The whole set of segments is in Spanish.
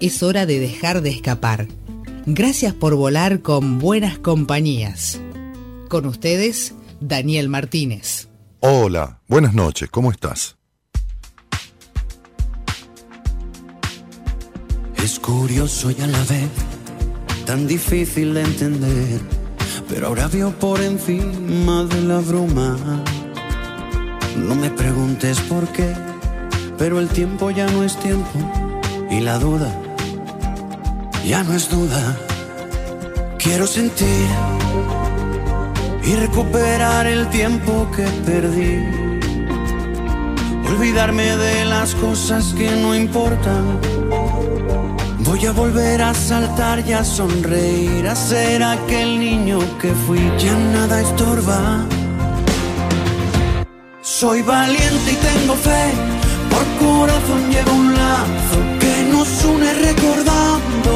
es hora de dejar de escapar. Gracias por volar con buenas compañías. Con ustedes, Daniel Martínez. Hola, buenas noches, ¿cómo estás? Es curioso y a la vez tan difícil de entender, pero ahora veo por encima de la bruma. No me preguntes por qué, pero el tiempo ya no es tiempo y la duda ya no es duda. Quiero sentir y recuperar el tiempo que perdí. Olvidarme de las cosas que no importan. Voy a volver a saltar y a sonreír, a ser aquel niño que fui. Ya nada estorba. Soy valiente y tengo fe, por corazón llevo un lazo que nos une recordando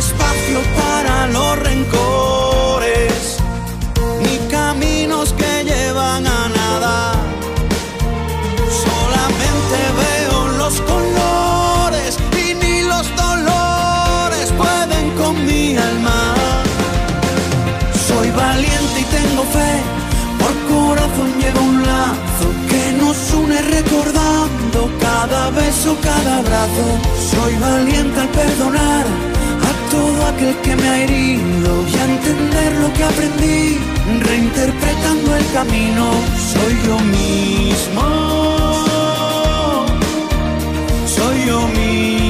Espacio para los rencores, ni caminos que llevan a nada. Solamente veo los colores y ni los dolores pueden con mi alma. Soy valiente y tengo fe, por corazón llevo un lazo que nos une recordando cada beso, cada abrazo. Soy valiente al perdonar todo aquel que me ha herido y a entender lo que aprendí, reinterpretando el camino, soy yo mismo. Soy yo misma.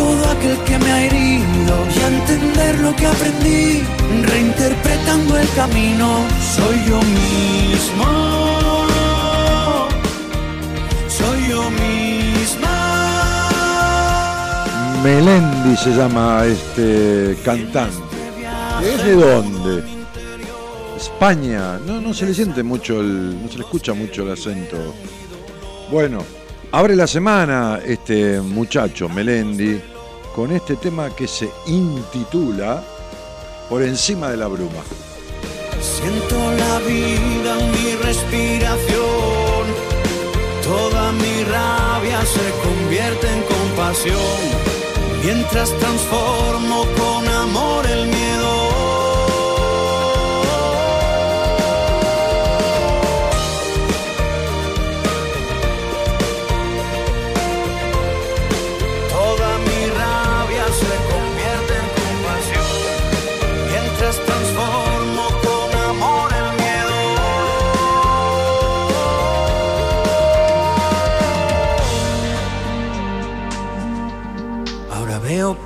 todo aquel que me ha herido y a entender lo que aprendí, reinterpretando el camino, soy yo mismo. Soy yo misma. Melendi se llama este cantante. ¿Es de dónde? España. No, no se le siente mucho el. no se le escucha mucho el acento. Bueno, Abre la semana este muchacho Melendi con este tema que se intitula Por encima de la bruma. Siento la vida en mi respiración, toda mi rabia se convierte en compasión, mientras transformo con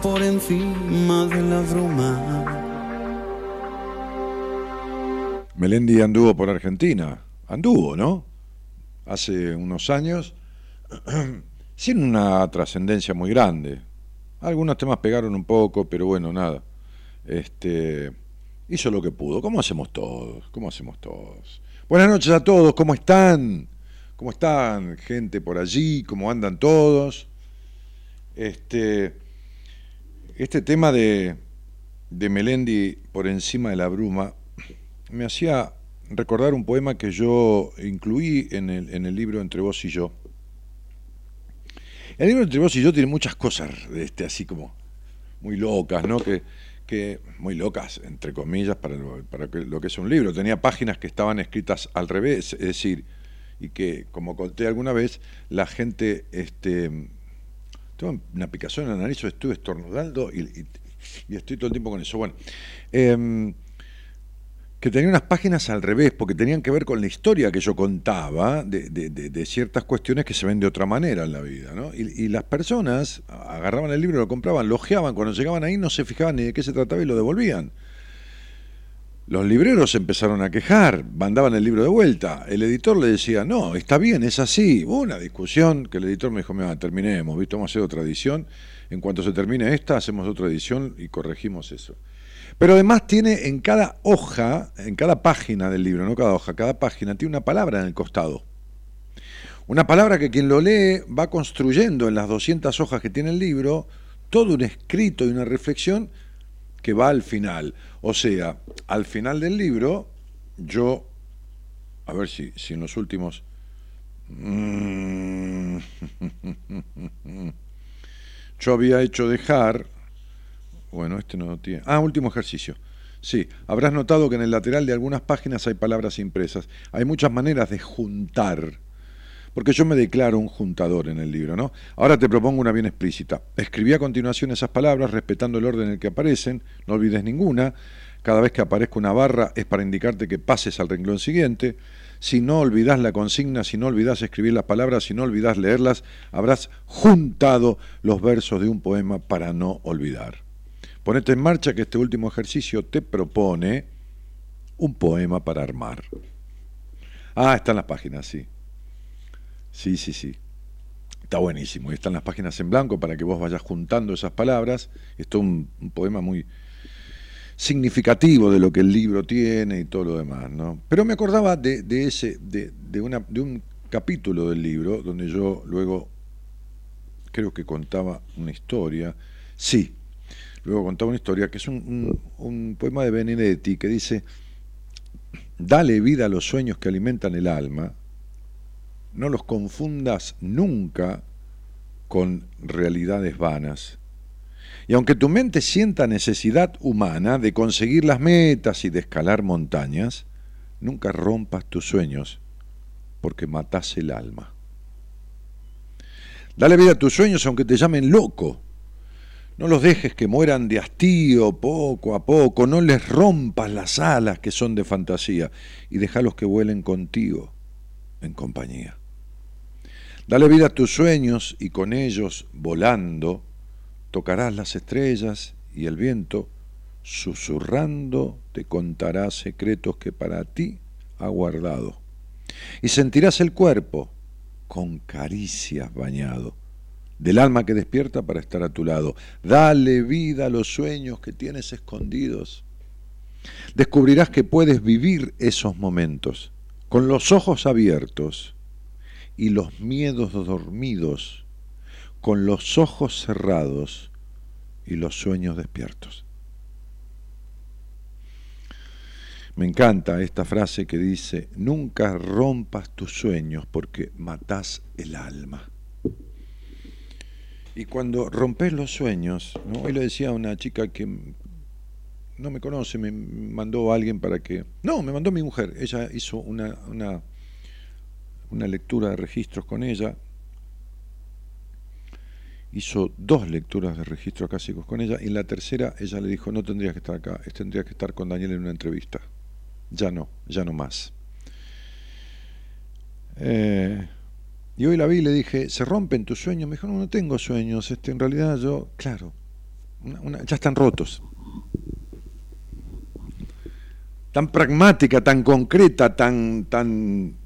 por encima de la bruma. Melendi anduvo por Argentina. Anduvo, ¿no? Hace unos años, sin una trascendencia muy grande. Algunos temas pegaron un poco, pero bueno, nada. Este, hizo lo que pudo. ¿Cómo hacemos todos? ¿Cómo hacemos todos? Buenas noches a todos, ¿cómo están? ¿Cómo están, gente por allí? ¿Cómo andan todos? Este, este tema de, de Melendi por encima de la bruma me hacía recordar un poema que yo incluí en el, en el libro Entre vos y yo. El libro Entre vos y yo tiene muchas cosas este, así como muy locas, ¿no? Que, que muy locas, entre comillas, para, lo, para lo que es un libro. Tenía páginas que estaban escritas al revés, es decir, y que, como conté alguna vez, la gente, este, tengo una picazón en la nariz, estuve estornudando y, y, estoy todo el tiempo con eso. Bueno, eh, que tenía unas páginas al revés, porque tenían que ver con la historia que yo contaba de, ciertas cuestiones que se ven de otra manera en la vida. ¿no? Y, las personas agarraban el libro, lo compraban, lo ojeaban, cuando llegaban ahí no se fijaban ni de qué se trataba y lo devolvían. Los libreros empezaron a quejar, mandaban el libro de vuelta. El editor le decía, no, está bien, es así. Hubo una discusión que el editor me dijo, mira, terminemos, ¿viste? vamos a hacer otra edición. En cuanto se termine esta, hacemos otra edición y corregimos eso. Pero además tiene en cada hoja, en cada página del libro, no cada hoja, cada página tiene una palabra en el costado. Una palabra que quien lo lee va construyendo en las 200 hojas que tiene el libro todo un escrito y una reflexión que va al final. O sea, al final del libro, yo, a ver si, si en los últimos... Mm, yo había hecho dejar bueno, este no tiene. Ah, último ejercicio. Sí, habrás notado que en el lateral de algunas páginas hay palabras impresas. Hay muchas maneras de juntar, porque yo me declaro un juntador en el libro, ¿no? Ahora te propongo una bien explícita. Escribí a continuación esas palabras respetando el orden en el que aparecen, no olvides ninguna. Cada vez que aparezca una barra es para indicarte que pases al renglón siguiente. Si no olvidas la consigna, si no olvidas escribir las palabras, si no olvidas leerlas, habrás juntado los versos de un poema para no olvidar. Ponete en marcha que este último ejercicio te propone un poema para armar. Ah, están las páginas, sí. Sí, sí, sí. Está buenísimo. Y están las páginas en blanco para que vos vayas juntando esas palabras. Esto es un, un, poema muy significativo de lo que el libro tiene y todo lo demás, ¿no? Pero me acordaba de, de ese, de, de, una, de un capítulo del libro donde yo luego creo que contaba una historia. Sí, luego contaba una historia, que es un, poema de Benedetti que dice, dale vida a los sueños que alimentan el alma, no los confundas nunca con realidades vanas. Y aunque tu mente sienta necesidad humana de conseguir las metas y de escalar montañas, nunca rompas tus sueños porque matas el alma. Dale vida a tus sueños aunque te llamen loco, no los dejes que mueran de hastío poco a poco, no les rompas las alas que son de fantasía y déjalos que vuelen contigo en compañía. Dale vida a tus sueños y con ellos, volando, tocarás las estrellas y el viento, susurrando, te contará secretos que para ti ha guardado. Y sentirás el cuerpo con caricias bañado del alma que despierta para estar a tu lado. Dale vida a los sueños que tienes escondidos. Descubrirás que puedes vivir esos momentos con los ojos abiertos y los miedos dormidos, con los ojos cerrados y los sueños despiertos. Me encanta esta frase que dice, nunca rompas tus sueños porque matás el alma. Y cuando rompes los sueños, hoy le decía a una chica que no me conoce, me mandó a alguien para que... No, me mandó mi mujer, ella hizo una, una, una lectura de registros con ella, hizo dos lecturas de registros clásicos con ella y en la tercera ella le dijo, no tendrías que estar acá, tendrías que estar con Daniel en una entrevista. Ya no, ya no más. Eh, y hoy la vi y le dije, ¿se rompen tus sueños? Me dijo, no, no tengo sueños. Este, en realidad yo, claro, ya están rotos. tan pragmática, tan concreta, tan, tan,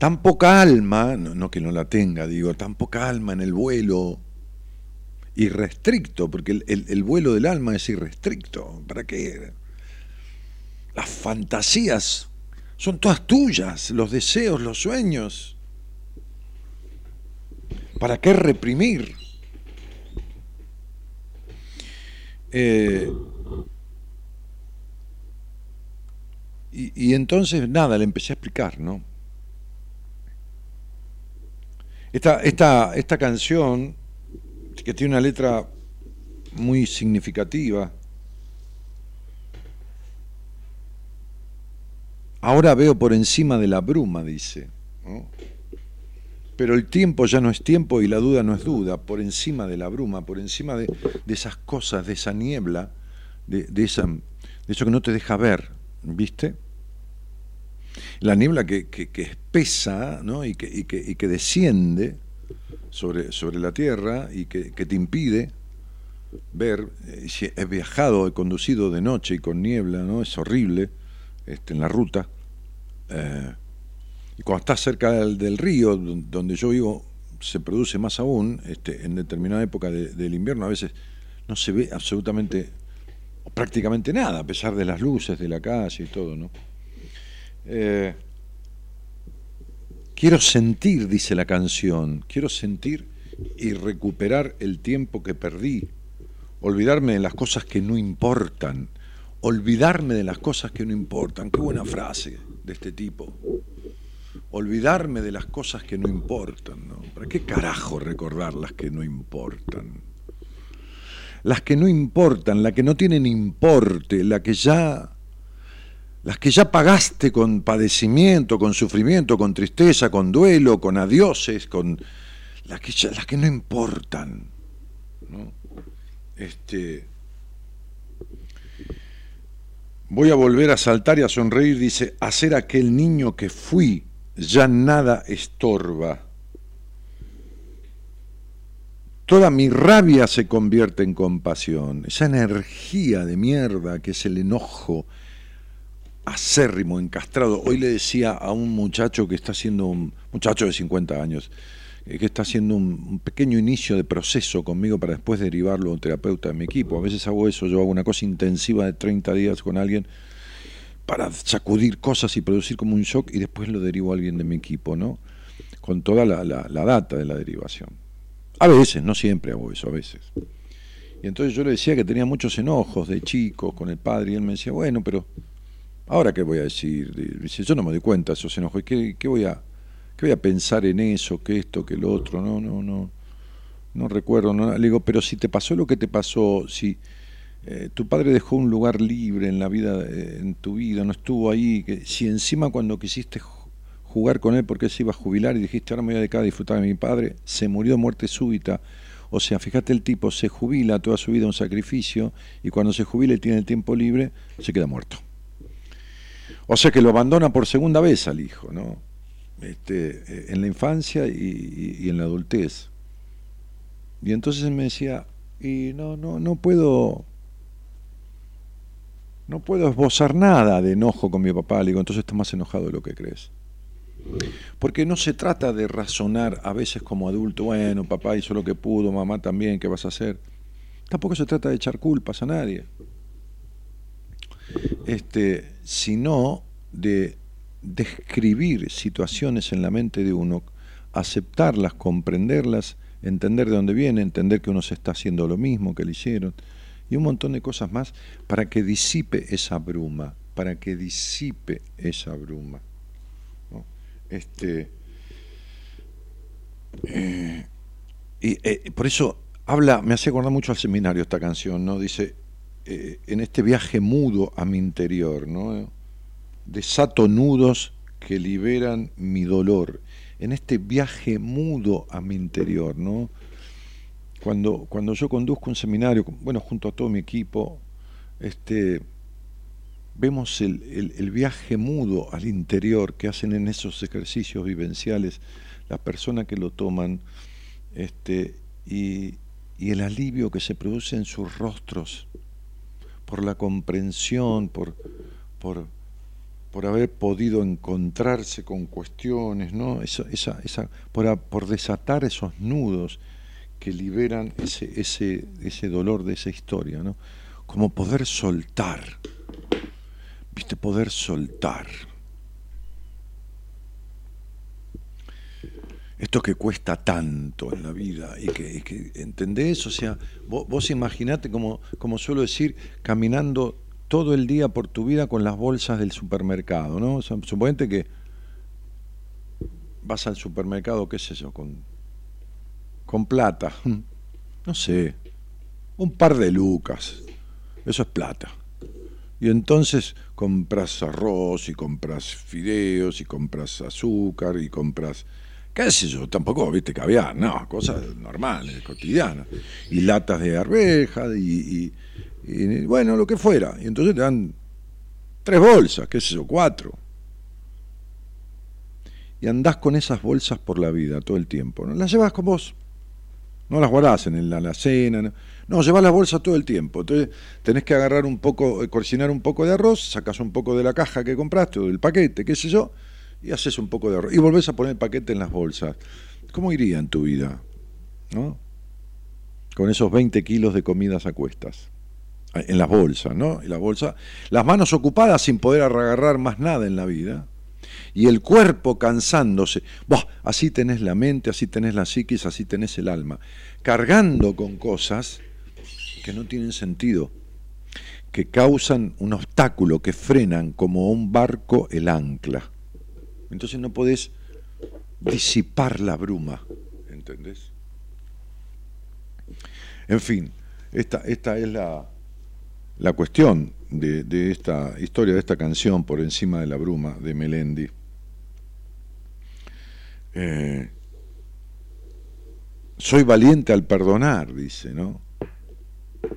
tan poca alma, no, que no la tenga, digo, tan poca alma en el vuelo irrestricto, porque el, el vuelo del alma es irrestricto. ¿Para qué? Las fantasías son todas tuyas, los deseos, los sueños. ¿Para qué reprimir? Eh, y, entonces, nada, le empecé a explicar, ¿no? Esta, esta, esta canción, que tiene una letra muy significativa, ahora veo por encima de la bruma, dice. Pero el tiempo ya no es tiempo y la duda no es duda, por encima de la bruma, por encima de, esas cosas, de esa niebla, de, de eso que no te deja ver, ¿viste? La niebla que, que, espesa ¿no? y, que, y, y, que, desciende sobre, sobre la tierra y que, te impide ver, eh, si he viajado, he conducido de noche y con niebla, ¿no? Es horrible este, en la ruta. Eh, y cuando estás cerca del, río, donde yo vivo, se produce más aún, este, en determinada época del invierno, a veces no se ve absolutamente prácticamente nada, a pesar de las luces de la calle y todo, ¿no? Eh, quiero sentir, dice la canción, quiero sentir y recuperar el tiempo que perdí, olvidarme de las cosas que no importan, olvidarme de las cosas que no importan. Qué buena frase de este tipo. Olvidarme de las cosas que no importan. ¿Para qué carajo recordar las que no importan? Las que no importan, las que no tienen importe, la que ya, las que ya pagaste con padecimiento, con sufrimiento, con tristeza, con duelo, con adioses, con las que, las que no importan. ¿no? Este, Voy a volver a saltar y a sonreír, dice, a aquel niño que fui, ya nada estorba. Toda mi rabia se convierte en compasión. Esa energía de mierda que es el enojo acérrimo, encastrado. Hoy le decía a un muchacho que está siendo un muchacho de 50 años, eh, que está haciendo un, pequeño inicio de proceso conmigo para después derivarlo a un terapeuta de mi equipo. A veces hago eso, yo hago una cosa intensiva de 30 días con alguien para sacudir cosas y producir como un shock y después lo derivo a alguien de mi equipo, ¿no? Con toda la, la data de la derivación. A veces, no siempre hago eso, a veces. Y entonces yo le decía que tenía muchos enojos de chicos con el padre y él me decía, bueno, pero ahora qué voy a decir, dice, yo no me doy cuenta de esos enojos, ¿qué, qué voy a ¿Qué voy a pensar en eso, que esto, que lo otro? No, no, no. No recuerdo. No. Le digo, pero si te pasó lo que te pasó, si eh, tu padre dejó un lugar libre en la vida, eh, en tu vida, no estuvo ahí, que, si encima cuando quisiste jugar con él porque él se iba a jubilar y dijiste, ahora me voy a dedicar a disfrutar de mi padre, se murió de muerte súbita. O sea, fíjate el tipo, se jubila toda su vida un sacrificio y cuando se jubila y tiene el tiempo libre, se queda muerto. O sea que lo abandona por segunda vez al hijo, ¿no? este, eh, en la infancia y, en la adultez. Y entonces me decía, y no, no, no puedo, no puedo esbozar nada de enojo con mi papá. Le digo, entonces estás más enojado de lo que crees. Porque no se trata de razonar a veces como adulto, bueno, papá hizo lo que pudo, mamá también, ¿qué vas a hacer? Tampoco se trata de echar culpas a nadie. Este, sino de describir situaciones en la mente de uno, aceptarlas, comprenderlas, entender de dónde viene, entender que uno se está haciendo lo mismo que le hicieron, y un montón de cosas más para que disipe esa bruma, para que disipe esa bruma. Este, eh, y eh, por eso habla, me hace acordar mucho al seminario esta canción, ¿no? Dice, eh, en este viaje mudo a mi interior, ¿no? desato nudos que liberan mi dolor, en este viaje mudo a mi interior, ¿no? Cuando, cuando yo conduzco un seminario, bueno, junto a todo mi equipo, este, vemos el, el, viaje mudo al interior que hacen en esos ejercicios vivenciales las personas que lo toman, este, y, y el alivio que se produce en sus rostros por la comprensión, por, por, por haber podido encontrarse con cuestiones, ¿no? esa, esa, por, por, desatar esos nudos que liberan ese, ese, ese dolor de esa historia, ¿no? como poder soltar, viste, poder soltar. Esto que cuesta tanto en la vida y que, ¿entendés? O sea, vos, vos imaginate, como, como suelo decir, caminando todo el día por tu vida con las bolsas del supermercado, ¿no? O suponete que vas al supermercado, qué sé yo, con, con plata, no sé, un par de lucas, eso es plata. Y entonces compras arroz y compras fideos y compras azúcar y compras, qué sé yo, tampoco, viste, caviar, no, cosas normales, cotidianas. Y latas de arveja y y, bueno, lo que fuera. Y entonces te dan tres bolsas, qué sé yo, cuatro. Y andás con esas bolsas por la vida todo el tiempo. ¿no? Las llevas con vos. No las guardás en la alacena. No, no llevas las bolsas todo el tiempo. Entonces tenés que agarrar un poco, eh, cocinar un poco de arroz, sacas un poco de la caja que compraste o del paquete, qué sé yo, y haces un poco de arroz. Y volvés a poner el paquete en las bolsas. ¿Cómo iría en tu vida? ¿No? Con esos 20 kilos de comidas a cuestas en las bolsas, ¿no? Y la bolsa, las manos ocupadas sin poder agarrar más nada en la vida, y el cuerpo cansándose. así tenés la mente, así tenés la psiquis, así tenés el alma, cargando con cosas que no tienen sentido, que causan un obstáculo, que frenan como un barco el ancla. Entonces no podés disipar la bruma, ¿entendés? En fin, esta, esta es la, la cuestión de, esta historia, de esta canción, Por encima de la bruma, de Melendi. Eh, soy valiente al perdonar, dice, ¿no?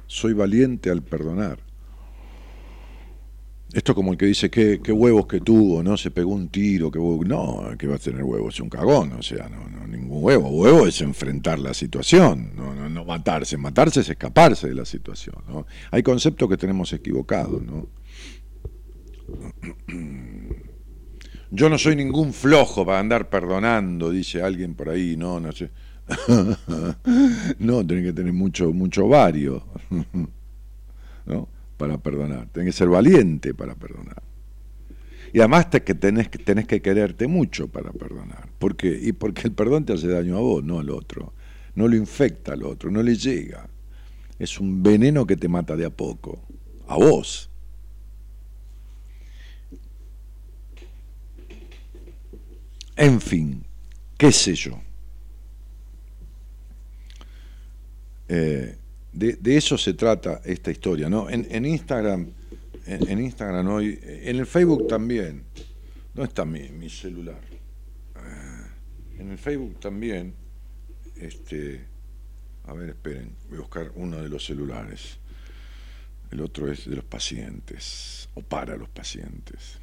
Soy valiente al perdonar. Esto como el que dice, qué, huevos que tuvo, ¿no? Se pegó un tiro, qué huevo. No, que va a tener huevos, es un cagón, o sea, no, no, ningún huevo. Huevo es enfrentar la situación, no, no, no matarse. Matarse es escaparse de la situación. Hay conceptos que tenemos equivocados, ¿no? Yo no soy ningún flojo para andar perdonando, dice alguien por ahí, no, no sé. no, tenés que tener mucho, mucho vario. ¿No? Para perdonar, tenés que ser valiente para perdonar. Y además te, que tenés, que quererte mucho para perdonar. porque Y porque el perdón te hace daño a vos, no al otro. No lo infecta al otro, no le llega. Es un veneno que te mata de a poco. A vos. En fin, qué sé yo. Eh, de, eso se trata esta historia, ¿no? En, Instagram, en, Instagram hoy, en el Facebook también. ¿Dónde está mi, celular? Eh, en el Facebook también, este, a ver, esperen, voy a buscar uno de los celulares. El otro es de los pacientes, o para los pacientes.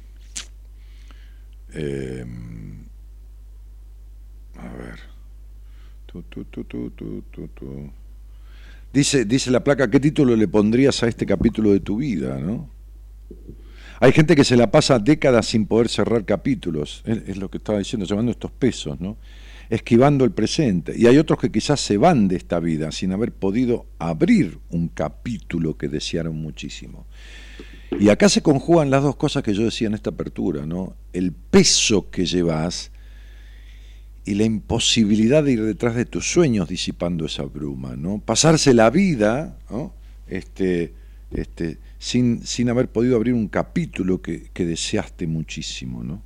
Eh, a ver. Tu, tu, tu. Dice, dice la placa, ¿qué título le pondrías a este capítulo de tu vida? ¿no? Hay gente que se la pasa décadas sin poder cerrar capítulos, es, lo que estaba diciendo, llevando estos pesos, ¿no? esquivando el presente. Y hay otros que quizás se van de esta vida sin haber podido abrir un capítulo que desearon muchísimo. Y acá se conjugan las dos cosas que yo decía en esta apertura, ¿no? El peso que llevas y la imposibilidad de ir detrás de tus sueños disipando esa bruma, ¿no? Pasarse la vida, Este, este, sin, sin, haber podido abrir un capítulo que, deseaste muchísimo, ¿no?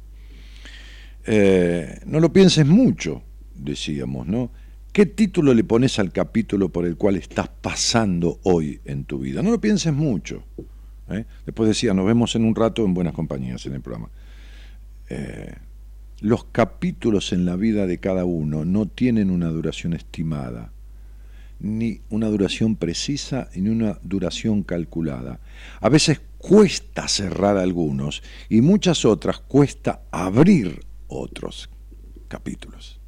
Eh, no lo pienses mucho, decíamos, ¿no? ¿Qué título le pones al capítulo por el cual estás pasando hoy en tu vida? No lo pienses mucho. ¿eh? Después decía, nos vemos en un rato en buenas compañías en el programa. Eh, los capítulos en la vida de cada uno no tienen una duración estimada, ni una duración precisa, ni una duración calculada. A veces cuesta cerrar algunos y muchas otras cuesta abrir otros capítulos.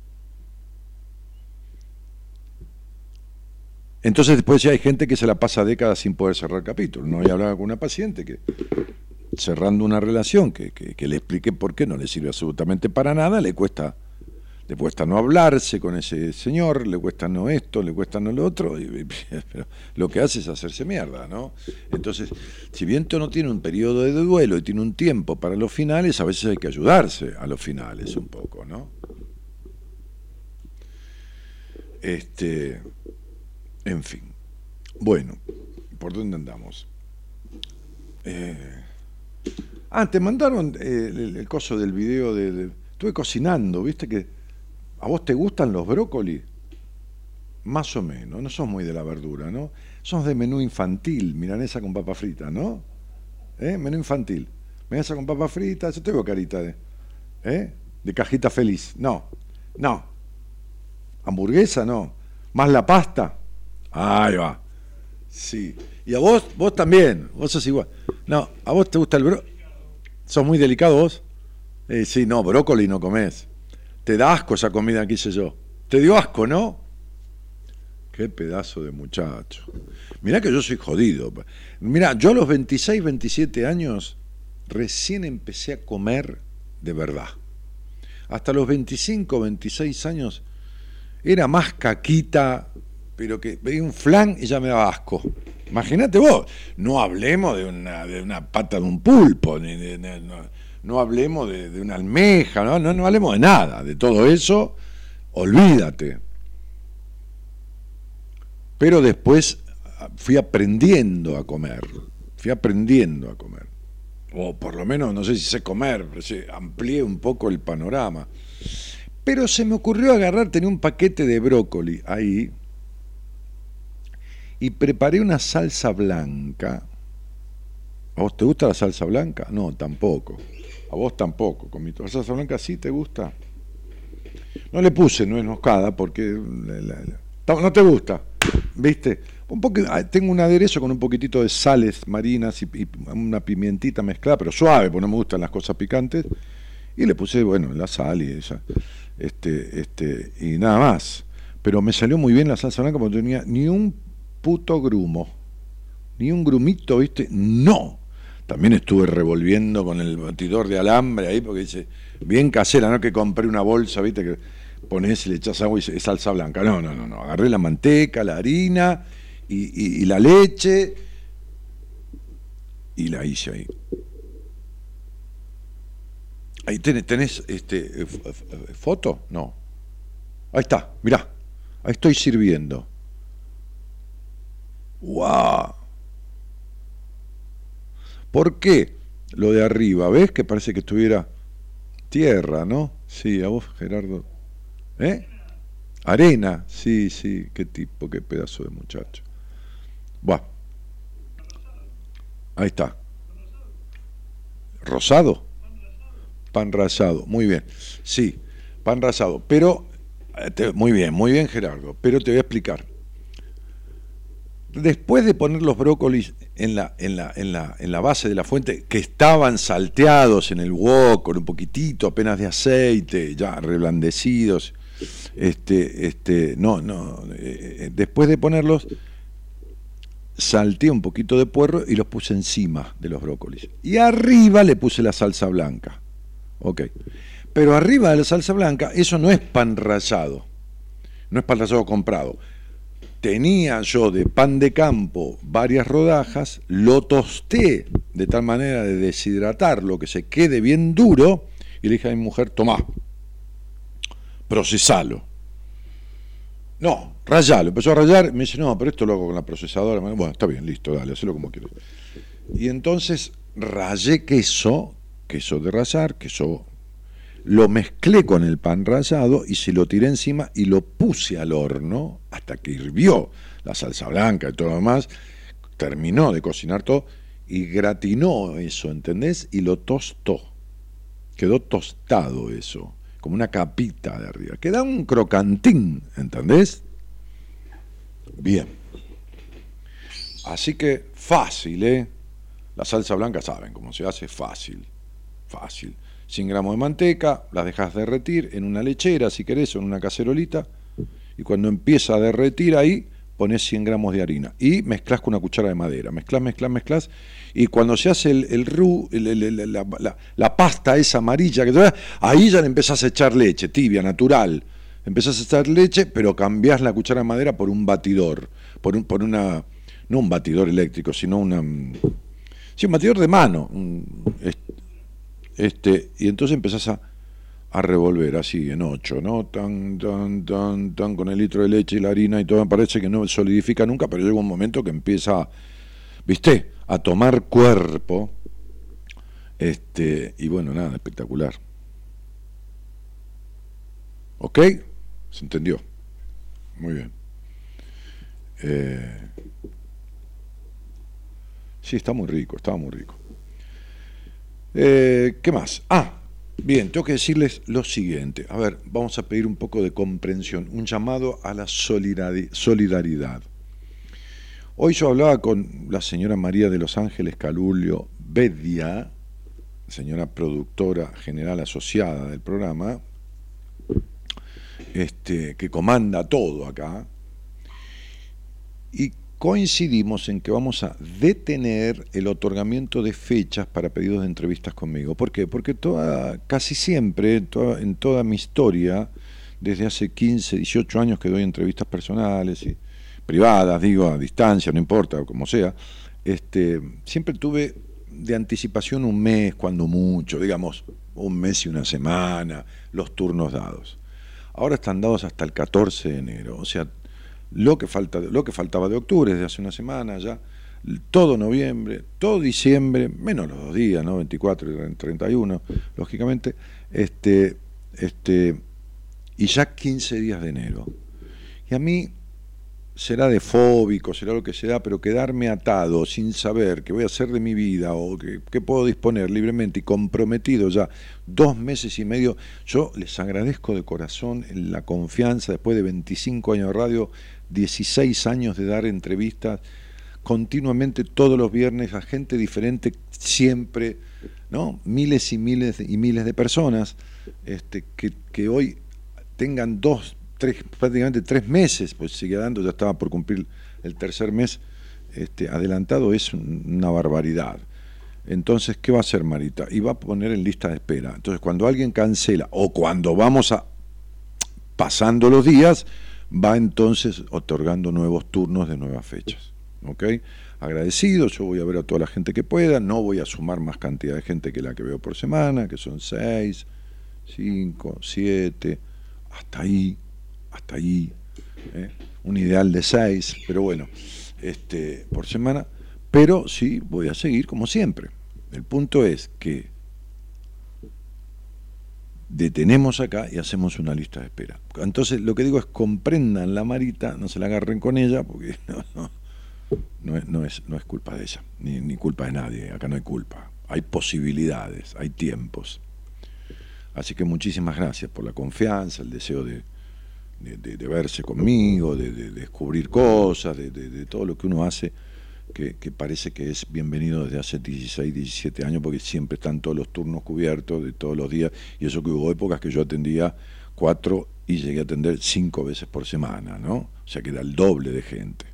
Entonces después ya hay gente que se la pasa décadas sin poder cerrar capítulo. No había hablado con una paciente que cerrando una relación que, que, le expliqué por qué no le sirve absolutamente para nada, le cuesta, le cuesta no hablarse con ese señor, le cuesta no esto, le cuesta no lo otro, pero lo que hace es hacerse mierda, ¿no? Entonces, si bien no tiene un periodo de duelo y tiene un tiempo para los finales, a veces hay que ayudarse a los finales un poco, ¿no? Este, en fin. Bueno, ¿por dónde andamos? Eh, Ah, te mandaron eh, el, coso del video de, Estuve cocinando, ¿viste que... ¿A vos te gustan los brócolis? Más o menos, no sos muy de la verdura, ¿no? Sos de menú infantil, milanesa con papa frita, ¿no? ¿Eh? Menú infantil. Milanesa con papa frita, yo tengo carita de... ¿Eh? De cajita feliz. No, no. Hamburguesa, no. Más la pasta. Ahí va. Sí. Y a vos, vos también, vos sos igual. No, a vos te gusta el brócoli. ¿Sos muy delicado vos? Eh, sí, no, brócoli no comes. Te da asco esa comida, qué sé yo. Te dio asco, ¿no? Qué pedazo de muchacho. Mirá que yo soy jodido. Mirá, yo a los 26, 27 años recién empecé a comer de verdad. Hasta los 25, 26 años era más caquita, pero que veía un flan y ya me daba asco. Imagínate vos, no hablemos de una, de una pata de un pulpo, no, hablemos de, una almeja, no, no, hablemos de nada, de todo eso, olvídate. Pero después fui aprendiendo a comer, fui aprendiendo a comer. O por lo menos, no sé si sé comer, pero sí, amplié un poco el panorama. Pero se me ocurrió agarrar, tenía un paquete de brócoli ahí, y preparé una salsa blanca. ¿A vos te gusta la salsa blanca? No, tampoco. A vos tampoco, comito. ¿La salsa blanca sí te gusta? No le puse nuez moscada porque no te gusta, ¿viste? Un poco, ah, tengo un aderezo con un poquitito de sales marinas y, una pimientita mezclada, pero suave, porque no me gustan las cosas picantes. Y le puse, bueno, la sal y esa, este, este, y nada más. Pero me salió muy bien la salsa blanca porque no tenía ni un puto grumo. Ni un grumito, ¿viste? No. También estuve revolviendo con el batidor de alambre ahí, porque dice, bien casera, ¿no? Que compré una bolsa, ¿viste? Que pones y le echas agua y es salsa blanca. No, no, no, no. Agarré la manteca, la harina y, la leche y la hice ahí. Ahí tenés, tenés este, foto, no. Ahí está, mirá, ahí estoy sirviendo. ¡Wow! ¿Por qué lo de arriba? ¿Ves que parece que estuviera tierra, no? Sí, a vos, Gerardo. ¿Eh? Arena, sí, sí, qué tipo, qué pedazo de muchacho. Buah. Ahí está. ¿Rosado? Pan rasado, muy bien. Sí, pan rasado. Pero, eh, muy bien, muy bien Gerardo, pero te voy a explicar después de poner los brócolis en la, base de la fuente, que estaban salteados en el wok con un poquitito apenas de aceite, ya reblandecidos, este, este, no, no, eh, eh, después de ponerlos, salteé un poquito de puerro y los puse encima de los brócolis. Y arriba le puse la salsa blanca. Ok. Pero arriba de la salsa blanca, eso no es pan rallado. No es pan rallado comprado tenía yo de pan de campo varias rodajas, lo tosté de tal manera de deshidratarlo, que se quede bien duro, y le dije a mi mujer, tomá, procesalo. No, rayalo. Empezó a rayar, me dice, no, pero esto lo hago con la procesadora. Bueno, está bien, listo, dale, hazlo como quieras. Y entonces rayé queso, queso de rayar, queso lo mezclé con el pan rallado y se lo tiré encima y lo puse al horno hasta que hirvió la salsa blanca y todo lo demás, terminó de cocinar todo y gratinó eso, ¿entendés? Y lo tostó. Quedó tostado eso, como una capita de arriba. Queda un crocantín, ¿entendés? Bien. Así que fácil, ¿eh? La salsa blanca saben cómo se hace, fácil, fácil 100 gramos de manteca, las dejas derretir en una lechera, si querés, o en una cacerolita, y cuando empieza a derretir ahí, pones 100 gramos de harina y mezclas con una cuchara de madera. Mezclas, mezclas, mezclas. Y cuando se hace el, el la, pasta esa amarilla, que ahí ya le empezás a echar leche, tibia, natural. Empezás a echar leche, pero cambiás la cuchara de madera por un batidor, por, un, por una, no un batidor eléctrico, sino una, sí, un batidor de mano. Y entonces empezás a, a revolver así en ocho, ¿no? Tan, tan, tan, tan, con el litro de leche y la harina y todo, me parece que no solidifica nunca, pero llega un momento que empieza, ¿viste? A tomar cuerpo. Este, y bueno, nada, espectacular. ¿Ok? ¿Se entendió? Muy bien. Eh, sí, está muy rico, estaba muy rico. Eh, ¿Qué más? Ah, Bien, tengo que decirles lo siguiente. A ver, vamos a pedir un poco de comprensión, un llamado a la solidaridad. Hoy yo hablaba con la señora María de los Ángeles Calulio Bedia, señora productora general asociada del programa, este, que comanda todo acá, y coincidimos en que vamos a detener el otorgamiento de fechas para pedidos de entrevistas conmigo. ¿Por qué? Porque toda, casi siempre, en toda mi historia, desde hace 15, 18 años que doy entrevistas personales y privadas, digo, a distancia, no importa, como sea, este, siempre tuve de anticipación un mes, cuando mucho, digamos, un mes y una semana, los turnos dados. Ahora están dados hasta el 14 de enero, o sea, lo que, falta, lo que faltaba de octubre, desde hace una semana ya, todo noviembre, todo diciembre, menos los dos días, ¿no? 24 y 31, lógicamente, este, este, y ya 15 días de enero. Y a mí será de fóbico, será lo que sea, pero quedarme atado sin saber qué voy a hacer de mi vida o qué puedo disponer libremente y comprometido ya dos meses y medio, yo les agradezco de corazón la confianza después de 25 años de radio 16 años de dar entrevistas continuamente todos los viernes a gente diferente, siempre, ¿no? Miles y miles y miles de personas este, que, hoy tengan dos, tres, prácticamente tres meses, pues sigue dando, ya estaba por cumplir el tercer mes este, adelantado, es una barbaridad. Entonces, ¿qué va a hacer Marita? Y va a poner en lista de espera. Entonces, cuando alguien cancela o cuando vamos a pasando los días, va entonces otorgando nuevos turnos de nuevas fechas. ¿ok? Agradecido, yo voy a ver a toda la gente que pueda, no voy a sumar más cantidad de gente que la que veo por semana, que son seis, cinco, siete, hasta ahí, hasta ahí, ¿eh? un ideal de seis, pero bueno, este, por semana, pero sí voy a seguir como siempre. El punto es que detenemos acá y hacemos una lista de espera. Entonces, lo que digo es comprendan la Marita, no se la agarren con ella, porque no, no, es, no es culpa de ella, ni, ni, culpa de nadie, acá no hay culpa. Hay posibilidades, hay tiempos. Así que muchísimas gracias por la confianza, el deseo de, de, verse conmigo, de, descubrir cosas, de todo lo que uno hace que, parece que es bienvenido desde hace 16, 17 años, porque siempre están todos los turnos cubiertos de todos los días, y eso que hubo épocas que yo atendía cuatro y llegué a atender cinco veces por semana, ¿no? O sea que era el doble de gente.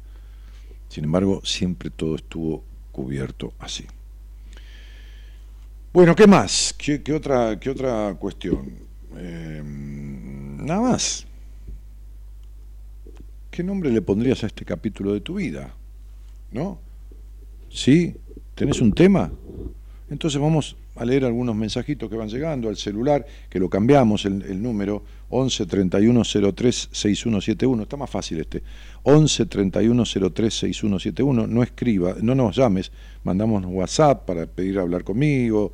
Sin embargo, siempre todo estuvo cubierto así. Bueno, ¿qué más? ¿Qué, otra, qué otra cuestión? Em, nada más. ¿Qué nombre le pondrías a este capítulo de tu vida? ¿No? ¿Sí? ¿Tenés un tema? Entonces vamos a leer algunos mensajitos que van llegando al celular, que lo cambiamos el, número 11 31 03 6171, está más fácil este. 11 31 03 6171, no escriba, no nos llames, mandamos WhatsApp para pedir hablar conmigo,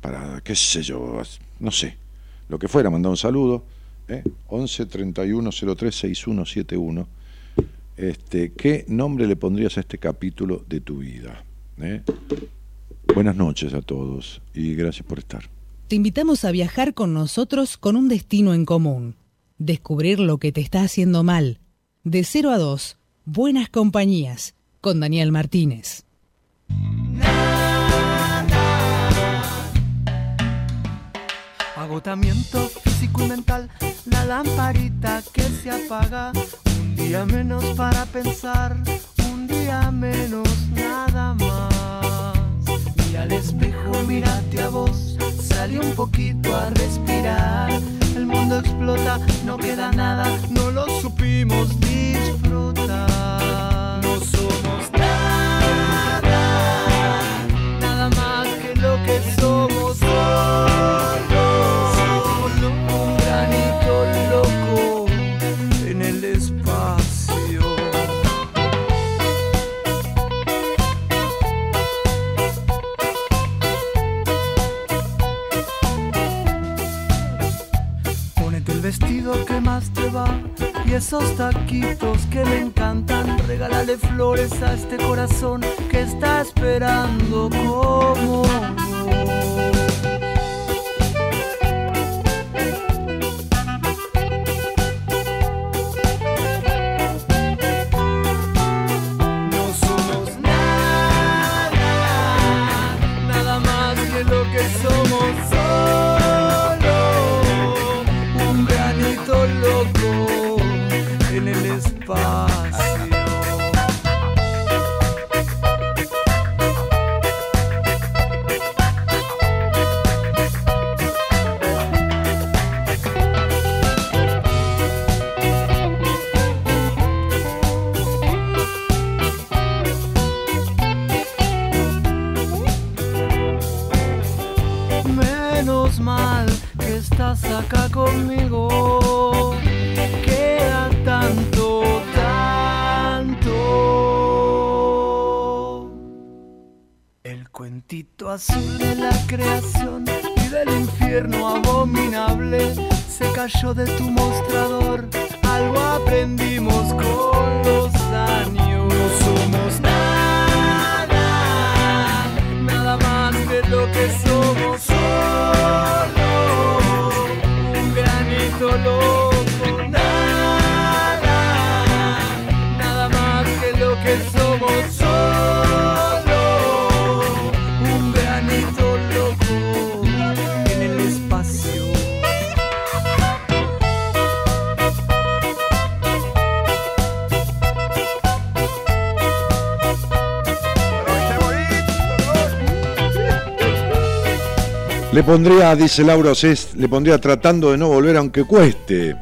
para qué sé yo, no sé, lo que fuera, mandar un saludo. ¿eh? 11 31 03 6171 este, ¿qué nombre le pondrías a este capítulo de tu vida? ¿Eh? Buenas noches a todos y gracias por estar. Te invitamos a viajar con nosotros con un destino en común. Descubrir lo que te está haciendo mal. De 0 a 2, Buenas Compañías, con Daniel Martínez. Agotamiento físico y mental, la lamparita que se apaga día menos para pensar, un día menos nada más. Mira al espejo, mírate a vos, sale un poquito a respirar. El mundo explota, no queda nada, no lo supimos disfrutar. No somos nada, nada más que lo que somos. Esos taquitos que me encantan. Regálale flores a este corazón que está esperando como. Espacio. Menos mal que estás acá conmigo. Cuentito azul de la creación y del infierno abominable se cayó de tu mostrador. Algo aprendimos con los años. No somos nada, nada más que lo que somos. Solo un granito loco. Le pondría, dice Laura Cés, le pondría tratando de no volver aunque cueste.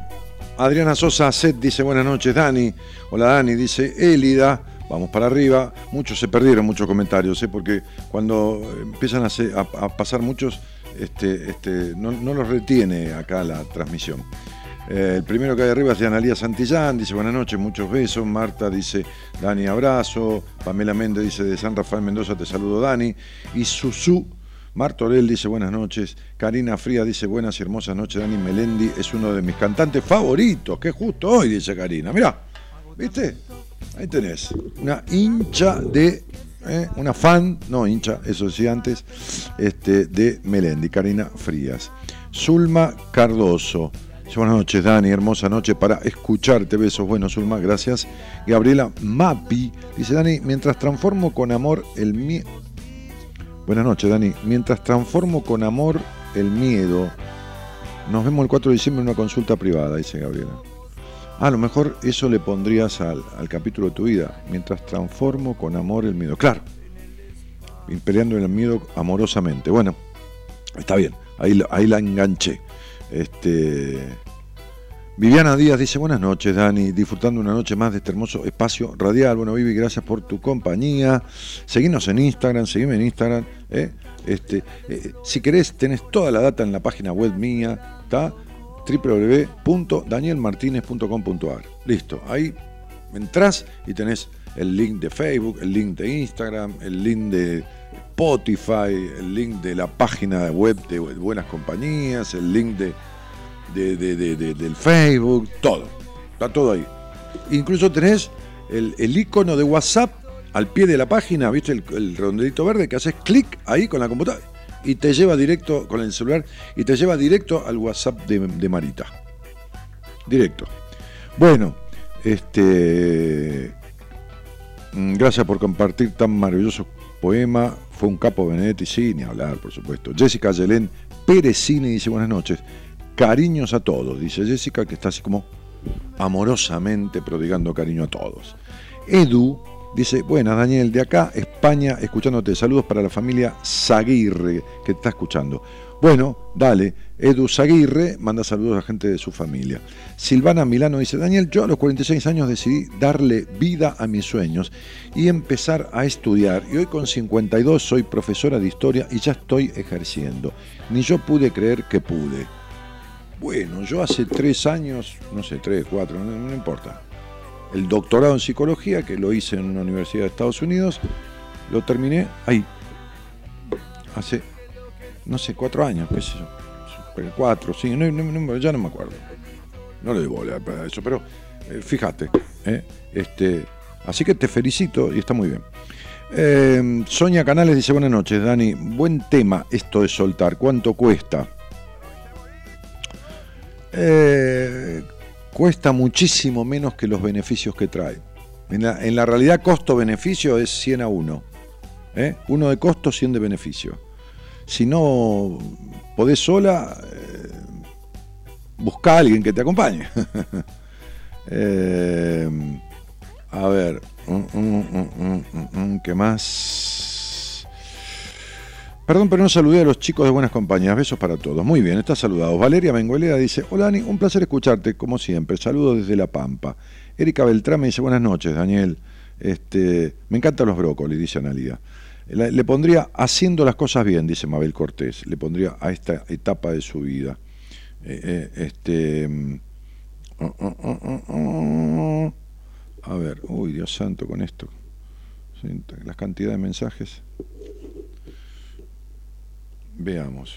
Adriana Sosa Set dice buenas noches, Dani. Hola Dani, dice Élida. Vamos para arriba. Muchos se perdieron, muchos comentarios, ¿eh? porque cuando empiezan a, pasar muchos, este, este, no, no los retiene acá la transmisión. Eh, el primero que hay arriba es de Analía Santillán, dice buenas noches, muchos besos. Marta dice Dani, abrazo. Pamela Méndez dice de San Rafael Mendoza, te saludo Dani. Y Susu Martorell dice buenas noches. Karina Fría dice buenas y hermosas noches. Dani Melendi es uno de mis cantantes favoritos. Que justo hoy, dice Karina. Mirá, ¿viste? Ahí tenés. Una hincha de. ¿eh? Una fan, no hincha, eso decía antes, este, de Melendi, Karina Frías. Zulma Cardoso. Buenas noches, Dani. Hermosa noche para escucharte. Besos. Bueno, Zulma, gracias. Gabriela Mapi dice: Dani, mientras transformo con amor el miedo. Buenas noches, Dani. Mientras transformo con amor el miedo, nos vemos el 4 de diciembre en una consulta privada, dice Gabriela. Ah, a lo mejor eso le pondrías al, al capítulo de tu vida. Mientras transformo con amor el miedo. Claro. Imperiando el miedo amorosamente. Bueno, está bien. Ahí, ahí la enganché. Este. Viviana Díaz dice buenas noches, Dani, disfrutando una noche más de este hermoso espacio radial. Bueno, Vivi, gracias por tu compañía. Seguinos en Instagram, seguime en Instagram. ¿eh? Este, eh, si querés, tenés toda la data en la página web mía, ¿está? www.danielmartinez.com.ar. Listo, ahí entrás y tenés el link de Facebook, el link de Instagram, el link de Spotify, el link de la página web de Buenas Compañías, el link de de, de- de- de- del Facebook, todo. Está todo ahí. Incluso tenés el, el icono de WhatsApp al pie de la página, ¿viste? El, el verde que haces clic ahí con la computadora y te lleva directo con el celular y te lleva directo al WhatsApp de, de Marita. Directo. Bueno, este. mm, Gracias por compartir tan maravilloso poema. Fue un capo Benedetti, sí, ni hablar, por supuesto. Jessica Yelén Perezini dice buenas noches. Cariños a todos, dice Jessica, que está así como amorosamente prodigando cariño a todos. Edu dice, buenas Daniel, de acá España, escuchándote, saludos para la familia Zaguirre que está escuchando. Bueno, dale, Edu Zaguirre manda saludos a gente de su familia. Silvana Milano dice, Daniel, yo a los 46 años decidí darle vida a mis sueños y empezar a estudiar. Y hoy con 52 soy profesora de historia y ya estoy ejerciendo. Ni yo pude creer que pude. Bueno, yo hace tres años, no sé, tres, cuatro, no, importa. El doctorado en psicología, que lo hice en una universidad de Estados Unidos, lo terminé ahí. Hace no sé, cuatro años, qué sé yo. Cuatro, sí, ya no me acuerdo. No le hablar para eso, pero eh, fíjate. Eh, este, así que te felicito y está muy bien. Eh, Sonia Canales dice, buenas noches, Dani. Buen tema esto de soltar. ¿Cuánto cuesta? Cuesta muchísimo menos que los beneficios que trae. En la, realidad, costo-beneficio es 100 a 1. Uno de costo, 100 de beneficio. Si no podés sola, eh, busca a alguien que te acompañe. Eh, a ver, mm, mm, mm, ¿qué más? Perdón, pero no saludé a los chicos de Buenas Compañías. Besos para todos. Muy bien, está saludado. Valeria Mengueleda dice, hola Dani, un placer escucharte, como siempre. Saludos desde La Pampa. Erika Beltrán me dice, buenas noches, Daniel. Este, me encantan los brócolis, dice Analia. Le, pondría haciendo las cosas bien, dice Mabel Cortés, le pondría a esta etapa de su vida. Eh, eh, este, mm, oh, oh, oh, a ver, uy, Dios santo con esto. Las cantidades de mensajes. Veamos.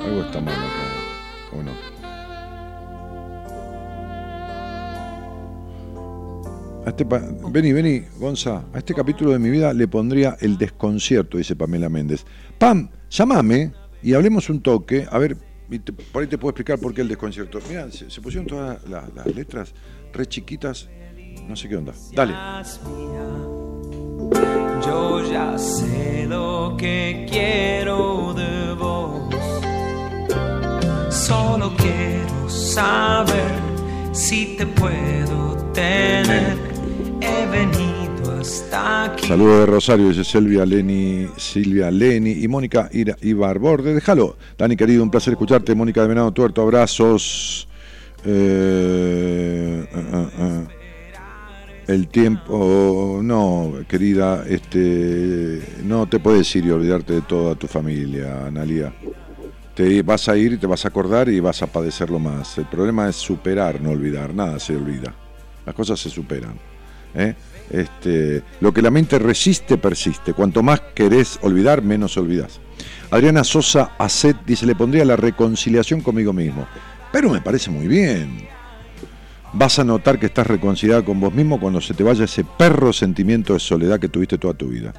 Algo está mal acá, ¿o no? A este vení, vení, Gonza. A este capítulo de mi vida le pondría el desconcierto, dice Pamela Méndez. Pam, llámame y hablemos un toque. A ver, por ahí te puedo explicar por qué el desconcierto. Mira, se, pusieron todas las letras re chiquitas. No sé qué onda. Dale. Yo ya sé lo que quiero de vos. Solo quiero saber si te puedo tener. He venido. Saludos de Rosario, dice Silvia Leni, Silvia Leni y Mónica Ibar Borde. Déjalo. Dani, querido, un placer escucharte. Mónica de Venado Tuerto, abrazos. Eh, uh, uh. El tiempo, no, querida, este, no te puedes ir y olvidarte de toda tu familia, Analia. Te vas a ir y te vas a acordar y vas a padecerlo más. El problema es superar, no olvidar. Nada se olvida. Las cosas se superan. ¿eh? Este, lo que la mente resiste, persiste. Cuanto más querés olvidar, menos olvidás. Adriana Sosa Acet dice, le pondría la reconciliación conmigo mismo. Pero me parece muy bien vas a notar que estás reconciliada con vos mismo cuando se te vaya ese perro sentimiento de soledad que tuviste toda tu vida.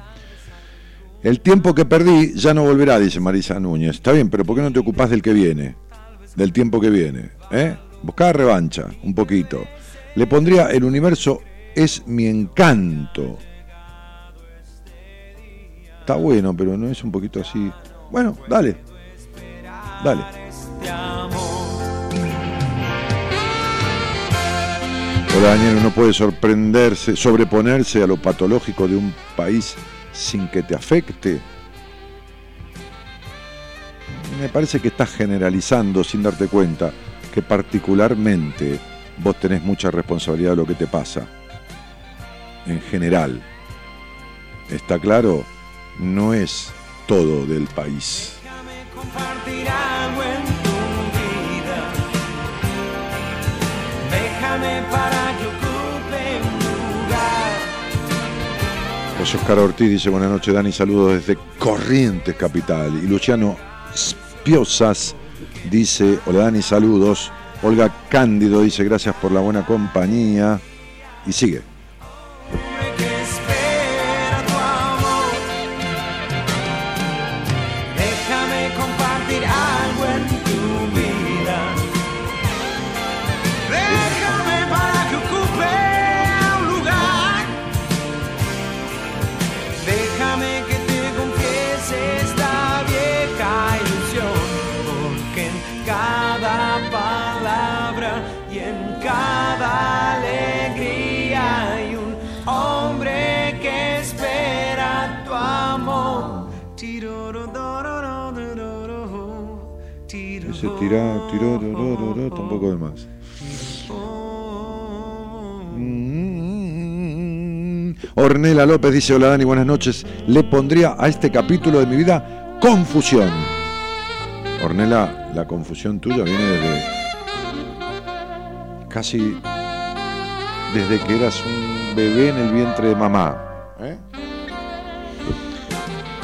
El tiempo que perdí ya no volverá, dice Marisa Núñez. Está bien, pero ¿por qué no te ocupás del que viene? Del tiempo que viene. ¿eh? Buscá revancha, un poquito. Le pondría el universo es mi encanto. Está bueno, pero no es un poquito así. Bueno, dale. Dale. Hola Daniel, no puede sorprenderse, sobreponerse a lo patológico de un país sin que te afecte. Me parece que estás generalizando sin darte cuenta que particularmente vos tenés mucha responsabilidad de lo que te pasa. En general. ¿Está claro? No es todo del país. José Oscar Ortiz dice buenas noches Dani, saludos desde Corrientes Capital. Y Luciano Spiosas dice hola Dani, saludos. Olga Cándido dice gracias por la buena compañía. Y sigue. Tira, tiró, tampoco de más. Mm. Ornela López dice, hola Dani, buenas noches. Le pondría a este capítulo de mi vida confusión. Ornela, la confusión tuya viene desde casi desde que eras un bebé en el vientre de mamá.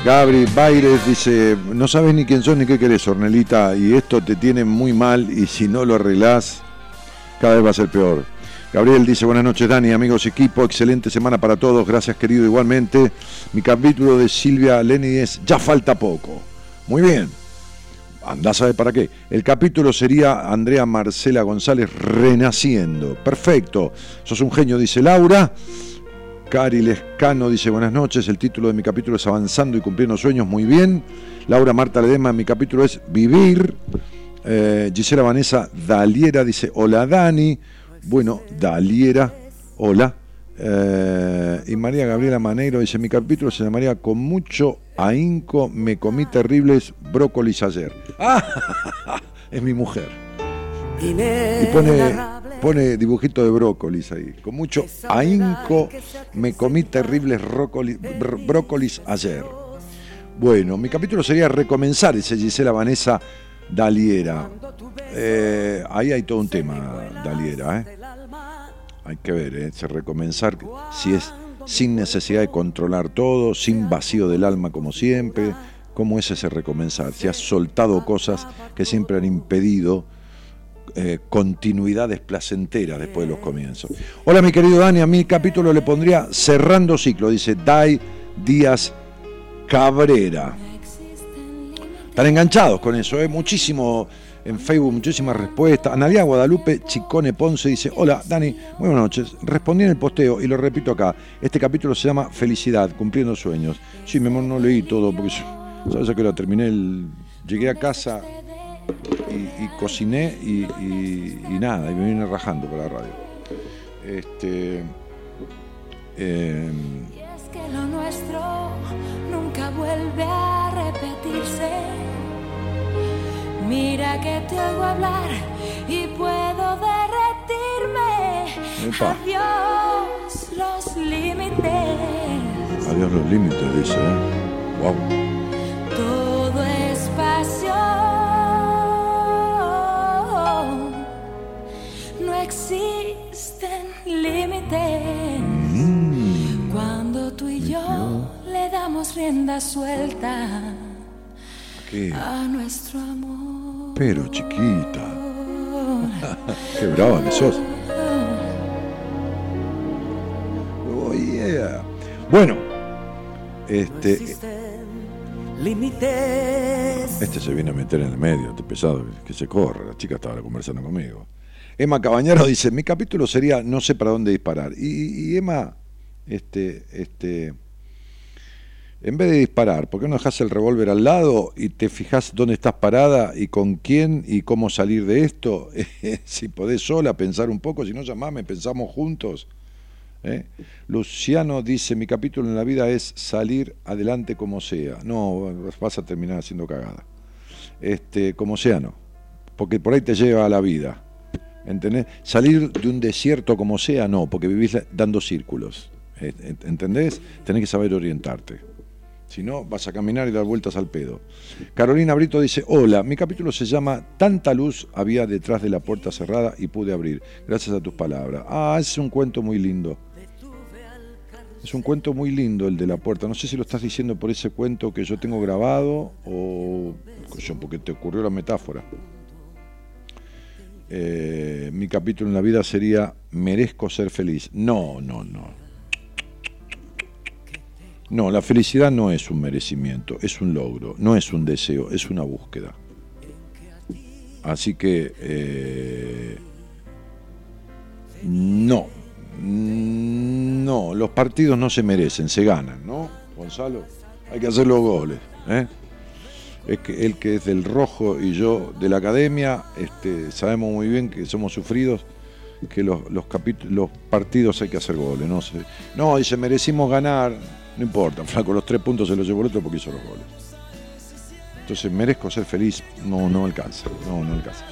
Gabri Baires dice, no sabes ni quién sos ni qué querés, Ornelita, y esto te tiene muy mal y si no lo arreglás, cada vez va a ser peor. Gabriel dice, buenas noches Dani, amigos equipo, excelente semana para todos, gracias querido igualmente. Mi capítulo de Silvia Leni es Ya falta poco. Muy bien, andá a saber para qué. El capítulo sería Andrea Marcela González renaciendo. Perfecto, sos un genio, dice Laura. Cari Lescano dice buenas noches, el título de mi capítulo es Avanzando y cumpliendo sueños, muy bien. Laura Marta Ledema, mi capítulo es Vivir. Eh, Gisela Vanessa Daliera dice hola Dani. Bueno, Daliera, hola. Eh, y María Gabriela Maneiro dice, mi capítulo se llamaría Con mucho ahínco me comí terribles brócolis ayer. ¡Ah! es mi mujer. Y pone, pone dibujito de brócolis ahí. Con mucho ahínco me comí terribles brócolis ayer. Bueno, mi capítulo sería recomenzar, dice Gisela Vanessa Daliera. Eh, ahí hay todo un tema, Daliera. ¿eh? Hay que ver, ¿eh? se recomenzar si es sin necesidad de controlar todo, sin vacío del alma como siempre. ¿Cómo es ese recomenzar? Si has soltado cosas que siempre han impedido eh, continuidades placenteras después de los comienzos. Hola mi querido Dani, a mi capítulo le pondría cerrando ciclo, dice Dai Díaz Cabrera. Están enganchados con eso, ¿eh? muchísimo en Facebook muchísimas respuestas. Analia Guadalupe Chicone Ponce dice, hola Dani, muy buenas noches. Respondí en el posteo y lo repito acá. Este capítulo se llama Felicidad, cumpliendo sueños. Sí, mi amor, no leí todo porque sabes que lo terminé, el, llegué a casa y, cociné y, nada, y me vine rajando para la radio. Este... Eh, y es que lo nuestro nunca vuelve a repetirse Mira que te oigo hablar y puedo derretirme. Adiós los límites. Adiós los límites, dice. ¿eh? Wow. Todo es existen límites. Mm. Cuando tú y yo le damos rienda suelta a nuestro amor. Pero chiquita. Qué brava que sos. Oh yeah. Bueno, este. Este se viene a meter en el medio, este pesado, que se corre. La chica estaba conversando conmigo. Emma Cabañero dice: Mi capítulo sería No sé para dónde disparar. Y, y Emma, este, este en vez de disparar, ¿por qué no dejas el revólver al lado y te fijas dónde estás parada y con quién y cómo salir de esto? si podés sola pensar un poco, si no llamame, pensamos juntos. ¿eh? Luciano dice, mi capítulo en la vida es salir adelante como sea. No, vas a terminar haciendo cagada. Este, como sea no, porque por ahí te lleva a la vida. ¿Entendés? Salir de un desierto como sea, no, porque vivís dando círculos. ¿Entendés? Tenés que saber orientarte. Si no, vas a caminar y dar vueltas al pedo. Carolina Brito dice, hola, mi capítulo se llama Tanta luz había detrás de la puerta cerrada y pude abrir, gracias a tus palabras. Ah, es un cuento muy lindo. Es un cuento muy lindo el de la puerta. No sé si lo estás diciendo por ese cuento que yo tengo grabado o porque te ocurrió la metáfora. Eh, mi capítulo en la vida sería Merezco ser feliz. No, no, no. No, la felicidad no es un merecimiento, es un logro, no es un deseo, es una búsqueda. Así que eh, no, no, los partidos no se merecen, se ganan, ¿no? Gonzalo, hay que hacer los goles. ¿eh? Es que él que es del rojo y yo de la academia, este, sabemos muy bien que somos sufridos, que los, los, partidos hay que hacer goles. No, sé. no, dice, merecimos ganar, no importa, flaco, los tres puntos se los llevó el otro porque hizo los goles. Entonces, merezco ser feliz, no, no alcanza, no, no alcanza.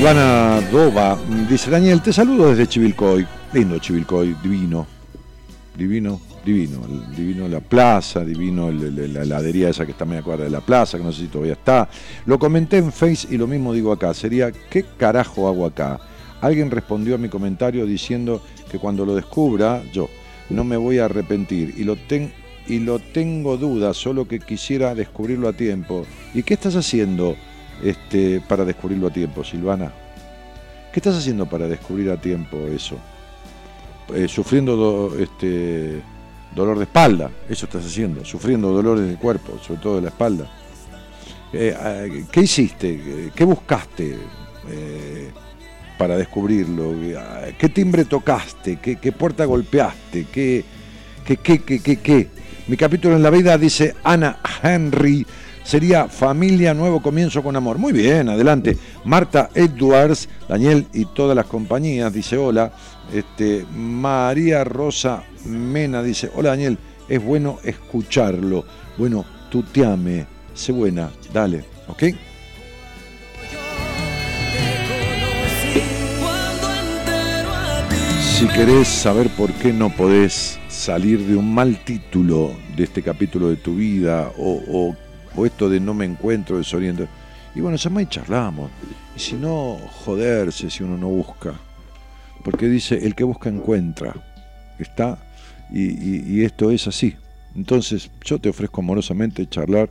Silvana Dova dice, Daniel, te saludo desde Chivilcoy. Lindo Chivilcoy, divino, divino, divino, divino la plaza, divino la heladería esa que está media cuadra de la plaza, que no sé si todavía está. Lo comenté en Face y lo mismo digo acá, sería, ¿qué carajo hago acá? Alguien respondió a mi comentario diciendo que cuando lo descubra, yo, no me voy a arrepentir y lo, y lo tengo dudas, solo que quisiera descubrirlo a tiempo. ¿Y qué estás haciendo? Este, para descubrirlo a tiempo, Silvana. ¿Qué estás haciendo para descubrir a tiempo eso? Eh, sufriendo este, dolor de espalda, eso estás haciendo, sufriendo dolores del cuerpo, sobre todo de la espalda. Eh, ah, ¿Qué hiciste? ¿Qué buscaste eh, para descubrirlo? ¿Qué timbre tocaste? ¿Qué, puerta golpeaste? ¿Qué, qué, qué, qué, qué, qué? Mi capítulo en la vida dice Ana Henry sería Familia Nuevo Comienzo con Amor. Muy bien, adelante. Marta Edwards, Daniel y todas las compañías, dice hola. Este, María Rosa Mena dice, hola Daniel, es bueno escucharlo. Bueno, tuteame, sé buena, dale, ¿ok? Si querés saber por qué no podés salir de un mal título de este capítulo de tu vida o, o o esto de no me encuentro, desoriento. Y bueno, llama y charlamos. Y si no, joderse si uno no busca. Porque dice, el que busca encuentra. Está. Y, esto es así. Entonces, yo te ofrezco amorosamente charlar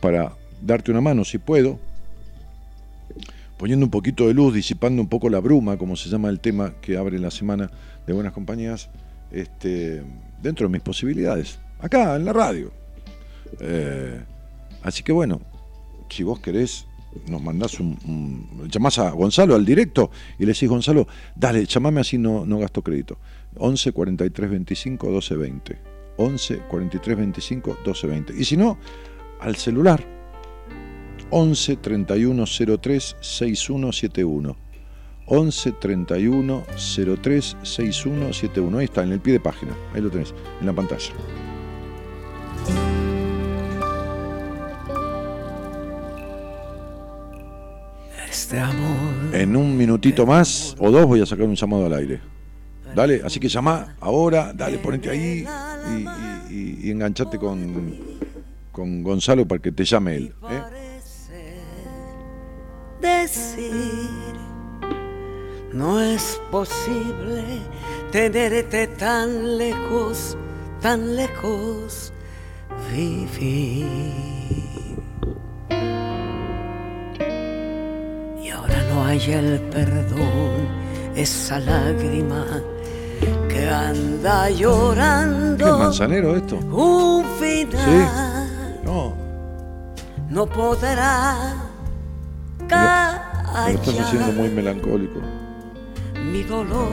para darte una mano, si puedo, poniendo un poquito de luz, disipando un poco la bruma, como se llama el tema que abre la semana de Buenas Compañías, este, dentro de mis posibilidades, acá en la radio. Eh, así que bueno, si vos querés, nos mandás un, llamás a Gonzalo al directo y le decís, Gonzalo, dale, llamame así no, no gasto crédito. 11 43 25 12 20. 11 43 25 12 20. Y si no, al celular. 11 31 03 6171. 11 31 03 6171. Ahí está, en el pie de página. Ahí lo tenés, en la pantalla. Este amor. En un minutito más o dos voy a sacar un llamado al aire. Dale, así que llama ahora, dale, ponete ahí y, enganchate con, con Gonzalo para que te llame él. ¿eh? Decir, no es posible tenerte tan lejos, tan lejos, vivir. Hay el perdón, esa lágrima que anda llorando. ¿Qué manzanero esto? Un final. No. No podrá callar. Me estás haciendo muy melancólico. Mi dolor,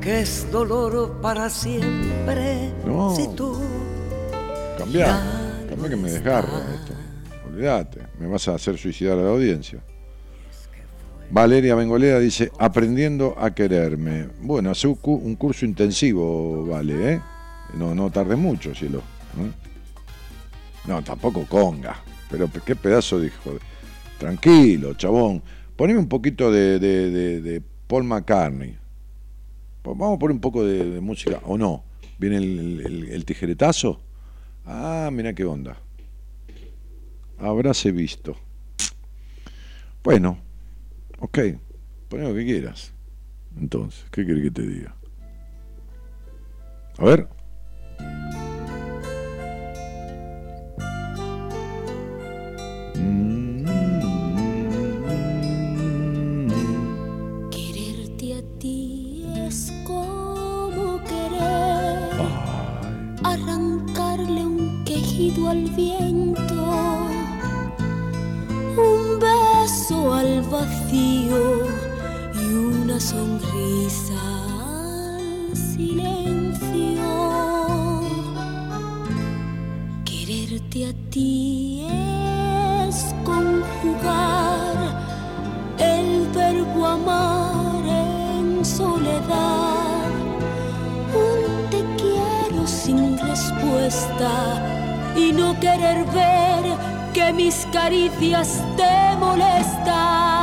que es dolor para siempre. No. Si tú. Cambia, cambia que me desgarra esto. Olvídate, me vas a hacer suicidar a la audiencia. Valeria Bengolea dice, aprendiendo a quererme. Bueno, hace un curso intensivo, vale, ¿eh? No, no tarde mucho, cielo. No, tampoco conga. Pero qué pedazo dijo. Tranquilo, chabón. Poneme un poquito de, de, Paul McCartney. Vamos a poner un poco de, música, ¿o no? ¿Viene el, tijeretazo? Ah, mira qué onda. Habráse visto. Bueno, Ok, pon lo que quieras. Entonces, ¿qué quieres que te diga? A ver. Quererte A ti es conjugar el verbo amar en soledad. Un te quiero sin respuesta y no querer ver que mis caricias te molestan.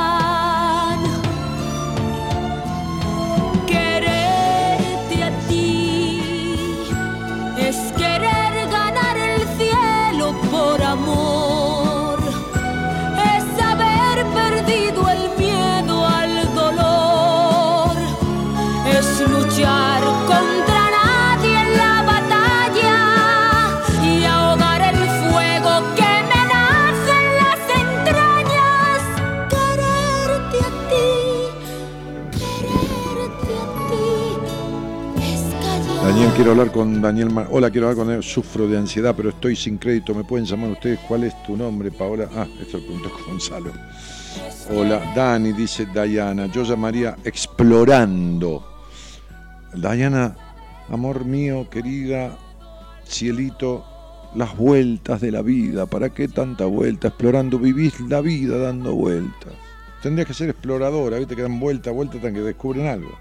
Quiero hablar con Daniel. Mar- Hola, quiero hablar con él. Sufro de ansiedad, pero estoy sin crédito. ¿Me pueden llamar ustedes? ¿Cuál es tu nombre, Paola? Ah, esto lo preguntó Gonzalo. Hola, Dani, dice Dayana. Yo llamaría explorando. Dayana, amor mío, querida, cielito, las vueltas de la vida. ¿Para qué tanta vuelta? Explorando, vivís la vida dando vueltas. Tendrías que ser exploradora, ¿viste? Que dan vuelta, vuelta hasta que descubren algo.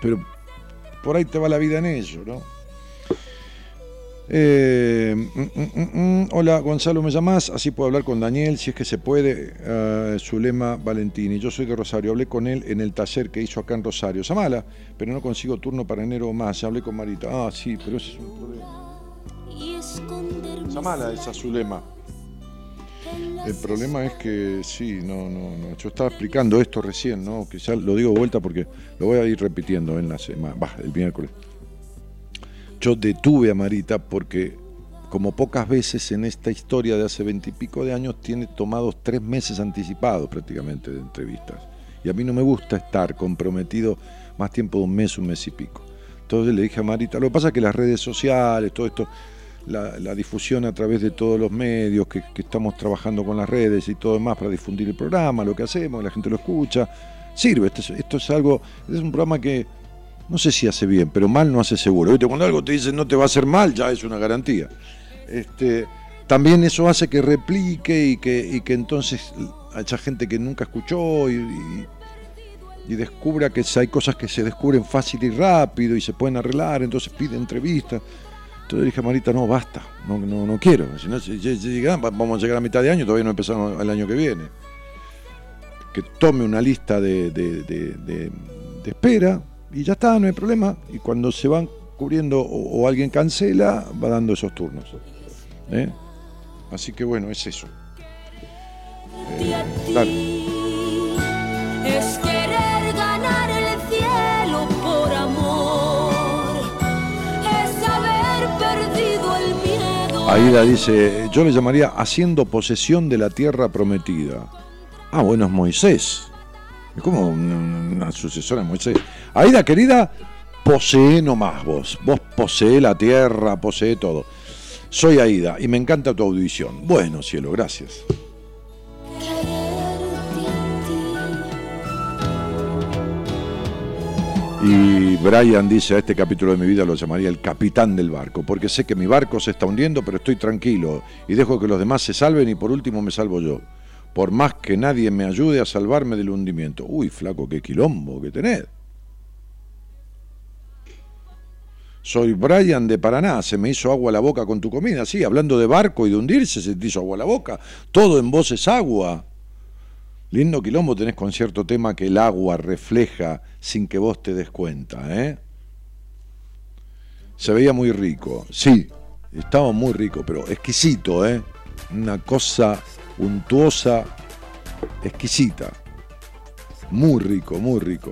Pero por ahí te va la vida en ello, ¿no? Eh, mm, mm, mm, hola, Gonzalo, ¿me llamás? Así puedo hablar con Daniel, si es que se puede. Eh, Zulema Valentini, yo soy de Rosario, hablé con él en el taller que hizo acá en Rosario. Llamala, pero no consigo turno para enero o más. Ya hablé con Marita. Ah, sí, pero ese es un problema. Llamala esa Zulema. El problema es que sí, no, no, no. Yo estaba explicando esto recién, ¿no? Ya lo digo vuelta porque lo voy a ir repitiendo en la semana, bah, el miércoles. Yo detuve a Marita porque, como pocas veces en esta historia de hace veintipico de años, tiene tomados tres meses anticipados prácticamente de entrevistas. Y a mí no me gusta estar comprometido más tiempo de un mes, un mes y pico. Entonces le dije a Marita, lo que pasa es que las redes sociales, todo esto, la, difusión a través de todos los medios, que, estamos trabajando con las redes y todo demás para difundir el programa, lo que hacemos, la gente lo escucha, sirve. Esto es, algo, es un programa que no sé si hace bien, pero mal no hace seguro. ¿Viste? Cuando algo te dice no te va a hacer mal, ya es una garantía. Este, también eso hace que replique y que, y que entonces haya gente que nunca escuchó y descubra que hay cosas que se descubren fácil y rápido y se pueden arreglar, entonces pide entrevistas. Entonces dije Marita, no, basta, no, no, no quiero. Si no, si- si- vamos a llegar a mitad de año, todavía no empezamos el año que viene. Que tome una lista de, de- de- de- de espera y ya está, no hay problema. Y cuando se van cubriendo o, o alguien cancela, va dando esos turnos. ¿eh? Así que bueno, es eso. Eh, dale. es querer ganar el cielo por amor, Aida dice, yo le llamaría haciendo posesión de la tierra prometida. Ah, bueno, es Moisés. Es como una, sucesora de Moisés. Aida, querida, posee nomás vos. Vos posee la tierra, posee todo. Soy Aida y me encanta tu audición. Bueno, cielo, gracias. Y Brian dice, a este capítulo de mi vida lo llamaría el capitán del barco, porque sé que mi barco se está hundiendo, pero estoy tranquilo y dejo que los demás se salven y por último me salvo yo. Por más que nadie me ayude a salvarme del hundimiento. Uy, flaco, qué quilombo que tenés. Soy Brian de Paraná, se me hizo agua la boca con tu comida. Sí, hablando de barco y de hundirse, se te hizo agua la boca. Todo en vos es agua. Lindo quilombo tenés con cierto tema que el agua refleja sin que vos te des cuenta, ¿eh? Se veía muy rico, sí, estaba muy rico, pero exquisito, ¿eh? Una cosa untuosa, exquisita. Muy rico, muy rico.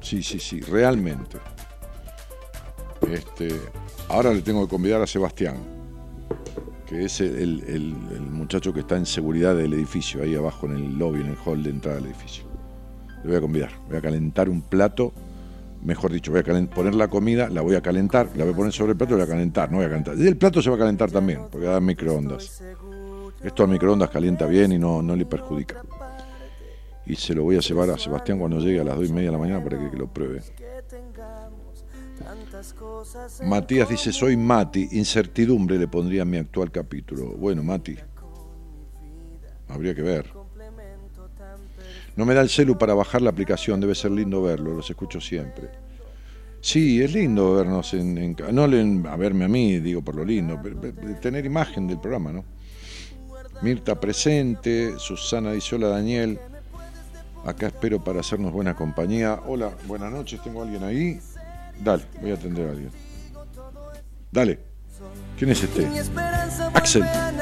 Sí, sí, sí, realmente. Este, ahora le tengo que convidar a Sebastián, es el, muchacho que está en seguridad del edificio, ahí abajo en el lobby, en el hall de entrada del edificio. Le voy a convidar, voy a calentar un plato, mejor dicho, voy a poner la comida, la voy a calentar, la voy a poner sobre el plato y la voy a calentar, no voy a calentar. Y el plato se va a calentar también, porque da microondas. Esto al microondas calienta bien y no, no le perjudica. Y se lo voy a llevar a Sebastián cuando llegue a las 2 y media de la mañana para que lo pruebe. Matías dice, soy Mati, incertidumbre le pondría a mi actual capítulo. Bueno, Mati, habría que ver. No me da el celu para bajar la aplicación, debe ser lindo verlo, los escucho siempre. Sí, es lindo vernos en, no a verme a mí, digo por lo lindo, pero, tener imagen del programa, ¿no? Mirta presente, Susana dice hola Daniel, acá espero para hacernos buena compañía. Hola, buenas noches, ¿tengo alguien ahí? Dale, voy a atender a alguien. Dale. ¿Quién es este? Axel. a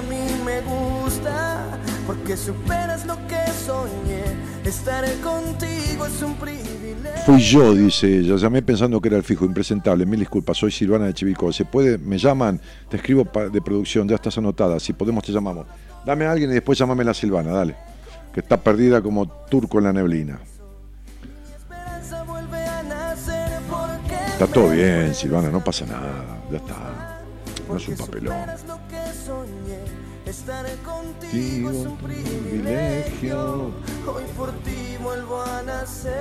y mí me gusta. Porque superas lo que soñé. Estaré contigo es un privilegio. Fui yo, dice ella. Llamé pensando que era el fijo, impresentable. Mil disculpas, soy Silvana de Chivico. ¿Se puede? Me llaman, te escribo de producción, ya estás anotada. Si podemos, te llamamos. Dame a alguien y después llámame la Silvana, dale. Que está perdida como turco en la neblina. Está todo bien, Silvana, no pasa nada. Ya está. No es un papelón. superas lo que soñé. Estaré contigo es un privilegio. Hoy por ti vuelvo a nacer.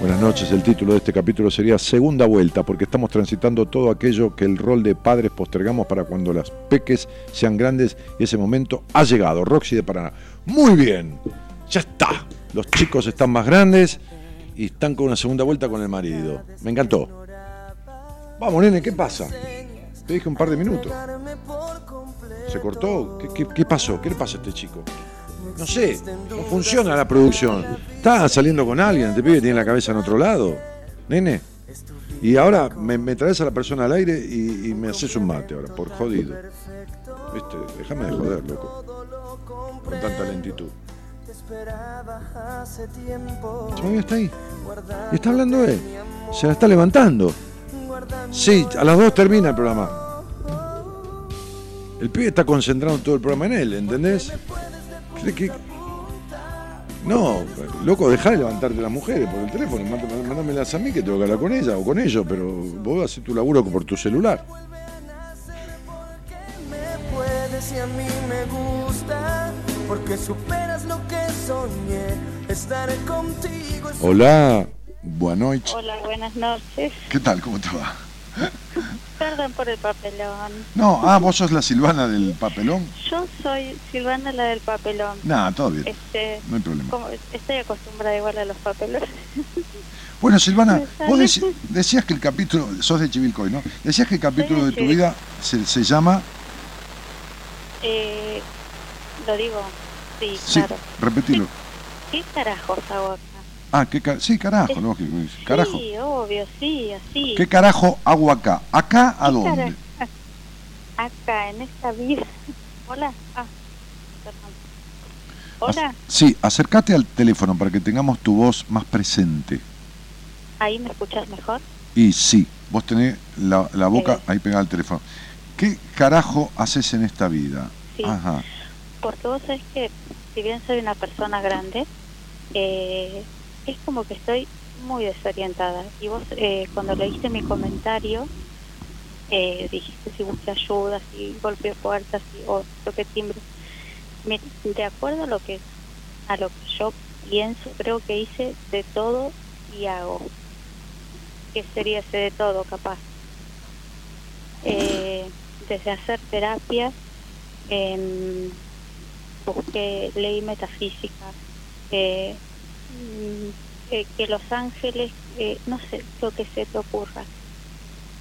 Buenas noches, el título de este capítulo sería Segunda Vuelta, porque estamos transitando todo aquello que el rol de padres postergamos para cuando las peques sean grandes y ese momento ha llegado. Roxy de Paraná. Muy bien, ya está. Los chicos están más grandes y están con una segunda vuelta con el marido. Me encantó. Vamos, nene, ¿qué pasa? Te dije un par de minutos. ¿Se cortó? ¿Qué, qué- qué pasó? ¿Qué le pasa a este chico? No sé, no funciona la producción. Está saliendo con alguien, este pibe tiene la cabeza en otro lado. Nene. Y ahora me, me traes a la persona al aire y, y me haces un mate ahora, por jodido. Viste, déjame de joder, loco. Con tanta lentitud. Todavía está ahí. Y está hablando él. Se la está levantando. Sí, a las dos termina el programa. El pibe está concentrado todo el programa en él, ¿entendés? ¿Cree que- No, loco, dejá de levantarte las mujeres por el teléfono, mándame- mándamelas a mí que tengo que hablar con ella o con ellos, pero vos haces tu laburo por tu celular. Me puedes y a mí me gusta. Porque superas lo que soñé. Estaré contigo. Hola, buenas noches. Hola, buenas noches. ¿Qué tal? ¿Cómo te va? Perdón por el papelón. No, ah, vos sos la Silvana del papelón. Yo soy Silvana, la del papelón. Nada, todo bien, Este, no hay problema. como estoy acostumbrada igual a los papelones. Bueno, Silvana, vos decías que el capítulo, sos de Chivilcoy, ¿no? Decías que el capítulo de de tu vida se, se llama, Eh, lo digo, sí, sí, claro. repetilo. ¿Qué carajos acá? Ah, ¿qué ca- sí, carajo, Es- lógico, carajo. Sí, obvio, sí, así. ¿Qué carajo hago acá? ¿Acá a ¿Qué dónde? Acá, en esta vida. Hola. Ah, perdón. Hola, Sí, acércate al teléfono para que tengamos tu voz más presente. ¿ahí me escuchas mejor? Y sí, vos tenés la, la boca Eh. ahí pegada al teléfono. ¿Qué carajo haces en esta vida? Sí. Ajá. Porque vos sabés que, si bien soy una persona grande, eh, es como que estoy muy desorientada. Y vos, eh, cuando leíste mi comentario, eh, dijiste si busqué ayuda, si golpeé puertas si, o toqué timbre. Me- de acuerdo a lo que a lo que yo pienso, creo que hice de todo y hago. ¿Qué sería ese de todo, capaz? Eh, desde hacer terapia, em, busqué ley metafísica, eh, mm, eh, que Los Ángeles, eh, no sé lo que se te ocurra,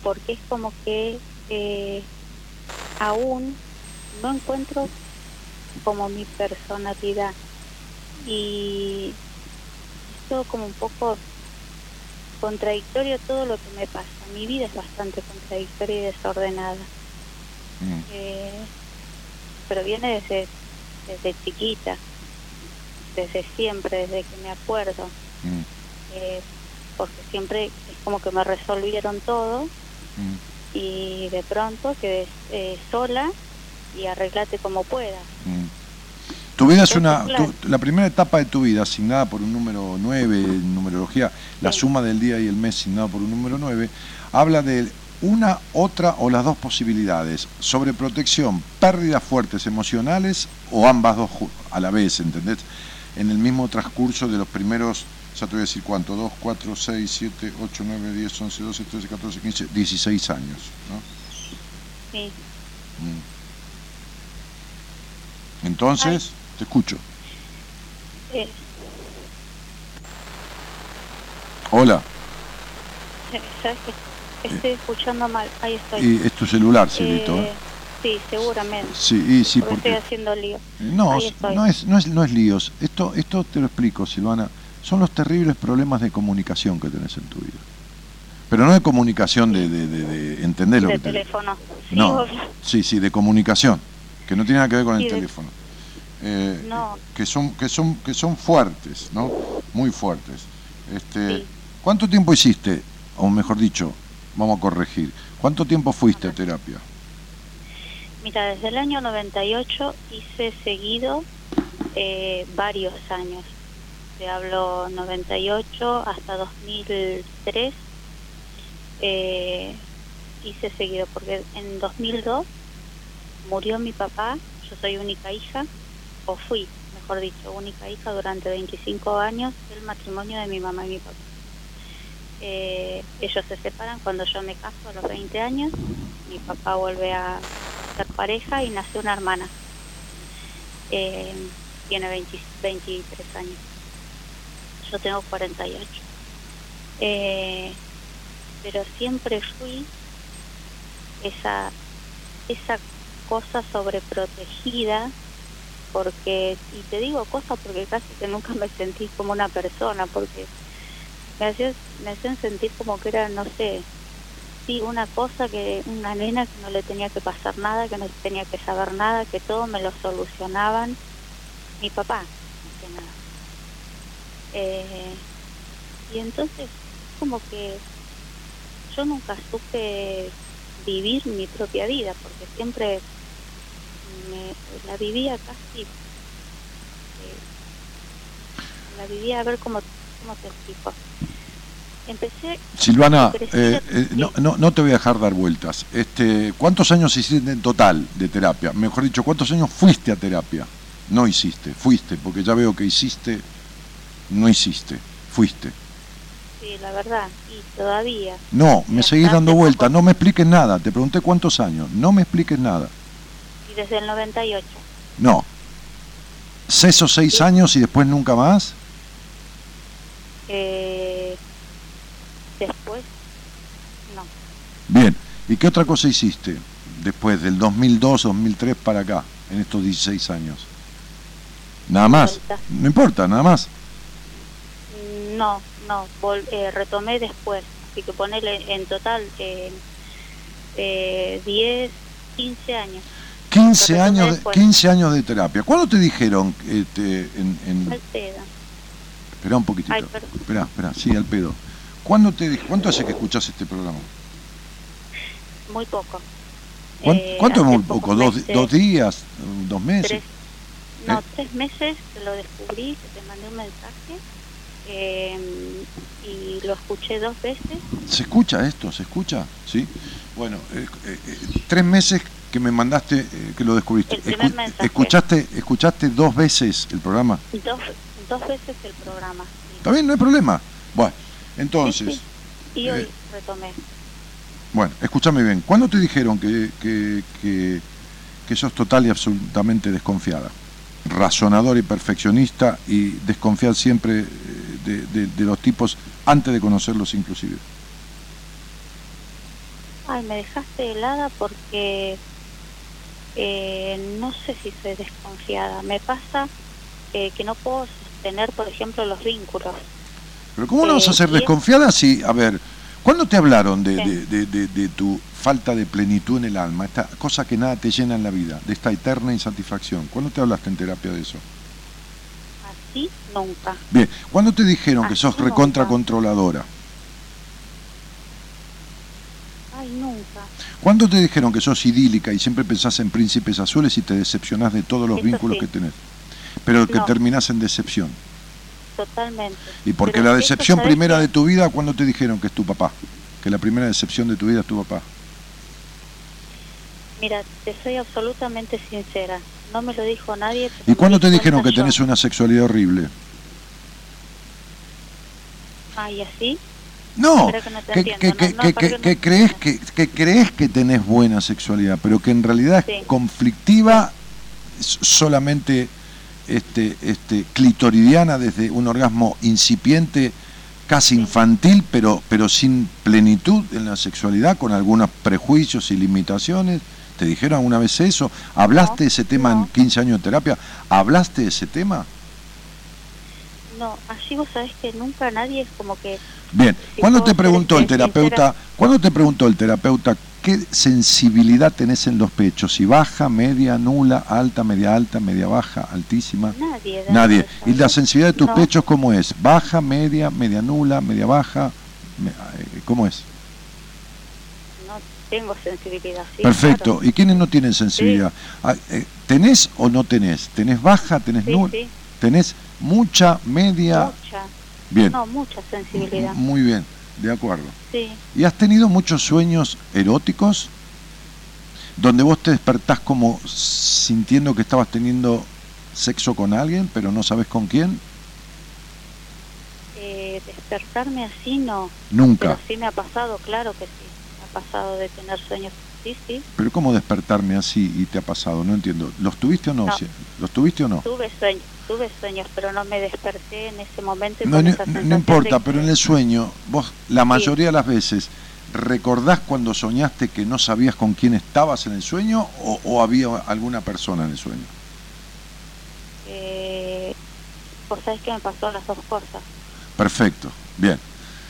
porque es como que eh, aún no encuentro como mi personalidad y es todo como un poco contradictorio todo lo que me pasa. Mi vida es bastante contradictoria y desordenada. Mm. Eh, pero viene desde, desde chiquita, desde siempre, desde que me acuerdo, Mm, eh, porque siempre es como que me resolvieron todo mm, y de pronto quedé eh, sola y arreglate como puedas. mm. Tu vida es una. Tu- la primera etapa de tu vida, asignada por un número 9 en numerología, la Sí. suma del día y el mes asignado por un número 9, habla de una, otra o las dos posibilidades. Sobreprotección, pérdidas fuertes emocionales o ambas dos a la vez, ¿entendés? En el mismo transcurso de los primeros, ya te voy a decir cuánto, 2, 4, 6, 7, 8, 9, 10, 11, 12, 13, 14, 15, 16 años. ¿no? Sí. Mm. Entonces, te escucho. Eh, Hola, eh, ¿Sabes qué? Estoy escuchando mal. Ahí estoy. y es tu celular, Cielito. Eh, ¿eh? Sí, seguramente. Sí, y sí, porque estoy haciendo lío. No, Ahí estoy. no es, no, es, no es líos. Esto, esto te lo explico, Silvana. Son los terribles problemas de comunicación que tenés en tu vida. Pero no de comunicación de, de, de, de- ¿entendés lo de que te teléfono. Sí, No, sí, sí, de comunicación, que no tiene nada que ver con el Sí, teléfono. Eh, No. que son que son que son fuertes, ¿no? Muy fuertes. Este, Sí. ¿cuánto tiempo hiciste? O mejor dicho, vamos a corregir. ¿Cuánto tiempo fuiste a terapia? Mira, desde el año 98 hice seguido eh, varios años. Te hablo 98 hasta 2003. Eh, hice seguido porque en 2002 murió mi papá. Yo soy única hija, o fui, mejor dicho, única hija durante 25 años del matrimonio de mi mamá y mi papá. Eh, ellos se separan cuando yo me caso a los 20 años. Mi papá vuelve a ser pareja y nace una hermana. Eh, tiene 20 23 años. Yo tengo 48. Eh, pero siempre fui esa esa cosa sobreprotegida porque y te digo cosa porque casi que nunca me sentí como una persona porque me hacían me hacían sentir como que era no sé sí una cosa que una nena que no le tenía que pasar nada que no tenía que saber nada que todo me lo solucionaban mi papá que nada. Eh, y entonces como que yo nunca supe vivir mi propia vida porque siempre me, la vivía casi eh, la vivía a ver cómo cómo te explico empecé Silvana, eh, eh, no, no, no te voy a dejar dar vueltas. Este, ¿Cuántos años hiciste en total de terapia? Mejor dicho, ¿cuántos años fuiste a terapia? No hiciste, fuiste, porque ya veo que hiciste, no hiciste, fuiste. sí la verdad y todavía No, me seguís dando vueltas, no me expliques nada. Te pregunté cuántos años, no me expliques nada. y desde el 98 No. ¿Ceso seis Sí. años y después nunca más? eh, después no Bien. ¿Y qué otra cosa hiciste después del 2002, 2003 para acá, en estos 16 años? Nada más. No importa, nada más. No, no, vol- eh, retomé después, así que ponele en total eh, eh, 10, 15 años. 15 Lo retomé años, de, después. 15 años de terapia. ¿Cuándo te dijeron, este, en, en- Al pedo. espera un poquitito, espera, espera, sí, al pedo. ¿Cuándo te, ¿Cuánto hace que escuchás este programa? Muy poco. ¿Cuán- Eh, ¿Cuánto es muy poco? ¿Dos, dos días? ¿Dos meses? Tres, no, Eh. tres meses que lo descubrí, que te mandé un mensaje eh, y lo escuché dos veces. ¿Se escucha esto? ¿Se escucha? ¿Sí? Bueno, eh, tres meses que me mandaste, que lo descubriste. El primer mensaje. ¿escuchaste, ¿Escuchaste dos veces el programa? Dos, dos veces el programa. sí. ¿Está bien? No hay problema. Bueno, entonces, Sí, sí. Y hoy eh, retomé. bueno, escúchame bien. ¿Cuándo te dijeron que, que, que, que sos total y absolutamente desconfiada? Razonador y perfeccionista y desconfiar siempre eh, de, de- de los tipos antes de conocerlos inclusive. Ay, me dejaste helada porque eh, no sé si soy desconfiada. Me pasa eh, que no puedo sostener, por ejemplo, los vínculos. Pero ¿cómo no vas a ser desconfiada si, a ver, ¿cuándo te hablaron de, Sí. de- de- de- de tu falta de plenitud en el alma, esta cosa que nada te llena en la vida, de esta eterna insatisfacción? ¿Cuándo te hablaste en terapia de eso? Así nunca. Bien, ¿cuándo te dijeron que sos nunca. recontra controladora? Ay, nunca. ¿Cuándo te dijeron que sos idílica y siempre pensás en príncipes azules y te decepcionás de todos los Eso vínculos sí. que tenés? Pero que No. terminás en decepción. Totalmente. Y porque Pero la decepción ¿sabes primera qué? de tu vida, ¿cuándo te dijeron que es tu papá? Que la primera decepción de tu vida es tu papá? Mira, te soy absolutamente sincera. No me lo dijo nadie. ¿Y cuándo te dijeron que yo. tenés una sexualidad horrible? Ah, ¿y así? No, que no te que, entiendo, que- no, que- no, que- ¿para que- qué crees que, que crees que tenés buena sexualidad, pero que en realidad es conflictiva, solamente este, este, clitoridiana desde un orgasmo incipiente, casi infantil, pero, pero sin plenitud en la sexualidad, con algunos prejuicios y limitaciones. ¿Te dijeron alguna vez eso? ¿Hablaste de ese tema en no. 15 años de terapia? ¿Hablaste de ese tema? No, así vos sabés que nunca nadie es como que... Bien, Si ¿cuándo te preguntó el terapeuta, sincera. cuándo te preguntó el terapeuta qué sensibilidad tenés en los pechos? Si baja, media, nula, alta, media alta, media baja, altísima. Nadie. Nadie. eso. ¿Y la sensibilidad de tus No. pechos cómo es? ¿Baja, media, media nula, media baja? Eh, ¿Cómo es? No tengo sensibilidad, sí. Perfecto. ¿Y quiénes no tienen sensibilidad? Ah, eh, ¿Tenés o no tenés? ¿Tenés baja, tenés nula? Sí, sí, ¿Tenés mucha, media? mucha. Bien. No, mucha sensibilidad. Muy bien, de acuerdo. Sí. ¿Y has tenido muchos sueños eróticos? Donde vos te despertás como sintiendo que estabas teniendo sexo con alguien, pero no sabes con quién? Eh, despertarme así no. Nunca. Pero sí me ha pasado, claro que sí. Me ha pasado de tener sueños. Sí, sí. Pero ¿cómo despertarme así y te ha pasado? No entiendo. ¿Los tuviste o no? ¿Los tuviste o no? Tuve sueños, tuve sueños, pero no me desperté en ese momento. y No, no, importa, de pero en el sueño, vos la mayoría de las veces, ¿recordás cuando soñaste que no sabías con quién estabas en el sueño o, o había alguna persona en el sueño? Eh, vos sabés que me pasó las dos cosas. Perfecto, bien.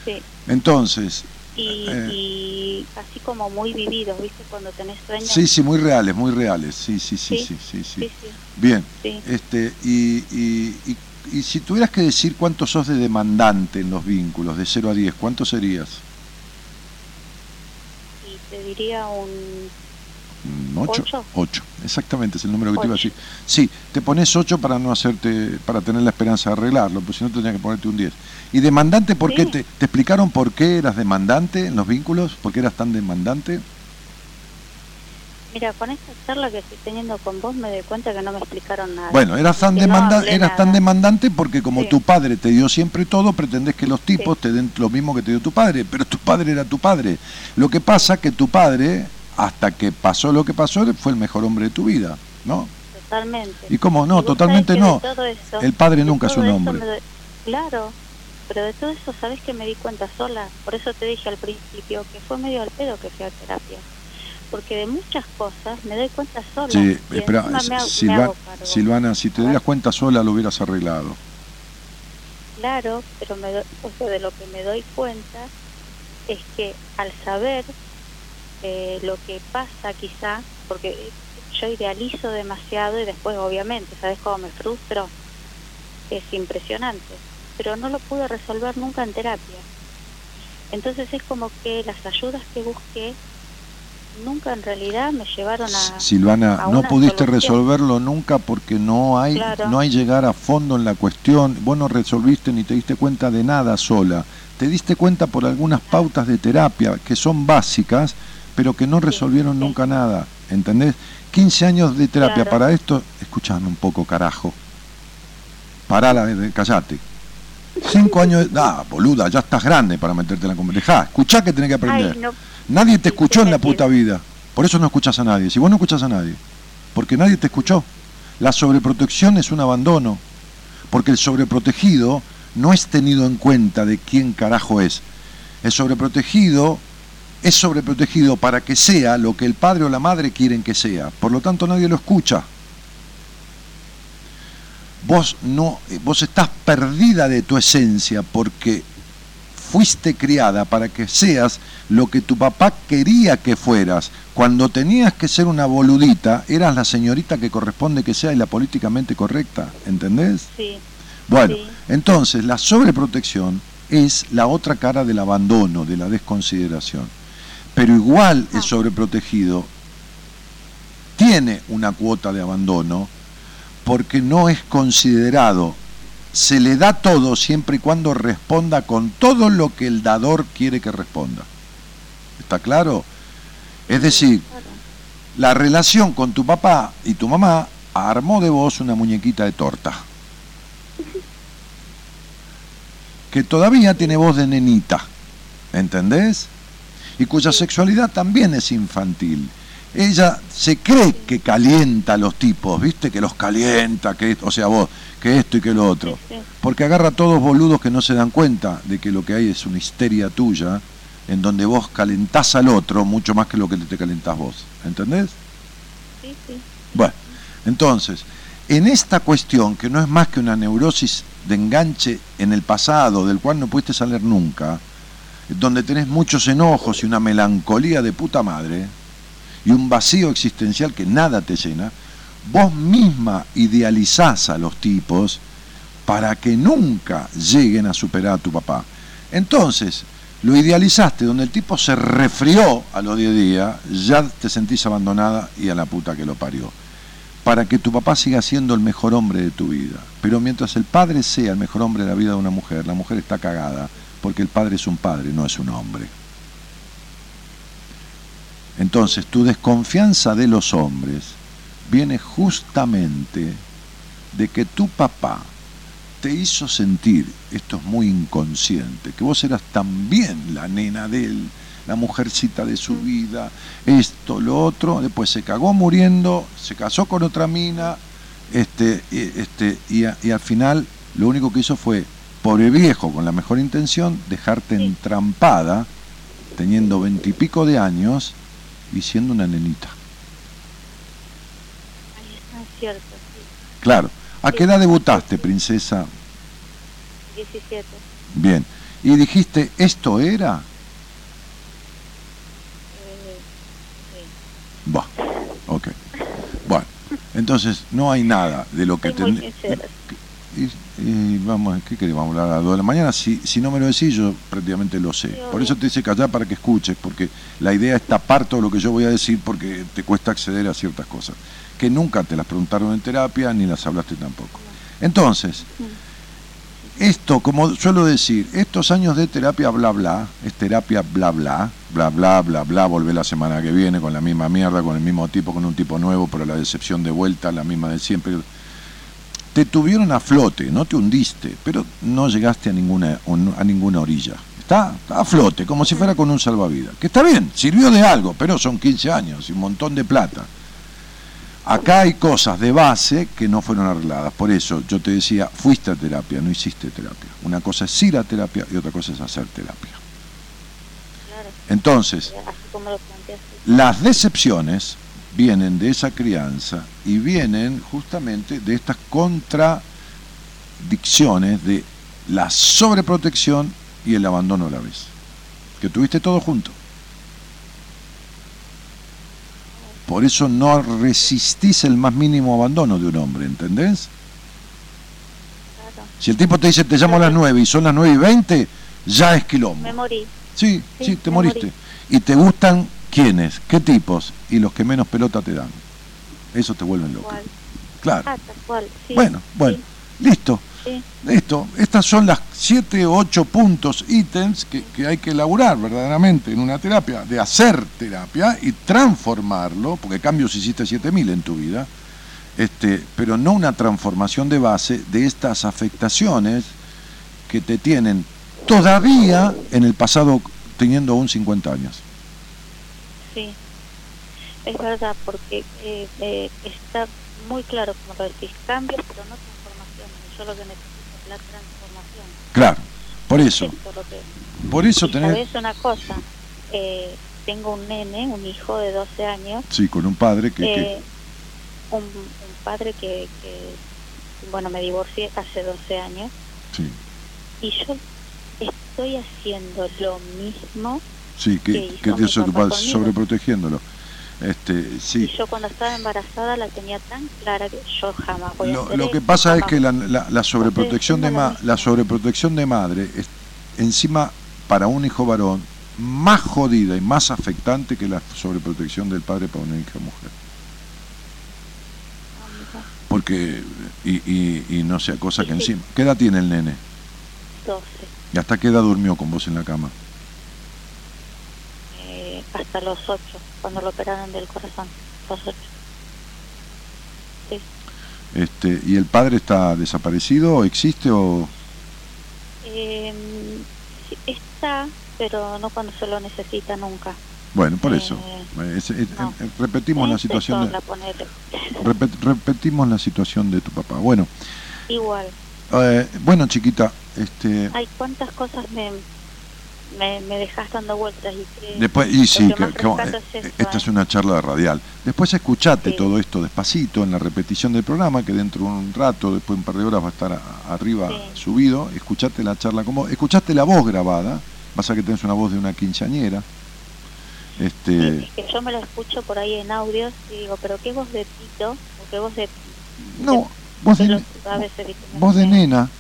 Sí. Entonces, Y, Eh. y así como muy vividos, ¿viste? Cuando tenés sueños. sí, sí, muy reales, muy reales, sí, sí, sí, sí, Sí, sí, sí. sí, sí. Bien, este, y, y, y, y si tuvieras que decir cuánto sos de demandante en los vínculos, de 0 a 10, ¿cuánto serías? Y te diría un... 8. ¿Ocho? 8, exactamente, es el número que te iba a decir. Sí, te pones 8 para no hacerte, para tener la esperanza de arreglarlo, pues si no tendría que ponerte un 10. ¿Y demandante por qué? Sí. ¿Te, ¿Te explicaron por qué eras demandante en los vínculos? ¿Por qué eras tan demandante? Mira, con esta charla que estoy teniendo con vos me doy cuenta que no me explicaron nada. Bueno, eras tan, no demanda- eras tan demandante porque como Sí. tu padre te dio siempre todo, pretendés que los tipos te den lo mismo que te dio tu padre, pero tu padre era tu padre. Lo que pasa que tu padre, hasta que pasó lo que pasó, fue el mejor hombre de tu vida, ¿no? Totalmente. ¿Y cómo no? Totalmente no. eso- El padre nunca es un hombre. doy- Claro, pero de todo eso sabes que me di cuenta sola. Por eso te dije al principio que fue medio al pedo que fui a terapia. Porque de muchas cosas me doy cuenta sola. Sí, espera, me, me. Silvana, si te dieras cuenta sola lo hubieras arreglado. Claro, pero me doy- o sea, de lo que me doy cuenta es que al saber eh, lo que pasa quizá, porque yo idealizo demasiado y después obviamente, ¿sabes cómo me frustro? Es impresionante, pero no lo pude resolver nunca en terapia. Entonces es como que las ayudas que busqué nunca en realidad me llevaron a... Silvana, a no pudiste solución. resolverlo nunca porque no hay, Claro. no hay llegar a fondo en la cuestión. Vos no resolviste ni te diste cuenta de nada sola. Te diste cuenta por algunas pautas de terapia que son básicas, pero que no resolvieron sí. nunca nada. ¿Entendés? 15 años de terapia Claro. para esto, escuchame un poco, carajo. Parala, de- callate. Cinco años, de- ah, boluda, ya estás grande para meterte en la conversación. Dejá, escuchá que tenés que aprender. Ay, no, Nadie te escuchó en la puta vida. Por eso no escuchas a nadie. Si vos no escuchas a nadie, porque nadie te escuchó. La sobreprotección es un abandono. Porque el sobreprotegido no es tenido en cuenta de quién carajo es. El sobreprotegido es sobreprotegido para que sea lo que el padre o la madre quieren que sea. Por lo tanto, nadie lo escucha. Vos no, vos estás perdida de tu esencia porque fuiste criada para que seas lo que tu papá quería que fueras. Cuando tenías que ser una boludita, eras la señorita que corresponde que sea y la políticamente correcta, ¿entendés? sí, Bueno, Sí. entonces la sobreprotección es la otra cara del abandono, de la desconsideración. Pero igual el Ah. sobreprotegido tiene una cuota de abandono porque no es considerado. Se le da todo siempre y cuando responda con todo lo que el dador quiere que responda. ¿Está claro? Es decir, la relación con tu papá y tu mamá armó de vos una muñequita de torta. Que todavía tiene voz de nenita, ¿entendés? Y cuya sexualidad también es infantil. Ella se cree que calienta a los tipos, ¿viste? Que los calienta, que o sea, vos, que esto y que lo otro. Porque agarra a todos boludos que no se dan cuenta de que lo que hay es una histeria tuya, en donde vos calentás al otro mucho más que lo que te calentás vos. ¿Entendés? Sí, sí. Bueno, entonces, en esta cuestión, que no es más que una neurosis de enganche en el pasado, del cual no pudiste salir nunca, donde tenés muchos enojos y una melancolía de puta madre, y un vacío existencial que nada te llena, vos misma idealizás a los tipos para que nunca lleguen a superar a tu papá. Entonces, lo idealizaste, donde el tipo se refrió a los 10 días, ya te sentís abandonada y a la puta que lo parió. Para que tu papá siga siendo el mejor hombre de tu vida. Pero mientras el padre sea el mejor hombre de la vida de una mujer, la mujer está cagada, porque el padre es un padre, no es un hombre. Entonces, tu desconfianza de los hombres viene justamente de que tu papá te hizo sentir, esto es muy inconsciente, que vos eras también la nena de él, la mujercita de su vida, esto, lo otro, después se cagó muriendo, se casó con otra mina, este, y, este, y, a- y al final lo único que hizo fue, pobre viejo, con la mejor intención, dejarte entrampada, teniendo veintipico de años y siendo una nenita. Es cierto, sí. Claro. ¿A qué edad debutaste, princesa? 17. Bien. Y dijiste, ¿esto era? Eh, sí. Bah, ok. Bueno, entonces no hay nada de lo que muy ten- sincera. Y, vamos, ¿qué a hablar a las 2 de la mañana. Si, si no me lo decís, yo prácticamente lo sé. Por eso te hice callar para que escuches, porque la idea es tapar todo lo que yo voy a decir porque te cuesta acceder a ciertas cosas. Que nunca te las preguntaron en terapia ni las hablaste tampoco. Entonces, esto, como suelo decir, estos años de terapia bla bla, es terapia bla bla, bla bla bla bla, volver la semana que viene con la misma mierda, con el mismo tipo, con un tipo nuevo, pero la decepción de vuelta, la misma de siempre. Te tuvieron a flote, no te hundiste, pero no llegaste a ninguna, a ninguna orilla. Está, está a flote, como si fuera con un salvavidas. Que está bien, sirvió de algo, pero son 15 años y un montón de plata. Acá hay cosas de base que no fueron arregladas. Por eso yo te decía, fuiste a terapia, no hiciste terapia. Una cosa es ir a terapia y otra cosa es hacer terapia. Entonces, las decepciones vienen de esa crianza y vienen justamente de estas contradicciones de la sobreprotección y el abandono a la vez. Que tuviste todo junto. Por eso no resistís el más mínimo abandono de un hombre, ¿entendés? Claro. Si el tipo te dice te llamo a las 9 y son las 9 y 20, ya es quilombo. Me morí. Sí, sí, Sí, te moriste. morí. Y te gustan quiénes, qué tipos y los que menos pelota te dan. Eso te vuelven loco. Cual. Claro. Ah, tal cual. Sí, Bueno, bueno, listo. Sí, Listo. Estas son las 7 o 8 puntos, ítems que, que hay que elaborar verdaderamente en una terapia, de hacer terapia y transformarlo, porque cambios hiciste 7000 en tu vida, este, pero no una transformación de base de estas afectaciones que te tienen todavía en el pasado teniendo aún 50 años. Sí. Es verdad, porque eh, eh, está muy claro, como lo decís, cambios, pero no transformaciones. Yo lo que necesito es la transformación. Claro, por eso, que- por eso tenés, sabés una cosa, eh, tengo un nene, un hijo de 12 años, sí, con un padre que, que- eh, un, un padre que, que, bueno, me divorcié hace 12 años sí, y yo estoy haciendo lo mismo sí, que, que que conmigo. sobreprotegiéndolo. Este, y sí. yo cuando estaba embarazada la tenía tan clara que yo jamás voy a Lo, hacer lo que pasa es que la, la- la sobreprotección de ma- la sobreprotección de madre es encima para un hijo varón más jodida y más afectante que la sobreprotección del padre para una hija mujer. Porque y, y, y no sea cosa que sí. encima. ¿Qué edad tiene el nene? 12. ¿Y hasta qué edad durmió con vos en la cama? Eh, hasta los ocho, cuando lo operaron del corazón, los ocho. Sí. Este, ¿Y el padre está desaparecido? ¿Existe o...? Eh, está, pero no cuando se lo necesita nunca. Bueno, por Eh, eso. Es- es- no. eh, repetimos la Estoy situación de, repet- repetimos la situación de tu papá. Bueno, Igual. eh, bueno chiquita, este, Hay cuántas cosas me, me, me dejas dando vueltas y que después y sí, que rescato eh, es eso, esta ¿eh? es una charla radial. Después escuchate Sí. todo esto despacito en la repetición del programa, que dentro de un rato, después de un par de horas va a estar a- arriba Sí. subido. Escuchate la charla como, escuchate la voz grabada. Pasa que tenés una voz de una quinceañera. Este, es que yo me lo escucho por ahí en audios y digo, pero qué voz de pito, o qué voz de... no, voz de, pelo- a veces, voz de nena.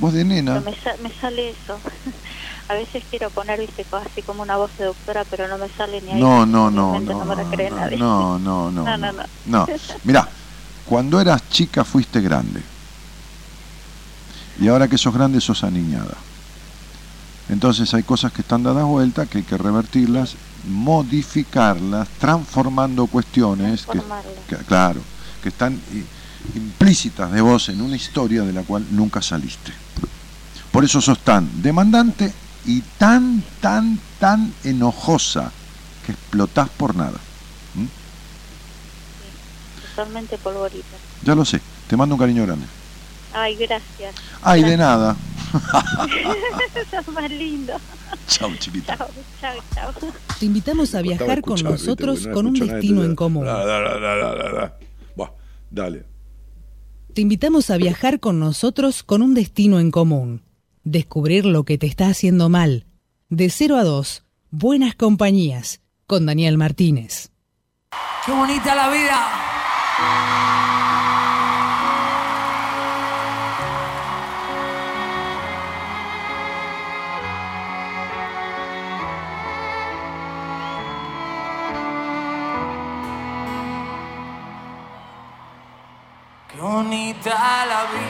Voz de nena. me, sa- me sale eso. a veces quiero poner, viste, así como una voz de doctora, pero no me sale ni ahí. No, no, no, no, no, nadie. no, no, no, No, no, no, no. Mirá, cuando eras chica fuiste grande. Y ahora que sos grande sos aniñada. Entonces hay cosas que están dadas vuelta, que hay que revertirlas, modificarlas, transformando cuestiones que, claro, que están implícitas de vos en una historia de la cual nunca saliste. Por eso sos tan demandante y tan, tan, tan enojosa que explotás por nada. ¿Mm? Totalmente polvorita. Ya lo sé, te mando un cariño grande. Ay, gracias. Ay, de nada. Sos más lindo. Chau, chiquita. Chao, chao, chao. Te invitamos a viajar con nosotros con un destino en común. Dale. Te invitamos a viajar con nosotros con un destino en común. Descubrir lo que te está haciendo mal. De 0 a 2, Buenas Compañías, con Daniel Martínez. Qué bonita la vida. Qué bonita la vida,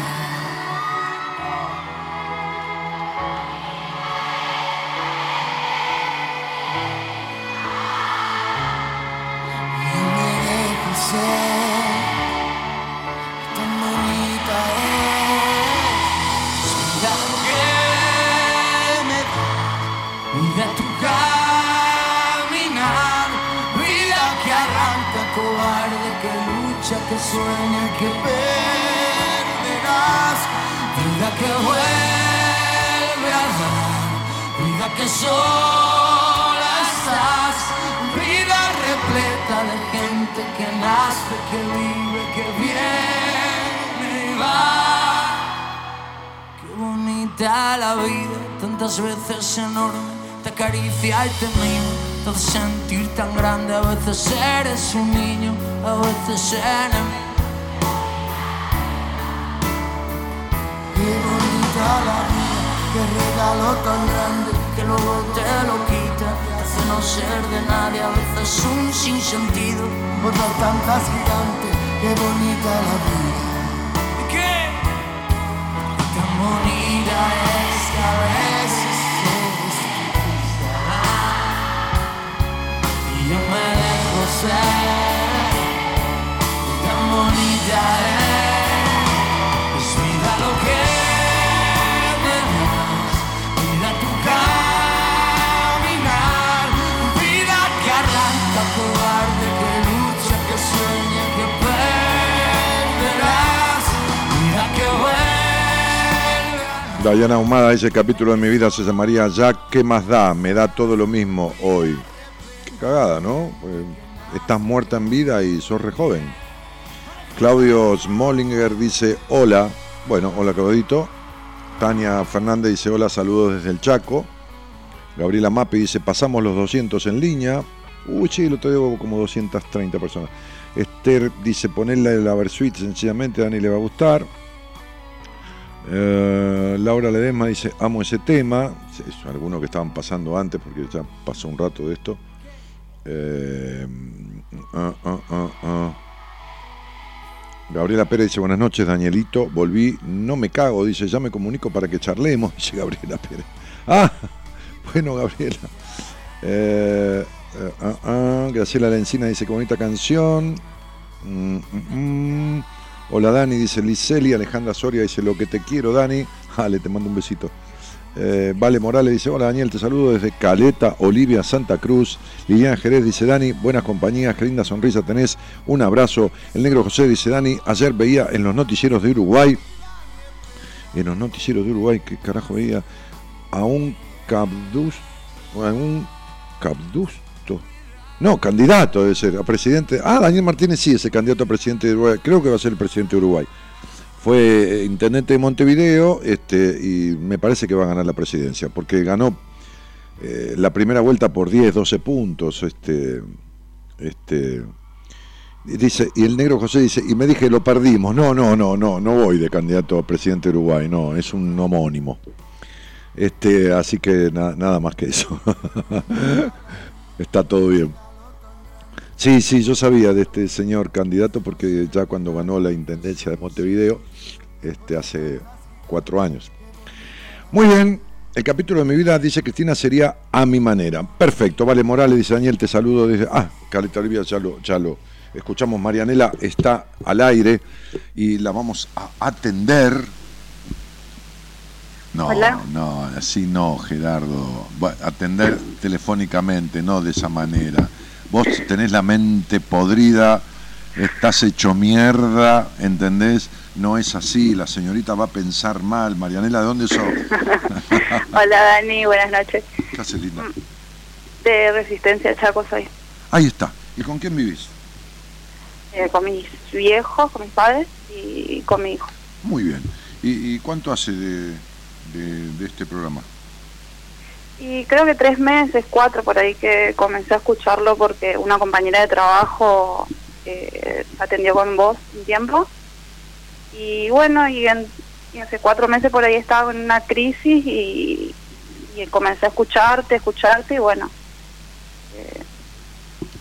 que sueña, que perderás, vida que vuelve a dar, vida que sola repleta de gente que nace, que vive, que viene y va. Qué bonita la vida, tantas veces enorme, te acaricia y te mima, te hace sentir tan grande, a veces eres un niño, a veces enemigo. Qué bonita la vida, qué regalo tan grande que luego te lo quita, hace no ser de nadie, a veces un sinsentido. otras tantas gigantes, qué bonita la vida. ¿Y qué? Tan bonita es que a veces eres triste, y yo me dejo ser. Tan bonita es, Dayana Humada, ese capítulo de mi vida se llamaría Ya, ¿qué más da? Me da todo lo mismo hoy. Qué cagada, ¿no? Estás muerta en vida y sos re joven. Claudio Smollinger dice hola. Bueno, hola Claudito. Tania Fernández dice hola, saludos desde el Chaco. Gabriela Mapi dice pasamos los 200 en línea. Uy, sí, día hubo como 230 personas. Esther dice ponerle la Versuit sencillamente, a Dani le va a gustar. Eh, Laura Ledesma dice, amo ese tema. Algunos que estaban pasando antes, porque ya pasó un rato de esto. Eh, ah, ah, ah. Gabriela Pérez dice, buenas noches, Danielito. Volví, no me cago, dice, ya me comunico para que charlemos, dice Gabriela Pérez. Ah, bueno, Gabriela. Eh, Graciela Lencina dice, qué bonita canción. Mm, mm, mm. Hola Dani, dice Liceli. Alejandra Soria dice, lo que te quiero, Dani. Dale, te mando un besito. Eh, vale Morales dice, hola Daniel, te saludo desde Caleta, Olivia, Santa Cruz. Liliana Jerez dice, Dani, buenas compañías, qué linda sonrisa tenés, un abrazo. El negro José dice, Dani, ayer veía en los noticieros de Uruguay, en los noticieros de Uruguay, ¿qué carajo veía? A un cabdus, a un cabdusto, no, candidato debe ser, a presidente. Ah, Daniel Martínez sí, ese candidato a presidente de Uruguay, creo que va a ser el presidente de Uruguay fue eh, intendente de Montevideo este, y me parece que va a ganar la presidencia, porque ganó eh, la primera vuelta por 10, 12 puntos. Este, este, dice, y el negro José dice, y me dije, lo perdimos. No, no, no, no, no voy de candidato a presidente de Uruguay, no, es un homónimo. Este, así que na- nada más que eso. Está todo bien. Sí, sí, yo sabía de este señor candidato porque ya cuando ganó la intendencia de Montevideo, este, hace cuatro años. Muy bien, el capítulo de mi vida dice Cristina sería a mi manera. Perfecto, vale Morales, dice Daniel, te saludo desde... Ah, Caleta Olivia, ya lo, ya lo escuchamos. Marianela está al aire y la vamos a atender. No, Hola. no, así no, Gerardo. Atender telefónicamente, no de esa manera. Vos tenés la mente podrida, estás hecho mierda, ¿entendés? No es así, la señorita va a pensar mal. Marianela, ¿de dónde sos? Hola Dani, buenas noches. ¿Qué haces, linda? De Resistencia Chaco soy. Ahí está. ¿Y con quién vivís? Eh, con mis viejos, con mis padres y con mi hijo. Muy bien. ¿Y, y cuánto hace de, de- de este programa? Y creo que tres meses, cuatro por ahí que comencé a escucharlo porque una compañera de trabajo eh, atendió con vos un tiempo. Y bueno, y, en, y hace cuatro meses por ahí estaba en una crisis y, y comencé a escucharte, escucharte y bueno, eh,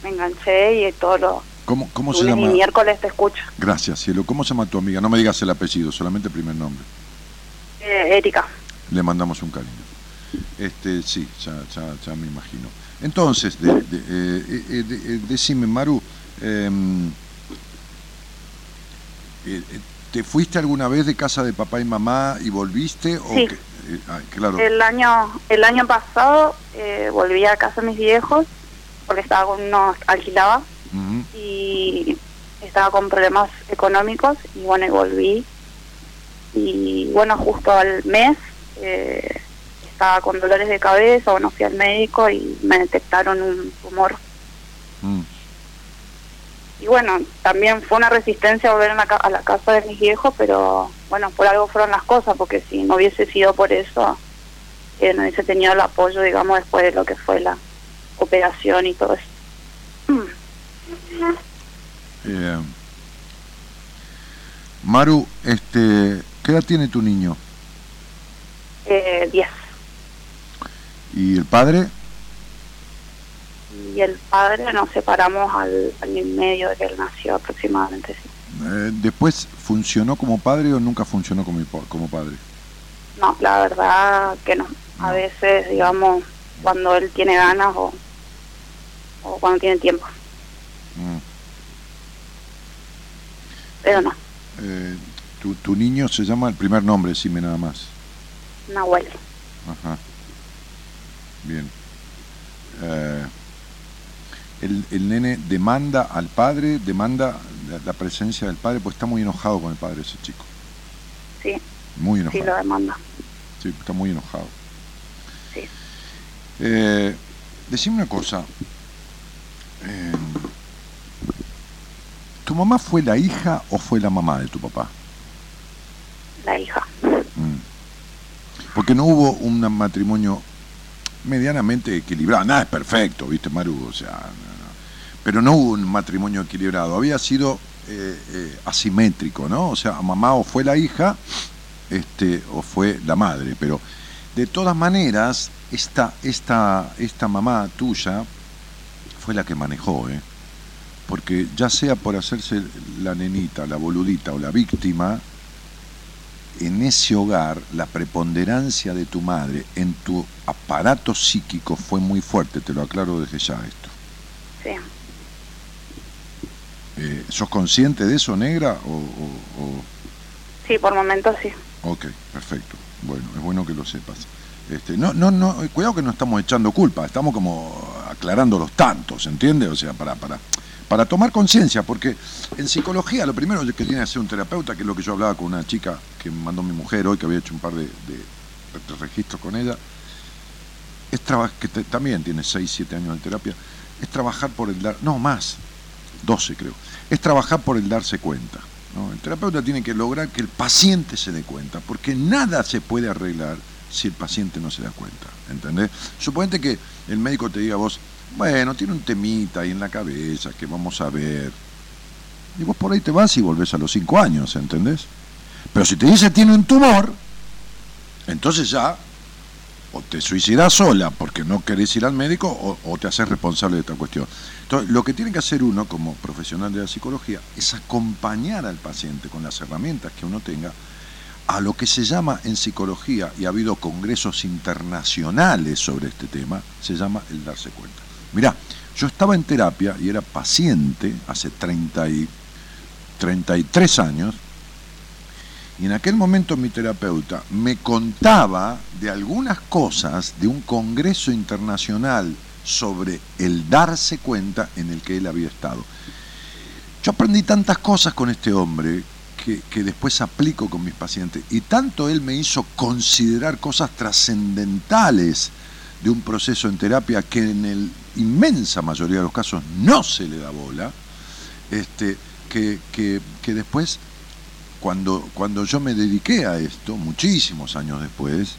me enganché y todos los ¿Cómo, cómo se lunes y llama? miércoles te escucho. Gracias, cielo. ¿Cómo se llama tu amiga? No me digas el apellido, solamente el primer nombre. Eh, Erika. Le mandamos un cariño. Este, sí, ya, ya, ya me imagino. Entonces, de- de- eh, eh, de- eh, decime, Maru, em, eh, ¿te fuiste alguna vez de casa de papá y mamá y volviste? O Sí. que- eh, ah, claro. El año el año pasado eh, volví a casa de mis viejos porque estaba con unos alquilaba y estaba con problemas económicos y bueno y volví y bueno justo al mes eh, estaba con dolores de cabeza bueno fui al médico y me detectaron un tumor Mm. y bueno también fue una resistencia volver a la, a la casa de mis viejos pero bueno por algo fueron las cosas porque si no hubiese sido por eso eh, no hubiese tenido el apoyo digamos después de lo que fue la operación y todo eso Eh, Maru, este, ¿qué edad tiene tu niño? Eh, 10 ¿Y el padre? y el padre nos separamos al año y medio de que él nació aproximadamente sí. Eh, ¿Después funcionó como padre o nunca funcionó como, como padre? no la verdad que no a veces digamos cuando él tiene ganas o, o cuando tiene tiempo Mm. pero no Eh, tu, tu niño se llama, el primer nombre, decime nada más. Nahuel Ajá. Bien. Eh, el, el nene demanda al padre, demanda la, la presencia del padre, pues está muy enojado con el padre ese chico. sí Muy sí enojado. lo demanda Sí, está muy enojado. Sí. Eh, decime una cosa. Eh, ¿Tu mamá fue la hija o fue la mamá de tu papá? la hija Mm. Porque no hubo un matrimonio medianamente equilibrado. Nada es perfecto, ¿viste, Maru? O sea, no, pero no hubo un matrimonio equilibrado, había sido eh, eh, asimétrico, ¿no? O sea, mamá o fue la hija este, o fue la madre, pero de todas maneras, esta, esta, esta mamá tuya fue la que manejó, ¿eh? porque ya sea por hacerse la nenita, la boludita o la víctima, en ese hogar la preponderancia de tu madre en tu aparato psíquico fue muy fuerte, te lo aclaro desde ya esto. Sí. Eh, ¿Sos consciente de eso, negra? O, o- o- Sí, por momentos sí. Ok, perfecto. Bueno, es bueno que lo sepas. Este, no, no, no, eh, cuidado que no estamos echando culpa, estamos como aclarando los tantos, ¿entiendes? O sea, para, para, para tomar conciencia, porque en psicología lo primero que tiene que hacer un terapeuta, que es lo que yo hablaba con una chica que mandó mi mujer hoy, que había hecho un par de, registros con ella, es que también tiene 6, 7 años de terapia, es trabajar por el dar, no más, 12 creo, es trabajar por el darse cuenta. El terapeuta tiene que lograr que el paciente se dé cuenta, porque nada se puede arreglar si el paciente no se da cuenta, ¿entendés? Suponete que el médico te diga a vos, bueno, tiene un temita ahí en la cabeza que vamos a ver. Y vos por ahí te vas y volvés a los 5 años, ¿entendés? Pero si te dice tiene un tumor, entonces ya o te suicidas sola porque no querés ir al médico o, o te haces responsable de esta cuestión. Entonces, lo que tiene que hacer uno como profesional de la psicología es acompañar al paciente con las herramientas que uno tenga a lo que se llama en psicología, y ha habido congresos internacionales sobre este tema, se llama el darse cuenta. Mirá, yo estaba en terapia y era paciente hace 30 y, 33 años, y en aquel momento mi terapeuta me contaba de algunas cosas de un congreso internacional sobre el darse cuenta en el que él había estado. Yo aprendí tantas cosas con este hombre que, después aplico con mis pacientes y tanto él me hizo considerar cosas trascendentales de un proceso en terapia que en la inmensa mayoría de los casos no se le da bola, este, que, que, que después cuando, cuando yo me dediqué a esto, muchísimos años después,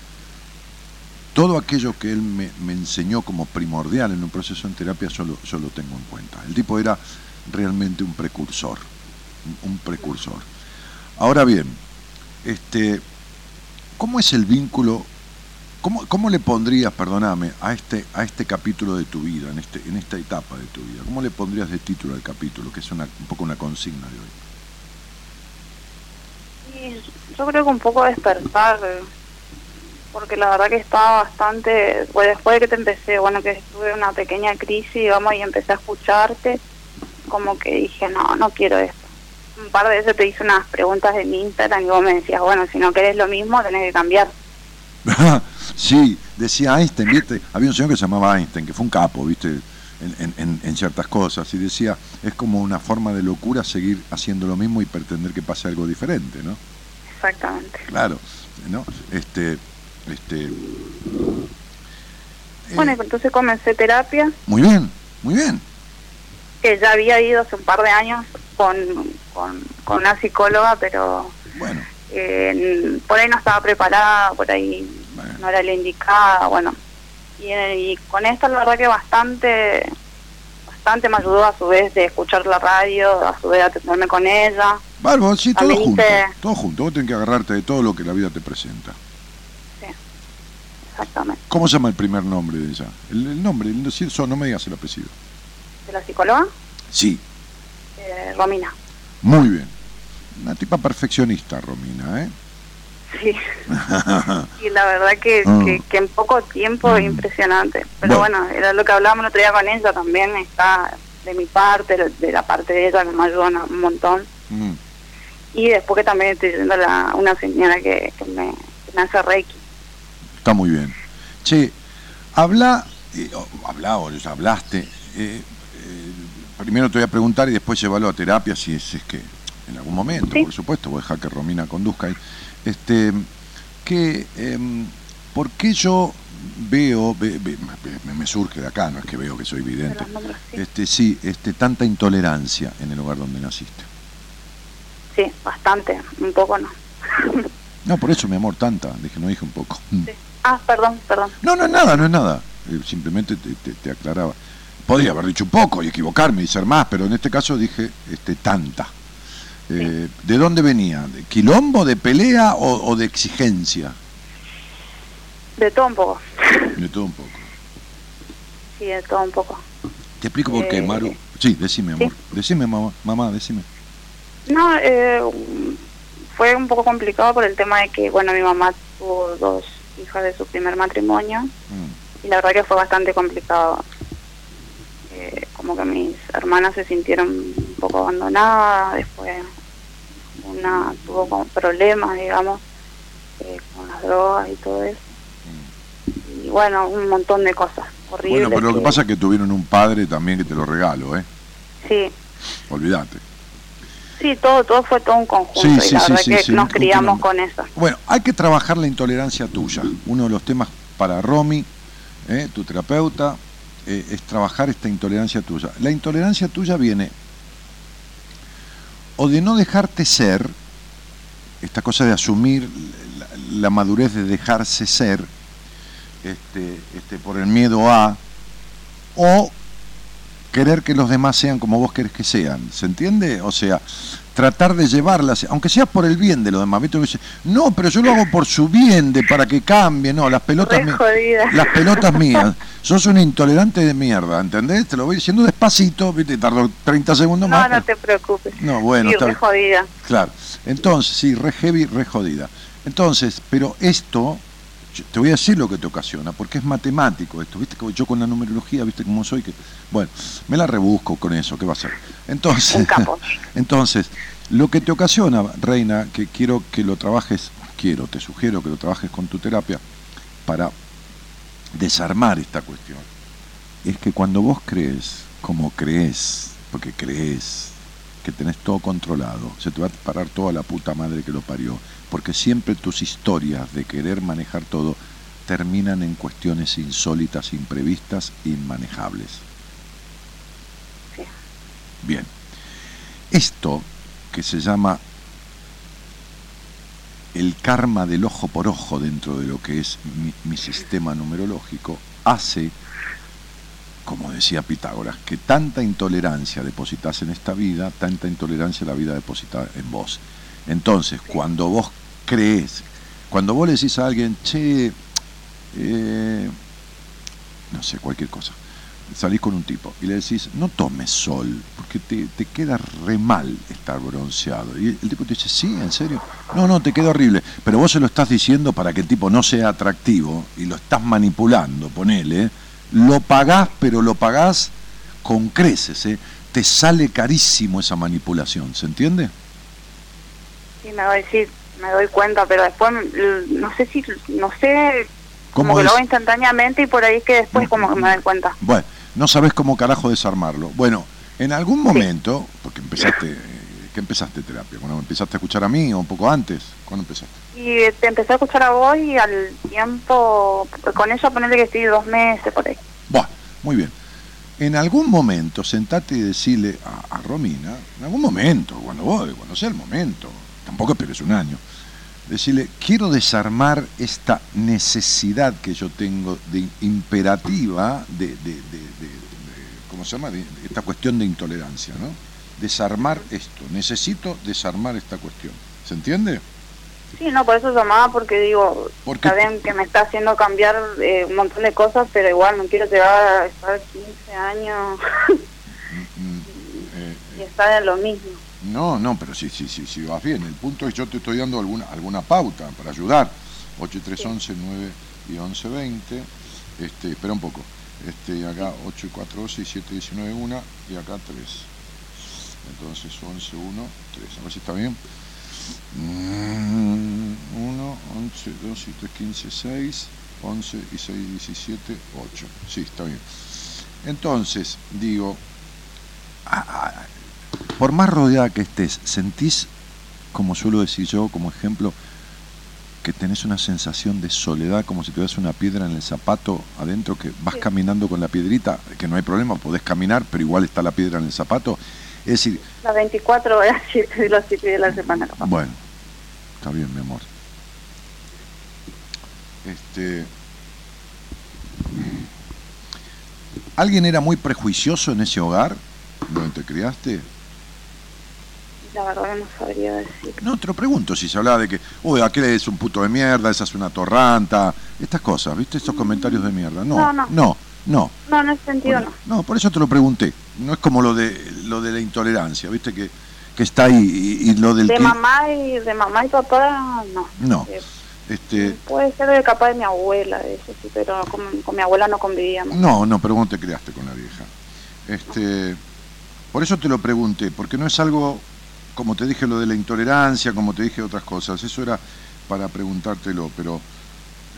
todo aquello que él me, enseñó como primordial en un proceso en terapia, yo lo, yo lo tengo en cuenta. El tipo era realmente un precursor, un, un precursor. Ahora bien, este, ¿cómo es el vínculo? ¿Cómo, cómo le pondrías, perdóname, a este, a este capítulo de tu vida, en, este, en esta etapa de tu vida? ¿Cómo le pondrías de título al capítulo, que es una, un poco una consigna de hoy? Y yo creo que un poco despertar, porque la verdad que estaba bastante, pues después de que te empecé, bueno, que estuve en una pequeña crisis, vamos, y empecé a escucharte, como que dije, no, no quiero esto. Un par de veces te hice unas preguntas en Instagram y vos me decías, bueno, si no querés lo mismo, tenés que cambiar. sí, decía Einstein, ¿viste? Había un señor que se llamaba Einstein, que fue un capo, ¿viste? En, en- en- ciertas cosas, y decía, es como una forma de locura seguir haciendo lo mismo y pretender que pase algo diferente, ¿no? Exactamente. Claro, ¿no? Este, este... eh, Bueno, entonces comencé terapia, muy bien, muy bien. que ya había ido hace un par de años con, con, con una psicóloga, pero Bueno, eh, por ahí no estaba preparada, por ahí Bueno. no era la indicada, bueno. Y, y con esto la verdad que bastante, bastante me ayudó a su vez de escuchar la radio, a su vez de atenderme con ella. bárbaro, sí, todo También junto, todo junto. Vos tenés que agarrarte de todo lo que la vida te presenta. Exactamente. ¿Cómo se llama el primer nombre de ella? El, el nombre, el, no me digas el apellido. De la psicóloga, Sí, eh, Romina. muy bien. Una tipa perfeccionista, Romina, ¿eh? Sí. y la verdad que, Ah. que, que en poco tiempo Mm. impresionante. Pero Bueno. bueno. era lo que hablábamos el otro día con ella también, está de mi parte, de la parte de ella que me ayuda un montón. Mm. Y después que también estoy yendo a una señora que, que me, me hace reiki. Está muy bien. Che, habla, eh, habla o hablaste. eh, eh, primero te voy a preguntar y después llevarlo a terapia si es, es que en algún momento, Sí. por supuesto, voy a dejar que Romina conduzca ahí. Este, que, em, ¿Por qué yo veo, ve- ve- me, me surge de acá, no es que veo que soy vidente, este, sí, este, tanta intolerancia en el lugar donde naciste? Sí, bastante, un poco no. No, por eso, mi amor, tanta, dije, no dije un poco. Sí. Ah, perdón, perdón. No, no es nada, no es nada. Eh, simplemente te, te- te aclaraba. podría haber dicho un poco y equivocarme y ser más, pero en este caso dije este, tanta. Eh, ¿De dónde venía? ¿De quilombo, de pelea o, o de exigencia? De todo un poco. De todo un poco. Sí, de todo un poco. Te explico por qué, Eh, Maru. Sí, decime, amor. sí. Decime, mamá, mamá, decime. No, eh, fue un poco complicado por el tema de que, bueno, mi mamá tuvo dos hijas de su primer matrimonio Mm, y la verdad que fue bastante complicado. Eh, como que mis hermanas se sintieron un poco abandonadas, después una tuvo como problemas, digamos, eh, con las drogas y todo eso. Y bueno, un montón de cosas horribles. Bueno, pero lo que pasa es que tuvieron un padre también que te lo regalo, ¿eh? Sí, Olvídate. sí, todo, todo fue todo un conjunto Sí, y sí, la sí, verdad sí, que nos criamos con eso. Bueno, hay que trabajar la intolerancia tuya. Uno de los temas para Romy, ¿eh? tu terapeuta, eh, es trabajar esta intolerancia tuya. La intolerancia tuya viene o de no dejarte ser, esta cosa de asumir la, madurez de dejarse ser, este, este, por el miedo a, o querer que los demás sean como vos querés que sean, ¿se entiende? O sea, tratar de llevarlas, aunque sea por el bien de los demás, ¿viste? No, pero yo lo hago por su bien, de para que cambie, no, las pelotas mías, las pelotas mías, sos un intolerante de mierda, ¿entendés? Te lo voy diciendo despacito, ¿viste? Tardo 30 segundos No, más. no te preocupes. No, bueno, sí, está re jodida. Claro. Entonces, sí, re heavy, re jodida. Entonces, pero esto, yo te voy a decir lo que te ocasiona, porque es matemático esto, viste que yo con la numerología, viste cómo soy, que bueno, me la rebusco con eso, ¿qué va a ser? Entonces, Un capo. entonces, lo que te ocasiona, Reina, que quiero que lo trabajes, quiero, te sugiero que lo trabajes con tu terapia para desarmar esta cuestión, es que cuando vos crees, como crees, porque crees que tenés todo controlado, se te va a parar toda la puta madre que lo parió, porque siempre tus historias de querer manejar todo terminan en cuestiones insólitas, imprevistas, inmanejables. Bien. Esto que se llama el karma del ojo por ojo dentro de lo que es mi, mi sistema numerológico, hace, como decía Pitágoras, que tanta intolerancia depositas en esta vida, tanta intolerancia la vida deposita en vos. Entonces, cuando vos crees, cuando vos le decís a alguien, che, eh, no sé, cualquier cosa, salís con un tipo y le decís, no tomes sol, porque te, te queda re mal estar bronceado. Y el tipo te dice, sí, en serio. No, no, te queda horrible. Pero vos se lo estás diciendo para que el tipo no sea atractivo y lo estás manipulando, ponele. Lo pagás, pero lo pagás con creces. ¿eh? Te sale carísimo esa manipulación, ¿se entiende? Sí, me doy, sí, me doy cuenta, pero después mm, no sé si, no sé, ¿Cómo como que es? lo hago instantáneamente y por ahí que después como que me doy cuenta. Bueno, no sabés cómo carajo desarmarlo. Bueno, en algún momento, porque empezaste, eh, ¿qué empezaste terapia? Cuando empezaste a escuchar a mí o un poco antes, ¿cuándo empezaste? Y te empecé a escuchar a vos y al tiempo, con ella ponerle que estoy dos meses por ahí. Bueno, muy bien. En algún momento, sentate y decirle a, a Romina, en algún momento, cuando vos, cuando sea el momento, tampoco esperes un año, decirle, quiero desarmar esta necesidad que yo tengo de imperativa de, de- de- ¿cómo se llama? Esta cuestión de intolerancia, ¿no? Desarmar esto, necesito desarmar esta cuestión. ¿Se entiende? Sí, no, por eso llamaba porque digo, Porque- está bien que me está haciendo cambiar eh, un montón de cosas, pero igual no quiero llegar a estar 15 años Mm, eh, y estar en lo mismo. No, no, pero sí, sí, sí, sí, vas bien. El punto es que yo te estoy dando alguna, alguna pauta para ayudar. 8 y 3, 11, 9 y 11, 20. Este, espera un poco. Este, acá 8 y 4, 12 y 7, 19, 1 y acá 3. Entonces 11, 1, 3. A ver si está bien. Mm, 1, 11, 2 y 3, 15, 6. 11 y 6, 17, 8. Sí, está bien. Entonces, digo, ah, ah, por más rodeada que estés, sentís, como suelo decir yo, como ejemplo, que tenés una sensación de soledad, como si tuvieras una piedra en el zapato adentro, que vas Sí. caminando con la piedrita, que no hay problema, podés caminar, pero igual está la piedra en el zapato. Es decir, Las 24 horas, siete de los 7 de la semana. capaz. bueno, está bien, mi amor. Este, ¿Alguien era muy prejuicioso en ese hogar donde te criaste? La verdad no sabría decir. No, te lo pregunto, si se hablaba de que, uy, aquel es un puto de mierda, esa es una torranta, estas cosas, ¿viste? Estos comentarios de mierda. No, No, no. no, no. No, en ese sentido no. no, por eso te lo pregunté. No es como lo de lo de la intolerancia, ¿viste? Que, que está ahí y, y lo del De que- mamá y de mamá y papá, no. No. Eh, Este, puede ser de capaz de mi abuela, eso sí, pero con, con mi abuela no convivíamos. no, no, pero vos te creaste con la vieja. Este, por eso te lo pregunté, porque no es algo, como te dije lo de la intolerancia, como te dije otras cosas, eso era para preguntártelo, pero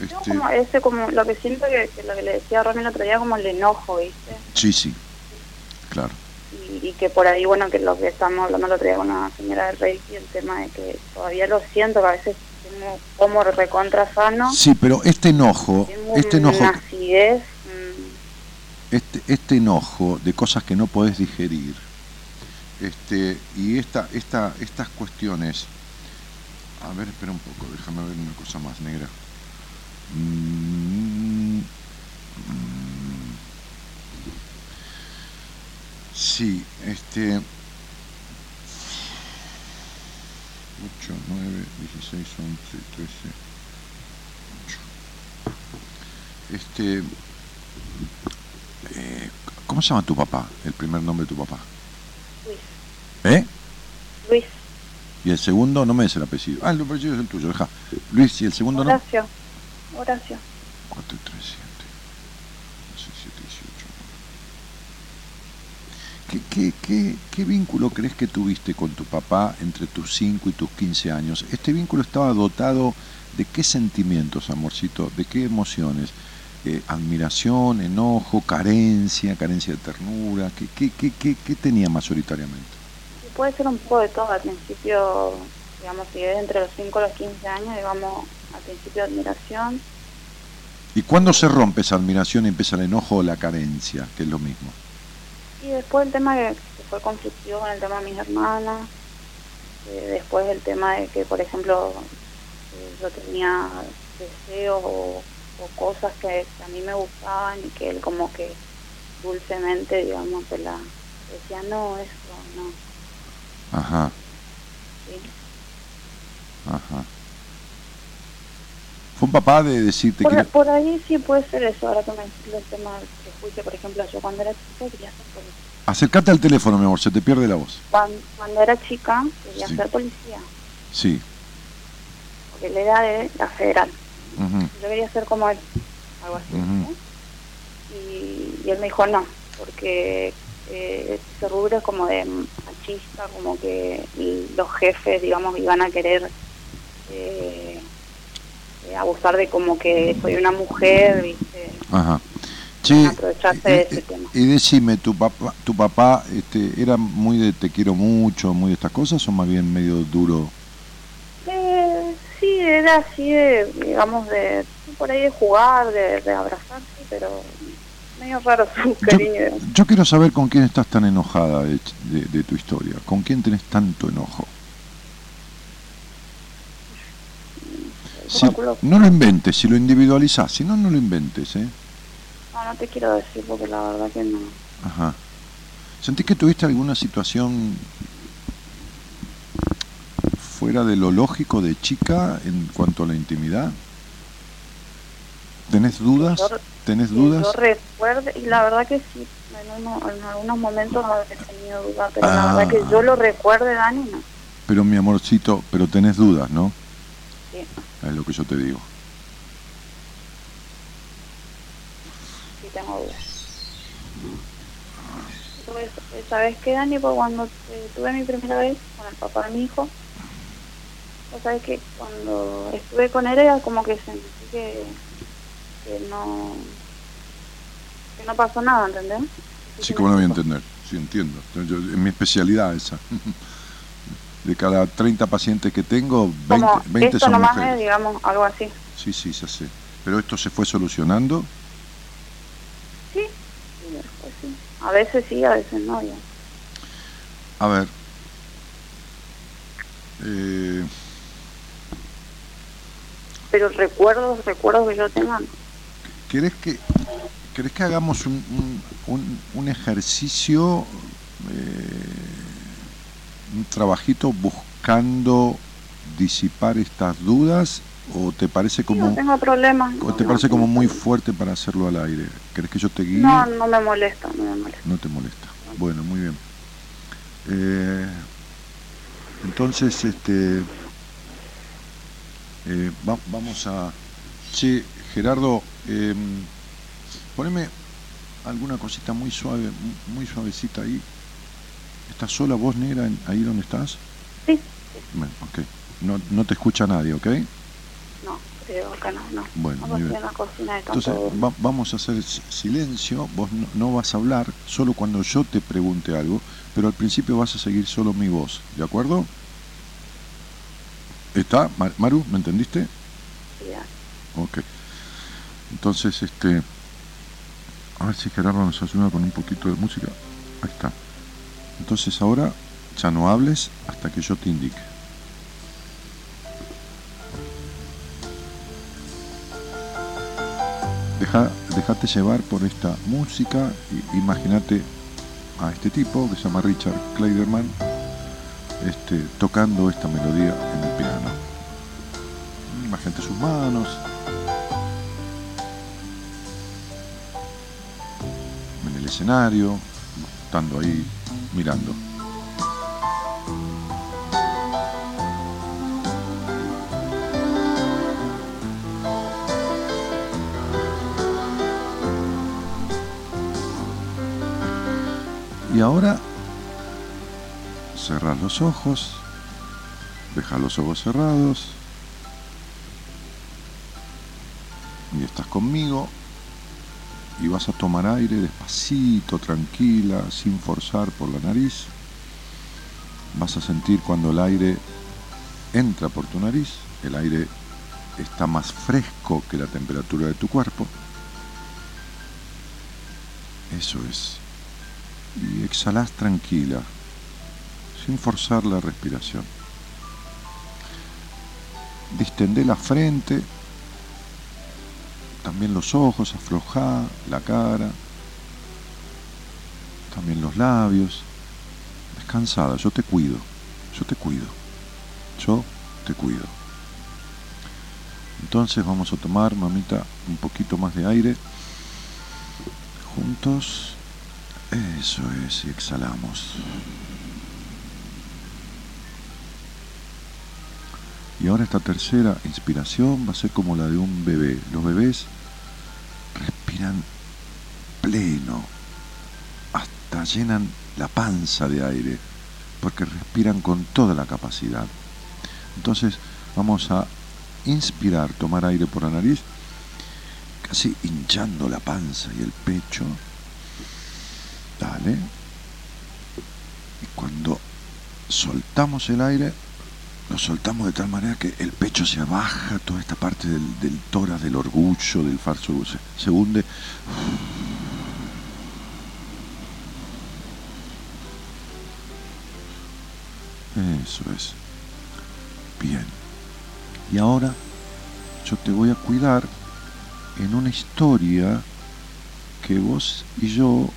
este, como ese, como lo que siento que, que lo que le decía a Ronnie el otro día, como el enojo, ¿viste? sí, sí, claro. Y, y que por ahí, bueno, que lo que estábamos hablando el otro día con una señora del Reiki, el tema de que todavía lo siento, que a veces tengo como recontra sano, Sí, pero este enojo, tengo este enojo, una acidez, mm, este, este enojo de cosas que no podés digerir, este, y esta, esta, estas cuestiones, a ver, espera un poco, déjame ver una cosa más negra. Mm, mm. Sí, este 8, 9, 16, 11, 13, 8. Este eh, ¿Cómo se llama tu papá? El primer nombre de tu papá. ¿Eh? Luis, Y el segundo, no me des el apellido. Ah, el apellido es el tuyo, deja. Luis, y el segundo no. Horacio, Horacio. 4, 3, 7, 17, 18. ¿Qué, qué, qué, qué vínculo crees que tuviste con tu papá entre tus 5 y tus 15 años? ¿Este vínculo estaba dotado de qué sentimientos, amorcito? ¿De qué emociones? Eh, ¿Admiración, enojo, carencia, carencia de ternura? ¿Qué, qué, qué, qué, qué tenía mayoritariamente? Puede ser un poco de todo, al principio, digamos, si es entre los 5 y los 15 años, digamos, al principio admiración, ¿Y cuándo se rompe esa admiración y empieza el enojo o la carencia, que es lo mismo? Y después el tema que, fue conflictivo con el tema de mis hermanas, eh, después el tema de que, por ejemplo, eh, yo tenía deseos o, o cosas que, que a mí me gustaban y que él como que dulcemente, digamos, se la decía, no, eso no. Ajá, ¿sí? ajá. Fue un papá de decirte Por, que... por ahí sí puede ser eso, ahora que me el tema del prejuicio, por ejemplo, yo cuando era chica quería ser policía. Acércate al teléfono, mi amor, se te pierde la voz. Cuando, cuando era chica quería Sí. ser policía, Sí. porque él era de la federal. ujú, yo quería ser como él, algo así. Ujú. ¿no? y, y él me dijo no, porque eh, ese rubro es como de machista, como que y los jefes, digamos, iban a querer eh, eh, abusar de como que soy una mujer, ¿viste? Ajá. Che, Aprovecharse eh, de ese tema. y decime, ¿tu papá, tu papá este, era muy de te quiero mucho, muy de estas cosas o más bien medio duro? Eh, sí, era así de, digamos, de por ahí de jugar, de, de abrazarse, pero medio raro su Yo, cariño. yo quiero saber con quién estás tan enojada de, de- de tu historia. ¿Con quién tenés tanto enojo? Si- no lo inventes, si lo individualizás, si no, no lo inventes, ¿eh? No, no te quiero decir porque la verdad que no. Ajá. ¿Sentís que tuviste alguna situación fuera de lo lógico de chica en cuanto a la intimidad? ¿Tenés dudas? Yo- ¿Tenés dudas? Yo recuerdo, y la verdad que sí, en, uno- en algunos momentos he tenido dudas, pero la Ah. verdad que yo lo recuerde, Dani, no. Pero mi amorcito, pero tenés dudas, ¿no? Sí. Es lo que yo te digo. sí tengo dudas. ¿sabes qué, Dani? Pues cuando eh, tuve mi primera vez con el papá de mi hijo, vos sabés que cuando estuve con él era como que sentí que, que no que no pasó nada, ¿entendés? Sí, como no voy a entender. Sí, entiendo. Yo- es mi especialidad esa. De cada 30 pacientes que tengo, 20, Como 20 esto son nomás mujeres. es, digamos, algo así. Sí, sí, ya sé. Pero esto se fue solucionando. Sí, sí, sí. A veces sí, a veces no. ya. A ver. Eh, Pero recuerdos, recuerdos que yo tenga, no. ¿Querés que, ¿Querés que hagamos un, un- ejercicio, eh, un trabajito buscando disipar estas dudas? ¿O te parece como, no tengo problemas. o te no, parece no, como muy fuerte para hacerlo al aire? ¿Querés que yo te guíe? No, no me molesta, no me molesta. No te molesta. Bueno, muy bien. Eh, entonces, este, eh, va- vamos a... Che, Gerardo, eh, poneme alguna cosita muy suave, mu- muy suavecita ahí. ¿Estás sola vos, negra, en- ahí donde estás? Sí, Bueno, ok. No, no te escucha nadie, ¿ok? no, creo acá no, no. Bueno, Vamos muy a bien. cocina de Entonces va- vamos a hacer silencio, vos no, no vas a hablar solo cuando yo te pregunte algo, pero al principio vas a seguir solo mi voz, ¿de acuerdo? ¿Está? Ma- Maru, ¿me entendiste? Sí. Ok. Entonces, este... A ver si Gerardo nos ayuda con un poquito de música. Ahí está. Entonces ahora ya no hables hasta que yo te indique. Deja, déjate llevar por esta música. Imagínate a este tipo que se llama Richard Kleiderman este, tocando esta melodía en el piano. Imagínate sus manos. Escenario, estando ahí mirando. Y ahora cerrás los ojos, deja los ojos cerrados y estás conmigo y vas a tomar aire despacito, tranquila, sin forzar por la nariz. Vas a sentir cuando el aire entra por tu nariz, el aire está más fresco que la temperatura de tu cuerpo. Eso es. Y exhalás tranquila, sin forzar la respiración. Distendé la frente, también los ojos, aflojá la cara, también los labios. Descansada, yo te cuido, yo te cuido, yo te cuido. Entonces vamos a tomar, mamita, un poquito más de aire. Juntos. Eso es, y exhalamos. Y ahora esta tercera inspiración va a ser como la de un bebé. Los bebés respiran pleno, hasta llenan la panza de aire, porque respiran con toda la capacidad. Entonces vamos a inspirar, tomar aire por la nariz, casi hinchando la panza y el pecho. Dale. Y cuando soltamos el aire, lo soltamos de tal manera que el pecho se baja, toda esta parte del, del tórax, del orgullo, del falso se, se hunde. Eso es. Bien. Y ahora yo te voy a cuidar en una historia que vos y yo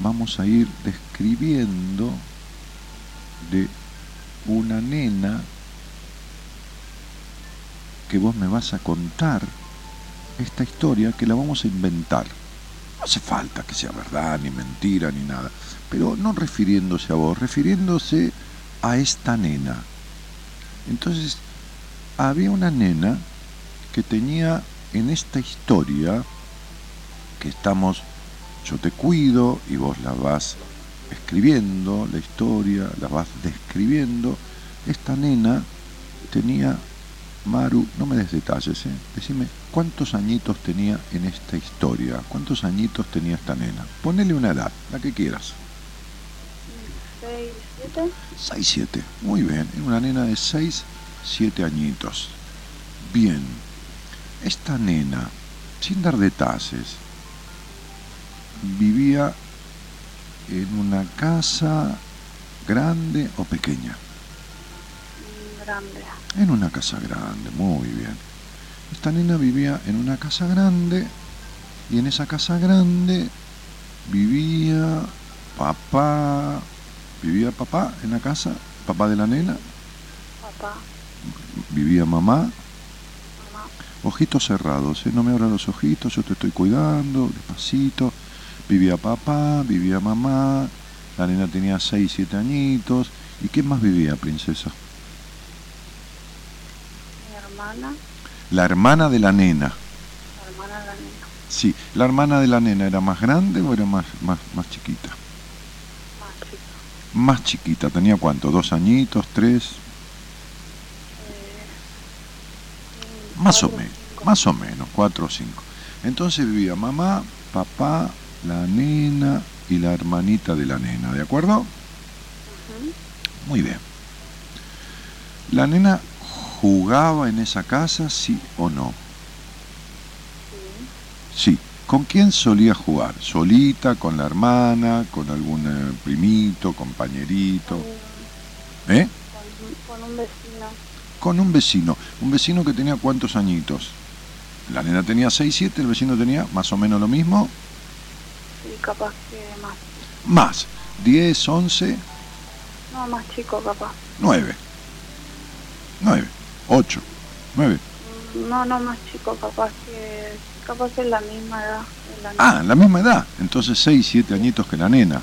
vamos a ir describiendo de una nena que vos me vas a contar esta historia que la vamos a inventar. No hace falta que sea verdad, ni mentira, ni nada, pero no refiriéndose a vos, refiriéndose a esta nena. Entonces, había una nena que tenía en esta historia que estamos, yo te cuido y vos la vas escribiendo, la historia, la vas describiendo. Esta nena tenía, Maru, no me des detalles, ¿eh? decime cuántos añitos tenía en esta historia, cuántos añitos tenía esta nena. Ponele una edad, la que quieras. ¿Seis, siete? 6, 7. Muy bien. Era una nena de 6, 7 añitos. Bien. Esta nena, sin dar detalles, vivía en una casa grande o pequeña. Grande. En una casa grande, muy bien. Esta nena vivía en una casa grande Y en esa casa grande vivía papá, vivía papá en la casa, papá de la nena, Papá, vivía mamá, mamá, ojitos cerrados, ¿eh? no me abran los ojitos, yo te estoy cuidando, despacito. Vivía papá, vivía mamá, la nena tenía 6, 7 añitos. ¿Y qué más vivía, princesa? Hermana, La hermana de la nena. la hermana de la nena, Sí, la hermana de la nena era más grande o era más, más, más chiquita? más chica. Más chiquita, tenía cuánto, dos añitos, tres, Eh, más o menos, más o menos, cuatro o cinco. Entonces vivía mamá, papá, la nena y la hermanita de la nena, ¿de acuerdo? Muy bien. ¿La nena jugaba en esa casa, sí o no? Sí. ¿Con quién solía jugar? ¿Solita, con la hermana, con algún eh, primito, compañerito? ¿Eh? Con, con un vecino, Con un vecino. ¿Un vecino que tenía cuántos añitos? La nena tenía 6, 7, el vecino tenía más o menos lo mismo. sí, capaz que más. Más. 10, 11, No, más chico, capaz. 9. 9, 8, 9. Mm, No, no, más chico, capaz que. Capaz es la misma edad. es la misma. Ah, la misma edad. Entonces 6, 7 añitos que la nena.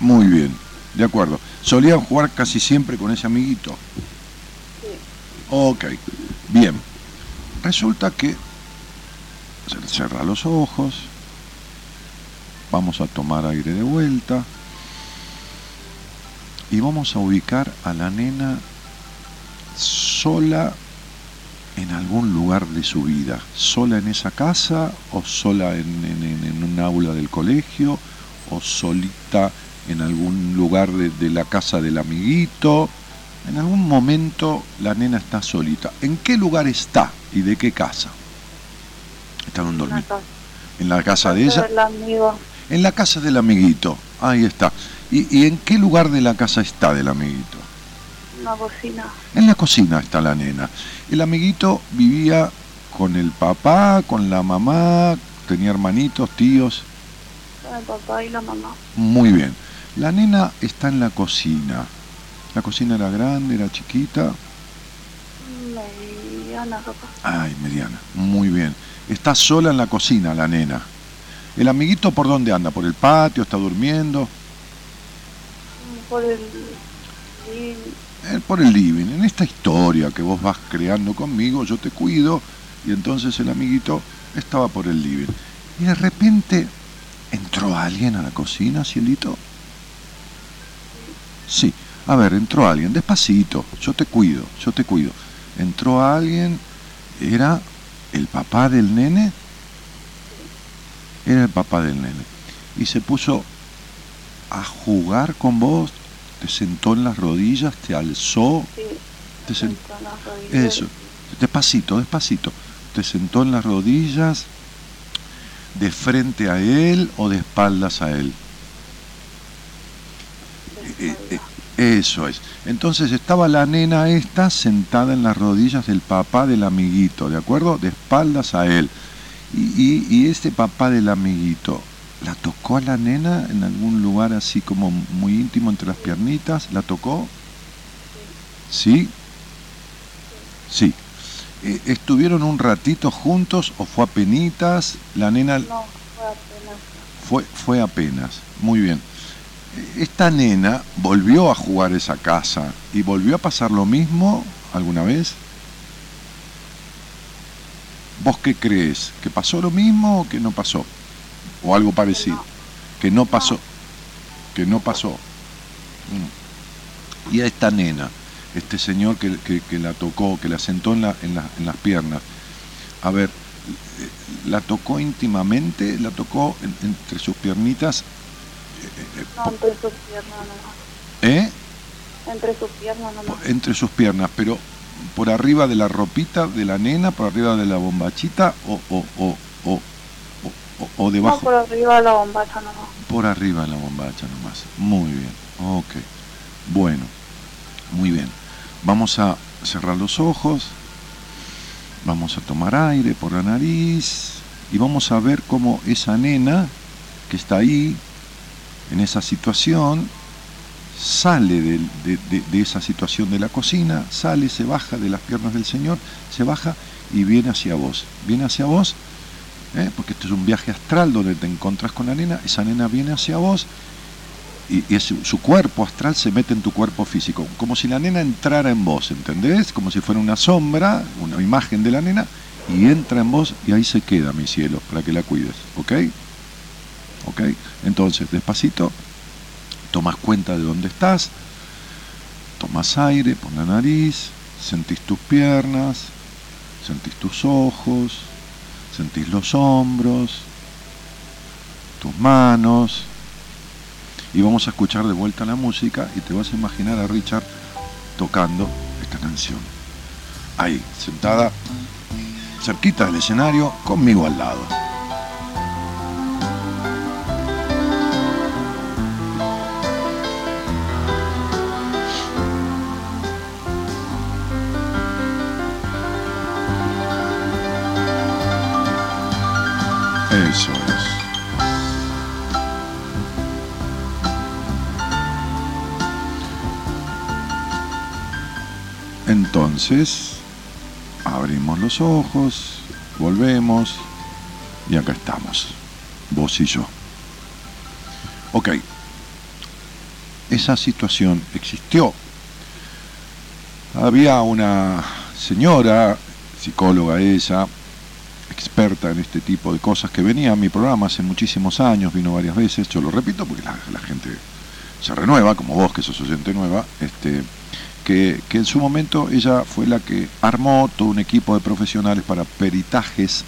Muy bien, de acuerdo. Solían jugar casi siempre con ese amiguito. Sí. Ok, bien. Resulta que se cierra los ojos, vamos a tomar aire de vuelta y vamos a ubicar a la nena sola en algún lugar de su vida, sola en esa casa o sola en, en- en- en un aula del colegio o solita en algún lugar de, de la casa del amiguito. En algún momento la nena está solita. ¿En qué lugar está y de qué casa? Está en un dormitorio. En la casa de ella. En la casa del amiguito. Ahí está. ¿Y, y en qué lugar de la casa está del amiguito? Una cocina. En la cocina está la nena. El amiguito vivía con el papá, con la mamá, tenía hermanitos, tíos. Con el papá y la mamá. Muy bien. La nena está en la cocina. La cocina era grande, era chiquita. Mediana, capaz. Ay, mediana. Muy bien. Está sola en la cocina la nena. ¿El amiguito por dónde anda? ¿Por el patio? ¿Está durmiendo? Por el. Eh, por el living. En esta historia que vos vas creando conmigo, yo te cuido. Y entonces el amiguito estaba por el living. Y de repente entró alguien a la cocina, cielito. Sí. A ver, entró alguien, despacito, yo te cuido, yo te cuido. Entró alguien, era el papá del nene, era el papá del nene. Y se puso a jugar con vos, te sentó en las rodillas, te alzó, Sí. te sentó. en las rodillas. Eso, despacito, despacito. Te sentó en las rodillas, de frente a él o de espaldas a él. Eh, espalda. eh, Eso es. Entonces estaba la nena esta sentada en las rodillas del papá del amiguito, ¿de acuerdo? De espaldas a él. Y, y, y este papá del amiguito, ¿la tocó a la nena en algún lugar así como muy íntimo entre las piernitas? ¿La tocó? ¿Sí? Sí. Eh, ¿Estuvieron un ratito juntos o fue apenas? La nena No, fue apenas. fue, fue apenas. Muy bien. Esta nena volvió a jugar esa casa y volvió a pasar lo mismo alguna vez. ¿Vos qué crees? ¿Que pasó lo mismo o que no pasó? ¿O algo parecido? no. Que no pasó. Que no pasó. Mm. Y a esta nena, este señor que, que- que la tocó, que la sentó en, la- en la- en las piernas, a ver, eh, la tocó íntimamente, la tocó en- entre sus piernitas, No, entre sus piernas nomás. ¿eh? Entre sus piernas nomás. entre sus piernas, pero por arriba de la ropita de la nena, por arriba de la bombachita o, o, o, o, o- o- o No, debajo, por arriba de la bombacha nomás. por arriba de la bombacha nomás. Muy bien, ok. Bueno, muy bien. Vamos a cerrar los ojos, vamos a tomar aire por la nariz y vamos a ver cómo esa nena que está ahí, en esa situación, sale de, de- de esa situación de la cocina, sale, se baja de las piernas del Señor, se baja y viene hacia vos. Viene hacia vos, ¿eh? porque esto es un viaje astral donde te encontrás con la nena, esa nena viene hacia vos y, su cuerpo astral se mete en tu cuerpo físico, como si la nena entrara en vos, ¿entendés? Como si fuera una sombra, una imagen de la nena, y entra en vos y ahí se queda, mi cielo, para que la cuides, ¿ok? ¿Ok? Entonces, despacito, tomas cuenta de dónde estás, tomas aire por la nariz, sentís tus piernas, sentís tus ojos, sentís los hombros, tus manos, y vamos a escuchar de vuelta la música y te vas a imaginar a Richard tocando esta canción. Ahí, sentada, cerquita del escenario, conmigo al lado. Entonces, abrimos los ojos, volvemos y acá estamos, vos y yo. Ok, esa situación existió. Había una señora, psicóloga ella, experta en este tipo de cosas, que venía a mi programa hace muchísimos años, vino varias veces, yo lo repito porque la, la gente se renueva, como vos que sos oyente nueva, este, que, en su momento ella fue la que armó todo un equipo de profesionales para peritajes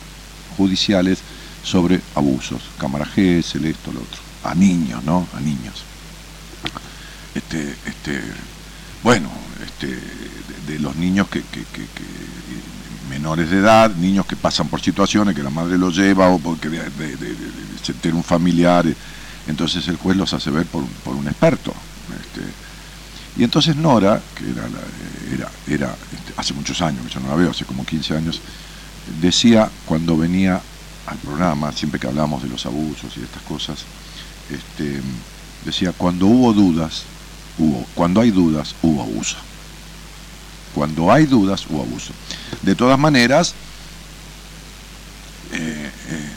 judiciales sobre abusos, cámara Gesell, esto, lo otro, a niños, ¿no? A niños. Este, este, bueno, este, de, los niños que, que- que- que- menores de edad, niños que pasan por situaciones que la madre los lleva o porque de, se entera un familiar, eh, entonces el juez los hace ver por un experto. este, y entonces Nora, que era, la- era, era este, hace muchos años, que yo no la veo, hace como 15 años, decía cuando venía al programa, siempre que hablamos de los abusos y de estas cosas, este, decía, cuando hubo dudas, hubo, cuando hay dudas, hubo abuso. Cuando hay dudas, hubo abuso. De todas maneras, eh, eh,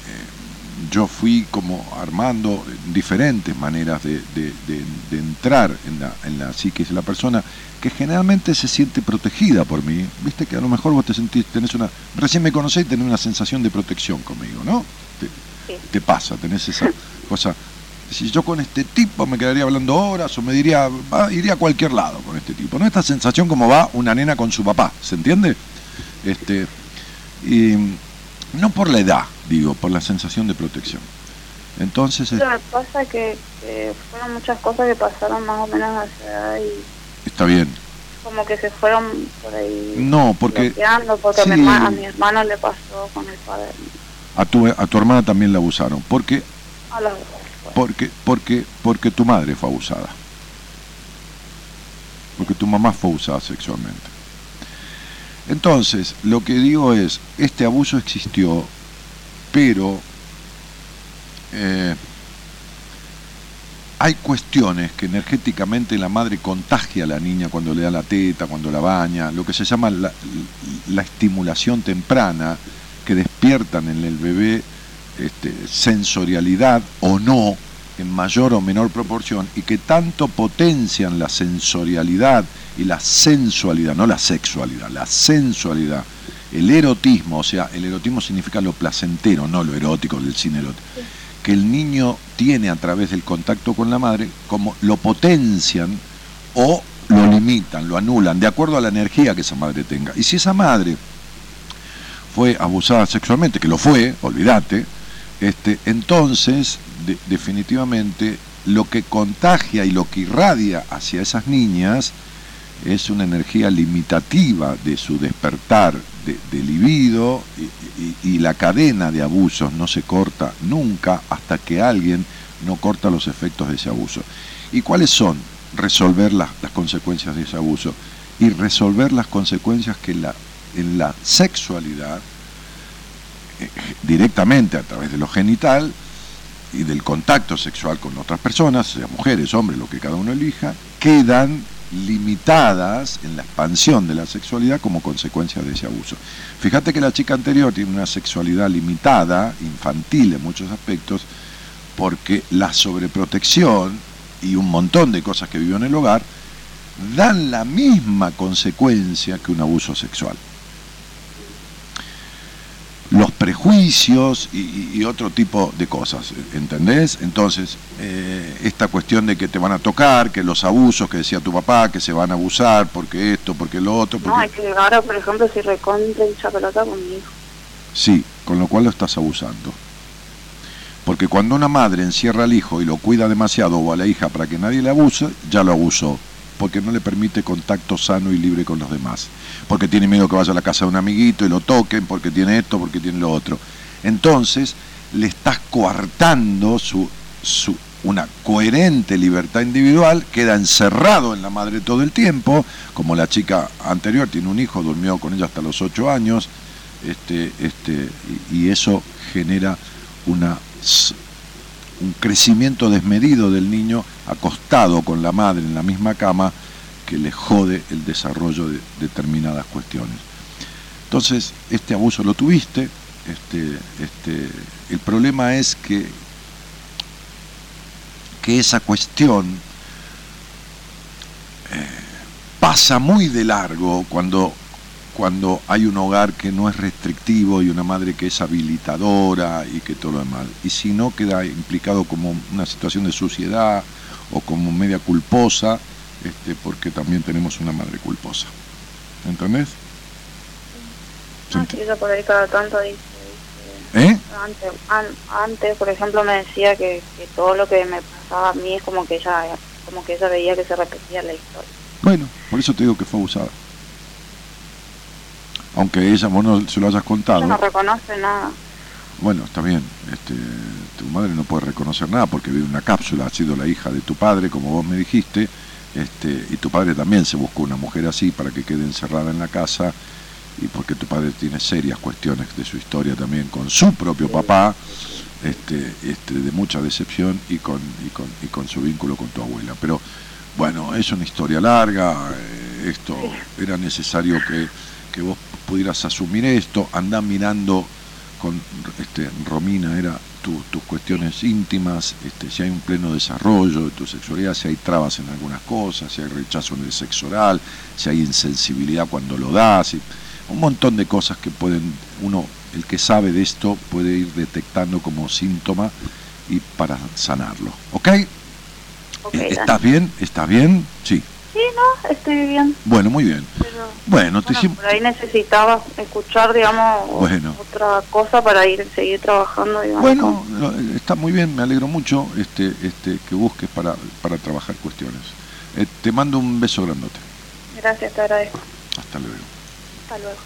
yo fui como armando diferentes maneras de, de- de- de entrar en la, en la psiquis de la persona que generalmente se siente protegida por mí. Viste que a lo mejor vos te sentís, tenés una, recién me conocés y tenés una sensación de protección conmigo, ¿no? Te, Sí. te pasa, tenés esa cosa. Si yo con este tipo me quedaría hablando horas o me diría, va, iría a cualquier lado con este tipo, ¿no? Esta sensación como va una nena con su papá, ¿se entiende? Este, y no por la edad, digo, por la sensación de protección. Entonces, Lo que me pasa que, que fueron muchas cosas que pasaron más o menos a esa edad y está bien. como que se fueron por ahí No, porque porque a, mi sí. hermano, a mi hermano le pasó con el padre. a tu, a tu hermana también la abusaron. Porque, A dos. pues. porque, porque, porque tu madre fue abusada. Porque tu mamá fue abusada sexualmente. Entonces, lo que digo es, este abuso existió, pero eh, hay cuestiones que energéticamente la madre contagia a la niña cuando le da la teta, cuando la baña, lo que se llama la, la estimulación temprana, que despiertan en el bebé este, sensorialidad o no, en mayor o menor proporción, y que tanto potencian la sensorialidad y la sensualidad, no la sexualidad, la sensualidad, el erotismo, o sea, el erotismo significa lo placentero, no lo erótico del cine erótico, que el niño tiene a través del contacto con la madre, como lo potencian o lo limitan, lo anulan, de acuerdo a la energía que esa madre tenga. Y si esa madre fue abusada sexualmente, que lo fue, olvídate, este, entonces de- definitivamente lo que contagia y lo que irradia hacia esas niñas es una energía limitativa de su despertar de, libido y la cadena de abusos no se corta nunca hasta que alguien no corta los efectos de ese abuso. ¿Y cuáles son? Resolver las, las consecuencias de ese abuso y resolver las consecuencias que la, en la sexualidad eh, directamente a través de lo genital y del contacto sexual con otras personas, sea mujeres, hombres, lo que cada uno elija, quedan limitadas en la expansión de la sexualidad como consecuencia de ese abuso. Fíjate que la chica anterior tiene una sexualidad limitada, infantil en muchos aspectos, porque la sobreprotección y un montón de cosas que vivió en el hogar dan la misma consecuencia que un abuso sexual. Los prejuicios y, y otro tipo de cosas, ¿entendés? Entonces, eh, esta cuestión de que te van a tocar, que los abusos que decía tu papá, que se van a abusar, porque esto, porque lo otro, No, porque... es que ahora, por ejemplo, si recontra hincha pelota con mi hijo. Sí, con lo cual lo estás abusando. Porque cuando una madre encierra al hijo y lo cuida demasiado o a la hija para que nadie le abuse, ya lo abusó. Porque no le permite contacto sano y libre con los demás. Porque tiene miedo que vaya a la casa de un amiguito y lo toquen, porque tiene esto, porque tiene lo otro. Entonces, le estás coartando su, su, una coherente libertad individual, queda encerrado en la madre todo el tiempo, como la chica anterior tiene un hijo, durmió con ella hasta los ocho años, este, este, y, y eso genera una, un crecimiento desmedido del niño acostado con la madre en la misma cama que le jode el desarrollo de determinadas cuestiones. Entonces, este abuso lo tuviste, este, este, el problema es que, que esa cuestión eh, pasa muy de largo cuando cuando hay un hogar que no es restrictivo y una madre que es habilitadora y que todo lo demás. Y si no, queda implicado como una situación de suciedad o como media culposa, este, porque también tenemos una madre culposa. ¿Entendés? ¿Se Ah, sí, ella por ahí cada tanto dice, dice- ¿Eh? antes, an- antes, por ejemplo, me decía que, que todo lo que me pasaba a mí es como que ella, como que ella veía que se repetía la historia. Bueno, por eso te digo que fue abusada. Aunque ella, vos no se lo hayas contado. Ella no reconoce nada. Bueno, está bien. Este, tu madre no puede reconocer nada porque vive en una cápsula, ha sido la hija de tu padre, como vos me dijiste, este, y tu padre también se buscó una mujer así para que quede encerrada en la casa, y porque tu padre tiene serias cuestiones de su historia también con su propio papá, este, este, de mucha decepción y con, y con, y con su vínculo con tu abuela. Pero bueno, es una historia larga, eh, esto era necesario que, que vos pudieras asumir esto, andá mirando con este, Romina era tu- tus cuestiones íntimas, este, si hay un pleno desarrollo de tu sexualidad, si hay trabas en algunas cosas, si hay rechazo en el sexo oral, si hay insensibilidad cuando lo das, y un montón de cosas que pueden, uno, el que sabe de esto, puede ir detectando como síntoma y para sanarlo. ¿Ok? Ok, Eh. ¿Estás bien? ¿Estás bien? Sí. Sí, no, estoy bien. Bueno, muy bien. Pero, Bueno, te bueno, hicimos... por ahí necesitaba escuchar, digamos, Bueno. otra cosa para ir seguir trabajando, digamos. Bueno, está muy bien, me alegro mucho este, este, que busques para, para trabajar cuestiones. Eh, te mando un beso grandote. Gracias, te agradezco. Hasta luego. Hasta luego.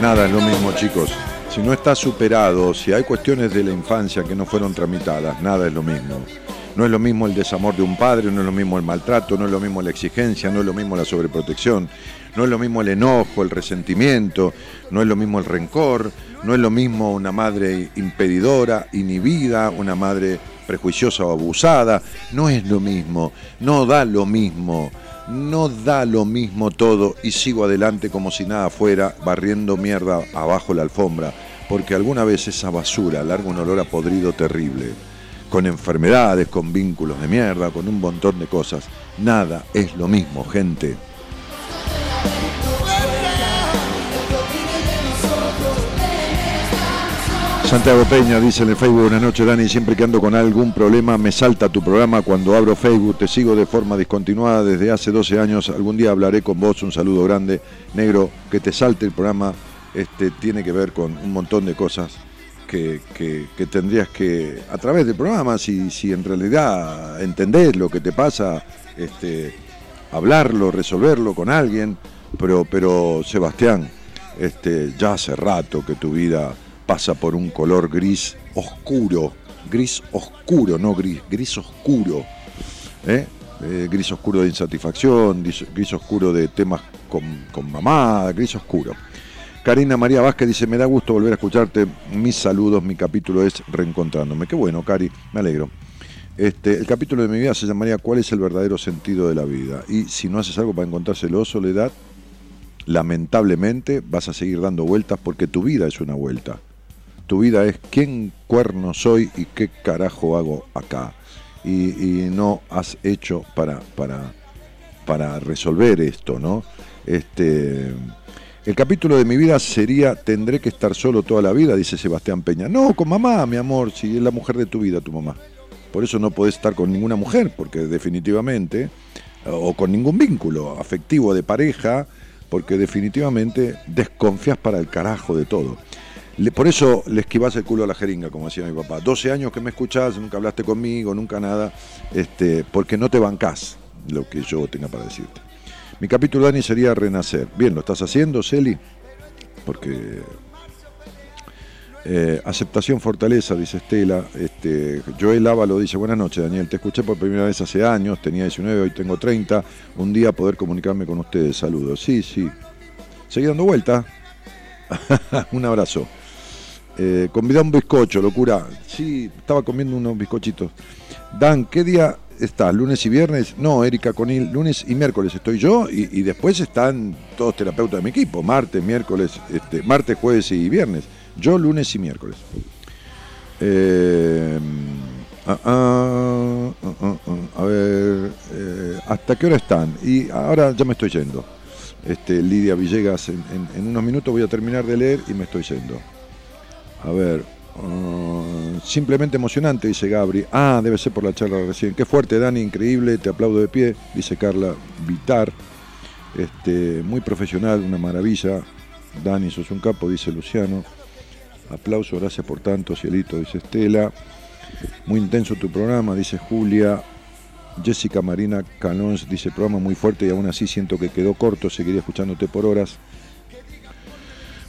Nada es lo mismo, chicos. Si no está superado, si hay cuestiones de la infancia que no fueron tramitadas, nada es lo mismo. No es lo mismo el desamor de un padre, no es lo mismo el maltrato, no es lo mismo la exigencia, no es lo mismo la sobreprotección, no es lo mismo el enojo, el resentimiento, no es lo mismo el rencor, no es lo mismo una madre impedidora, inhibida, una madre prejuiciosa o abusada, no es lo mismo, no da lo mismo, no da lo mismo todo y sigo adelante como si nada fuera, barriendo mierda abajo la alfombra, porque alguna vez esa basura larga un olor a podrido terrible, con enfermedades, con vínculos de mierda, con un montón de cosas, Nada es lo mismo, gente. Santiago Peña dice en el Facebook, buenas noches Dani, siempre que ando con algún problema me salta tu programa. Cuando abro Facebook, te sigo de forma discontinuada desde hace 12 años, algún día hablaré con vos, un saludo grande, negro, que te salte el programa, este, tiene que ver con un montón de cosas que, que- tendrías que, a través del programa, si, si en realidad entendés lo que te pasa, este, hablarlo, resolverlo con alguien, pero, pero Sebastián, este, ya hace rato que tu vida pasa por un color gris oscuro, gris oscuro, no gris, gris oscuro, ¿eh? Eh, gris oscuro de insatisfacción, gris, oscuro de temas con, con mamá, gris oscuro. Karina María Vázquez dice, me da gusto volver a escucharte, mis saludos, mi capítulo es Reencontrándome. Qué bueno, Cari, me alegro. Este, el capítulo de mi vida se llamaría ¿Cuál es el verdadero sentido de la vida? Y si no haces algo para encontrárselo, soledad, lamentablemente vas a seguir dando vueltas porque tu vida es una vuelta. Tu vida es quién cuerno soy y qué carajo hago acá. Y, no has hecho para, para, para resolver esto, ¿no? Este, el capítulo de mi vida sería ¿Tendré que estar solo toda la vida? Dice Sebastián Peña. No, con mamá, mi amor, si es la mujer de tu vida, tu mamá. Por eso no podés estar con ninguna mujer, porque definitivamente, o con ningún vínculo afectivo de pareja, porque definitivamente desconfías para el carajo de todo. Por eso le esquivás el culo a la jeringa, como decía mi papá. 12 años que me escuchás, nunca hablaste conmigo, nunca nada, este, porque no te bancás lo que yo tenga para decirte. Mi capítulo, Dani, sería renacer. Bien, ¿lo estás haciendo, Celi? Porque eh, aceptación, fortaleza, dice Estela. Este, Joel Ávalo dice, buenas noches, Daniel. Te escuché por primera vez hace años, tenía 19, hoy tengo 30. Un día poder comunicarme con ustedes. Saludos. Sí, sí. Seguí dando vuelta. un abrazo. Eh, un bizcocho, locura. Sí, estaba comiendo unos bizcochitos. Dan, ¿qué día estás? ¿Lunes y viernes? No, Erika Conil, lunes y miércoles estoy yo y, después están todos terapeutas de mi equipo, martes, miércoles, este, martes, jueves y viernes. Yo lunes y miércoles. Eh, ah, ah, ah, a ver, eh, ¿hasta qué hora están? Y ahora ya me estoy yendo. Este, Lidia Villegas, en- en unos minutos voy a terminar de leer y me estoy yendo. A ver, ah, simplemente emocionante, dice Gabri. Ah, debe ser por la charla recién. Qué fuerte, Dani, increíble, te aplaudo de pie, dice Carla Vitar. Este, muy profesional, una maravilla. Dani, sos un capo, dice Luciano. Aplauso, gracias por tanto, cielito, dice Estela. Muy intenso tu programa, dice Julia. Jessica Marina Canons dice programa muy fuerte y aún así siento que quedó corto, seguiría escuchándote por horas.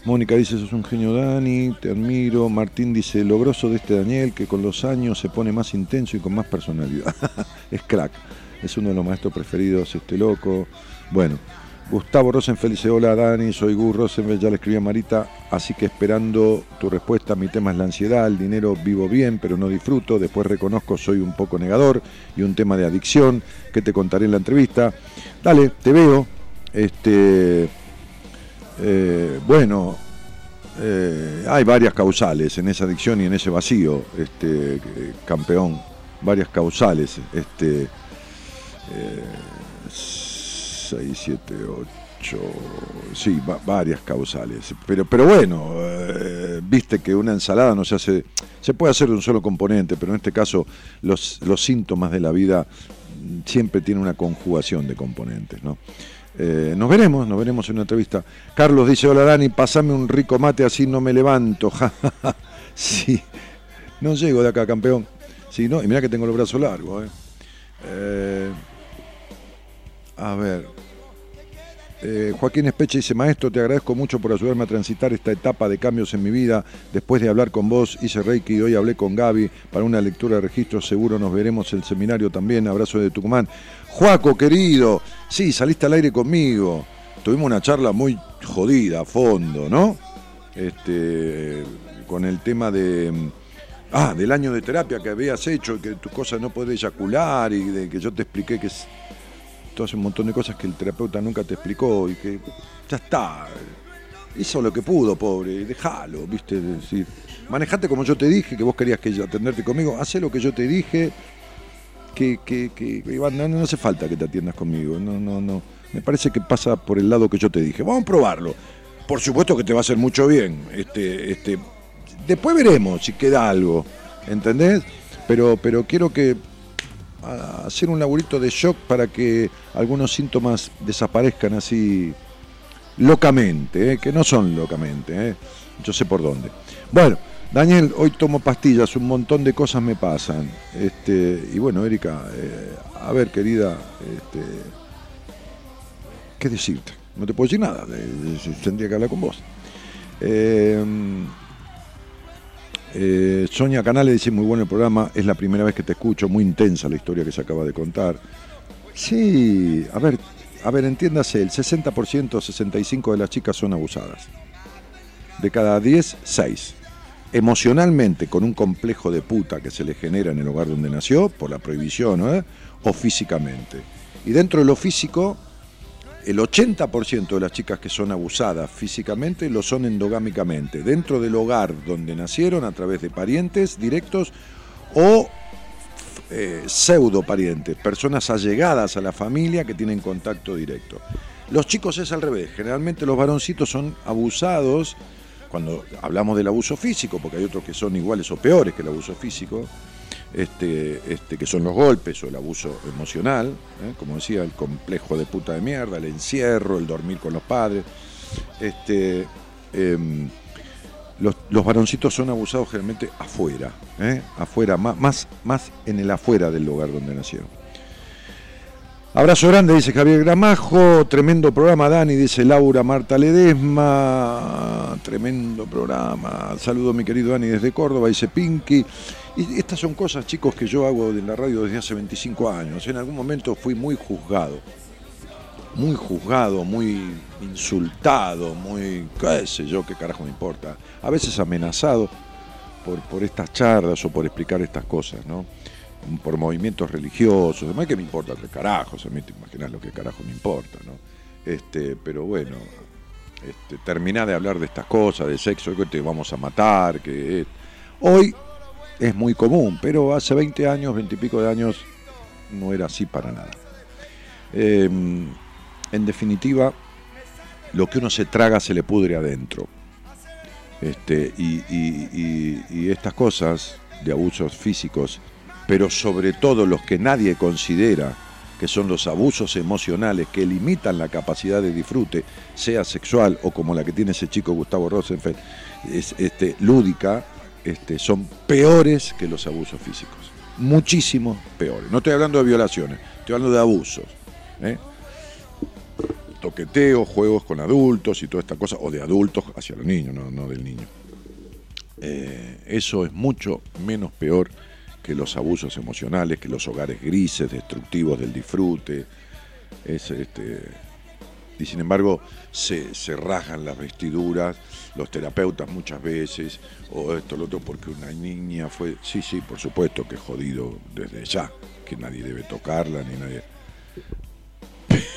Mónica dice, sos un genio Dani, te admiro. Martín dice, lo grosso de este Daniel, que con los años se pone más intenso y con más personalidad. es crack, es uno de los maestros preferidos, este loco. Bueno, Gustavo Rosenfeld dice, hola Dani, soy Gus Rosenfeld, ya le escribí a Marita, así que esperando tu respuesta, mi tema es la ansiedad, el dinero vivo bien, pero no disfruto, después reconozco soy un poco negador y un tema de adicción, que te contaré en la entrevista. Dale, te veo. Este, eh, bueno, eh, hay varias causales en esa adicción y en ese vacío, este eh, campeón, varias causales, este 6, 7, 8, sí, va- varias causales, pero, pero bueno, eh, viste que una ensalada no se hace, se puede hacer de un solo componente, pero en este caso los, los síntomas de la vida siempre tienen una conjugación de componentes, ¿no? Eh, nos veremos, nos veremos en una entrevista. Carlos dice, hola Dani, pasame un rico mate así no me levanto. Sí, no llego de acá, campeón. Sí, no, y mira que tengo los brazos largos. eh. Eh, a ver. Eh, Joaquín Espeche dice, maestro, te agradezco mucho por ayudarme a transitar esta etapa de cambios en mi vida. Después de hablar con vos, hice Reiki y hoy hablé con Gaby para una lectura de registros. Seguro nos veremos en el seminario también. Abrazo de Tucumán. Joaco, querido, sí, saliste al aire conmigo. Tuvimos una charla muy jodida, a fondo, ¿no? Este, con el tema de... Ah, del año de terapia que habías hecho, que tu cosa no puede eyacular y de que yo te expliqué que es todo un montón de cosas que el terapeuta nunca te explicó y que ya está. Hizo lo que pudo, pobre, déjalo, viste, decir, manejate como yo te dije, que vos querías que atenderte conmigo, hacé lo que yo te dije que- que, Iván, no, no hace falta que te atiendas conmigo. No, no, no. Me parece que pasa por el lado que yo te dije. Vamos a probarlo. Por supuesto que te va a hacer mucho bien. Este, este, después veremos si queda algo. ¿Entendés? Pero, pero quiero que a- hacer un laburito de shock para que algunos síntomas desaparezcan así locamente, ¿eh? que no son locamente, ¿eh? yo sé por dónde. Bueno, Daniel, hoy tomo pastillas, un montón de cosas me pasan. Este, y bueno, Erika, eh, a ver, querida, este, ¿qué decirte? No te puedo decir nada, tendría que hablar con vos. Eh, eh, Sonia Canales dice, muy bueno el programa, es la primera vez que te escucho, muy intensa la historia que se acaba de contar. Sí, a ver, a ver, entiéndase, el 60%, 65% de las chicas son abusadas. De cada 10, 6. Emocionalmente, con un complejo de puta que se le genera en el hogar donde nació, por la prohibición, ¿eh? o físicamente. Y dentro de lo físico, el 80% de las chicas que son abusadas físicamente lo son endogámicamente, dentro del hogar donde nacieron a través de parientes directos o eh, pseudo parientes, personas allegadas a la familia que tienen contacto directo. Los chicos es al revés, generalmente los varoncitos son abusados cuando hablamos del abuso físico, porque hay otros que son iguales o peores que el abuso físico, este, este, que son los golpes o el abuso emocional, ¿eh? como decía, el complejo de puta de mierda, el encierro, el dormir con los padres. Este, em, los, los varoncitos son abusados generalmente afuera, ¿eh? afuera, más, más, en el afuera del lugar donde nacieron. Abrazo grande, dice Javier Gramajo. Tremendo programa, Dani, dice Laura Marta Ledesma. Tremendo programa. Saludo mi querido Dani desde Córdoba, dice Pinky. Y estas son cosas, chicos, que yo hago en la radio desde hace 25 años. En algún momento fui muy juzgado. Muy juzgado, muy insultado, muy. qué sé yo, qué carajo me importa. A veces amenazado por, por estas charlas o por explicar estas cosas, ¿no? por movimientos religiosos, además que me importa tres carajos, a mí te imaginas lo que carajo me importa, ¿no? Este, pero bueno, este, terminá de hablar de estas cosas, de sexo, que te vamos a matar, que hoy es muy común, pero hace 20 años, 20 y pico de años, no era así para nada. Eh, en definitiva, lo que uno se traga se le pudre adentro. Este, y, y- y- y estas cosas de abusos físicos, pero sobre todo los que nadie considera que son los abusos emocionales que limitan la capacidad de disfrute, sea sexual o como la que tiene ese chico Gustavo Rosenfeld, es, este, lúdica, este, son peores que los abusos físicos. Muchísimo peores. No estoy hablando de violaciones, estoy hablando de abusos. ¿eh? Toqueteo, juegos con adultos y toda esta cosa, o de adultos hacia los niños, no, no del niño. Eh, eso es mucho menos peor que los abusos emocionales, que los hogares grises, destructivos del disfrute. Es, este, y sin embargo, se, se rajan las vestiduras, los terapeutas muchas veces, o esto, lo otro, porque una niña fue. Sí, sí, por supuesto que jodido desde ya, que nadie debe tocarla, ni nadie.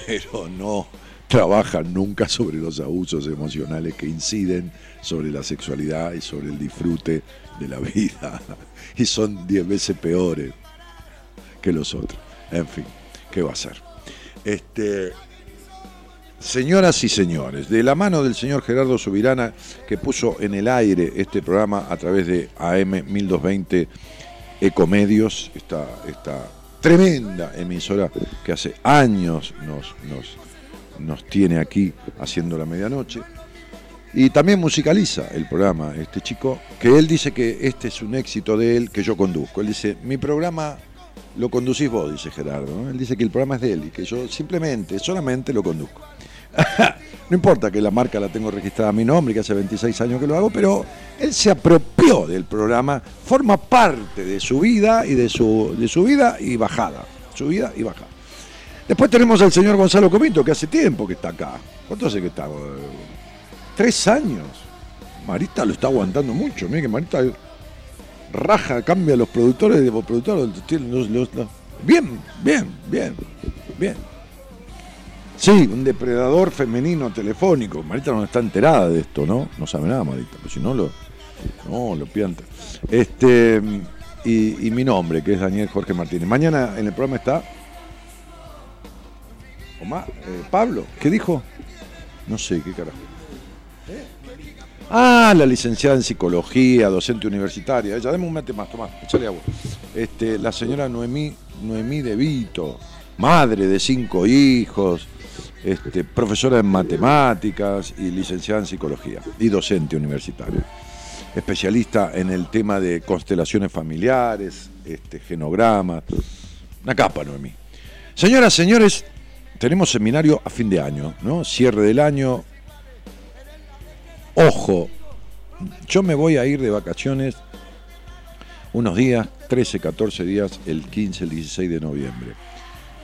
Pero no trabajan nunca sobre los abusos emocionales que inciden sobre la sexualidad y sobre el disfrute de la vida. Y son diez veces peores que los otros. En fin, ¿qué va a ser? Este, señoras y señores, de la mano del señor Gerardo Subirana, que puso en el aire este programa a través de AM 1220 Ecomedios, esta, esta tremenda emisora que hace años nos, nos, nos tiene aquí haciendo la medianoche. Y también musicaliza el programa este chico, que él dice que este es un éxito de él que yo conduzco. Él dice, mi programa lo conducís vos, dice Gerardo. Él dice que el programa es de él y que yo simplemente, solamente lo conduzco. no importa que la marca la tengo registrada a mi nombre, que hace 26 años que lo hago, pero él se apropió del programa, forma parte de su vida y de su, de su vida y bajada. Su vida y bajada. Después tenemos al señor Gonzalo Comito, que hace tiempo que está acá. ¿Cuánto hace que está? Tres años. Marita lo está aguantando mucho. Mira que Marita raja, cambia los productores de los productores. los- los- Bien, bien, bien, bien. Sí, un depredador femenino telefónico. Marita no está enterada de esto, ¿no? No sabe nada, Marita. Pero si no lo. No, lo pianta. Este. y, y mi nombre, que es Daniel Jorge Martínez. Mañana en el programa está. Omar, eh, Pablo, ¿qué dijo? No sé, qué carajo. Ah, la licenciada en psicología, docente universitaria. Ella, dame un mate más, tomá, échale agua. Este, la señora Noemí, Noemí De Vito, madre de cinco hijos, este, profesora en matemáticas y licenciada en psicología y docente universitaria. Especialista en el tema de constelaciones familiares, este, genogramas. Una capa, Noemí. Señoras, señores, tenemos seminario a fin de año, ¿no? Cierre del año. Ojo, yo me voy a ir de vacaciones unos días, 13, 14 días, el 15, el 16 de noviembre,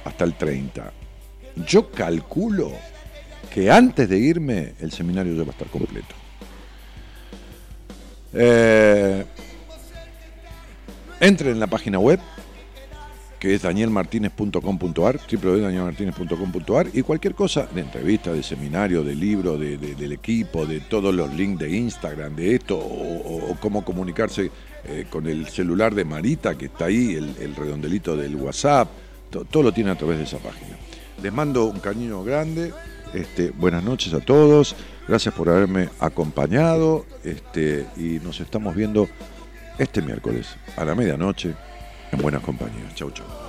hasta el 30. Yo calculo que antes de irme el seminario ya va a estar completo. Eh, entren en la página web que es danielmartinez.com.ar, www.danielmartinez.com.ar y cualquier cosa de entrevista, de seminario, de libro, de, de- del equipo, de todos los links de Instagram, de esto, o, cómo comunicarse eh, con el celular de Marita, que está ahí, el, el redondelito del WhatsApp, to- todo lo tiene a través de esa página. Les mando un cariño grande, este, buenas noches a todos, gracias por haberme acompañado este, y nos estamos viendo este miércoles a la medianoche en buenas compañías. Chau, chau.